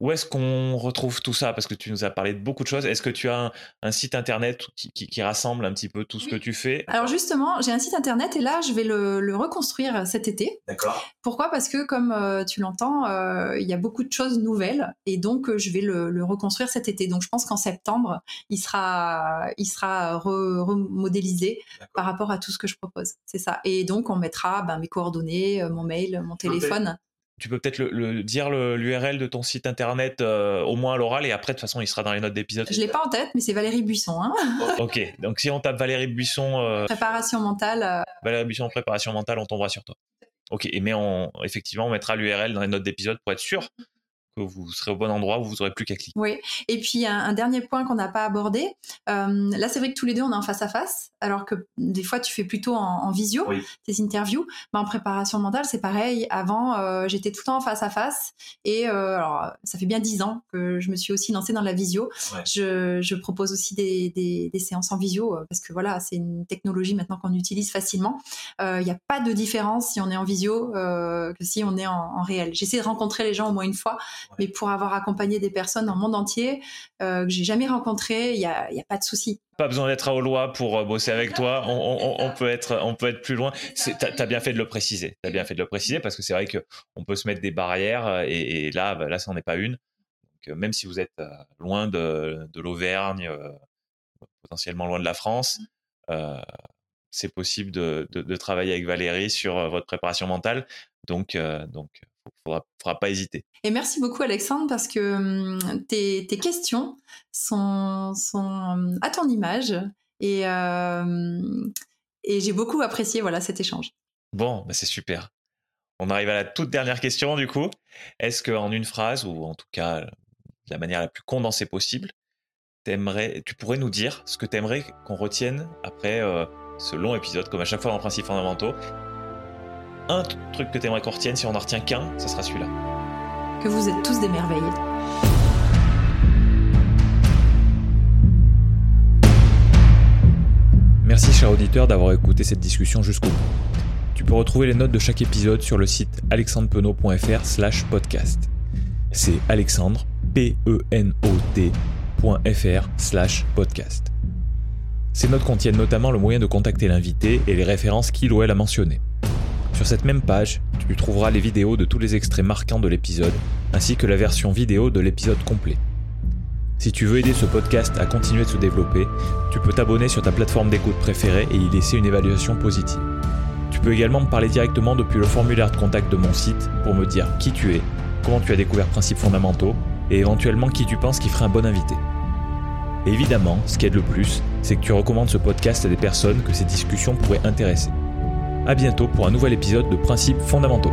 Où est-ce qu'on retrouve tout ça? Parce que tu nous as parlé de beaucoup de choses. Est-ce que tu as un, site internet qui, rassemble un petit peu tout ce que tu fais? Alors justement, j'ai un site internet et là, je vais le, reconstruire cet été. D'accord. Pourquoi? Parce que comme euh, tu l'entends, euh, il y a beaucoup de choses nouvelles et donc euh, je vais le, reconstruire cet été. Donc je pense qu'en septembre, il sera, il sera remodélisé par rapport à tout ce que je propose. C'est ça. Et donc on mettra ben, mes coordonnées, mon mail, mon téléphone. Tu peux peut-être le, dire l'URL de ton site internet euh, au moins à l'oral et après de toute façon il sera dans les notes d'épisode. Je l'ai pas en tête mais c'est Valérie Buisson. Hein. ok donc si on tape Valérie Buisson. Euh, préparation mentale. Euh, Valérie Buisson préparation mentale on tombera sur toi. Ok et mais on, effectivement on mettra l'URL dans les notes d'épisode pour être sûr que vous serez au bon endroit où vous n'aurez plus qu'à cliquer. Oui, et puis un, dernier point qu'on n'a pas abordé. Euh, là, c'est vrai que tous les deux, on est en face à face, alors que des fois, tu fais plutôt en, visio tes interviews. Mais en préparation mentale, c'est pareil. Avant, euh, j'étais tout le temps en face à face. Et euh, alors, ça fait bien dix ans que je me suis aussi lancée dans la visio. Je, propose aussi des, séances en visio parce que voilà, c'est une technologie maintenant qu'on utilise facilement. Il n'y a pas de différence si on est en visio que si on est en, en réel. J'essaie de rencontrer les gens au moins une fois mais pour avoir accompagné des personnes dans le monde entier euh, que j'ai jamais rencontrées, il n'y a, y a, pas de souci. Pas besoin d'être à Aulois pour euh, bosser avec toi. On, peut être, on peut être plus loin. Tu as, bien fait de le préciser. Tu as bien fait de le préciser parce que c'est vrai qu'on peut se mettre des barrières euh, et, là, bah, là, ça n'en est pas une. Donc, même si vous êtes loin de, de l'Auvergne, potentiellement loin de la France, c'est possible de, de, travailler avec Valérie sur votre préparation mentale. Donc, donc faudra, faudra pas hésiter. Et merci beaucoup Alexandre parce que hum, tes, tes, questions sont, sont hum, à ton image et, euh, et j'ai beaucoup apprécié voilà cet échange. Bon, bah c'est super. On arrive à la toute dernière question du coup. Est-ce qu'en une phrase ou en tout cas de la manière la plus condensée possible, aimerais, tu pourrais nous dire ce que tu aimerais qu'on retienne après euh, ce long épisode, comme à chaque fois dans Principes fondamentaux, un truc que t'aimerais qu'on retienne, si on en retient qu'un, ce sera celui-là. Que vous êtes tous des merveilles. Merci cher auditeur d'avoir écouté cette discussion jusqu'au bout. Tu peux retrouver les notes de chaque épisode sur le site alexandrepenot.fr slash podcast. C'est alexandre, P-E-N-O-T.fr slash podcast. Ces notes contiennent notamment le moyen de contacter l'invité et les références qu'il ou elle a mentionnées. Sur cette même page, tu trouveras les vidéos de tous les extraits marquants de l'épisode, ainsi que la version vidéo de l'épisode complet. Si tu veux aider ce podcast à continuer de se développer, tu peux t'abonner sur ta plateforme d'écoute préférée et y laisser une évaluation positive. Tu peux également me parler directement depuis le formulaire de contact de mon site pour me dire qui tu es, comment tu as découvert Principes fondamentaux et éventuellement qui tu penses qui ferait un bon invité. évidemment, ce qui aide le plus, c'est que tu recommandes ce podcast à des personnes que ces discussions pourraient intéresser. A bientôt pour un nouvel épisode de Principes fondamentaux.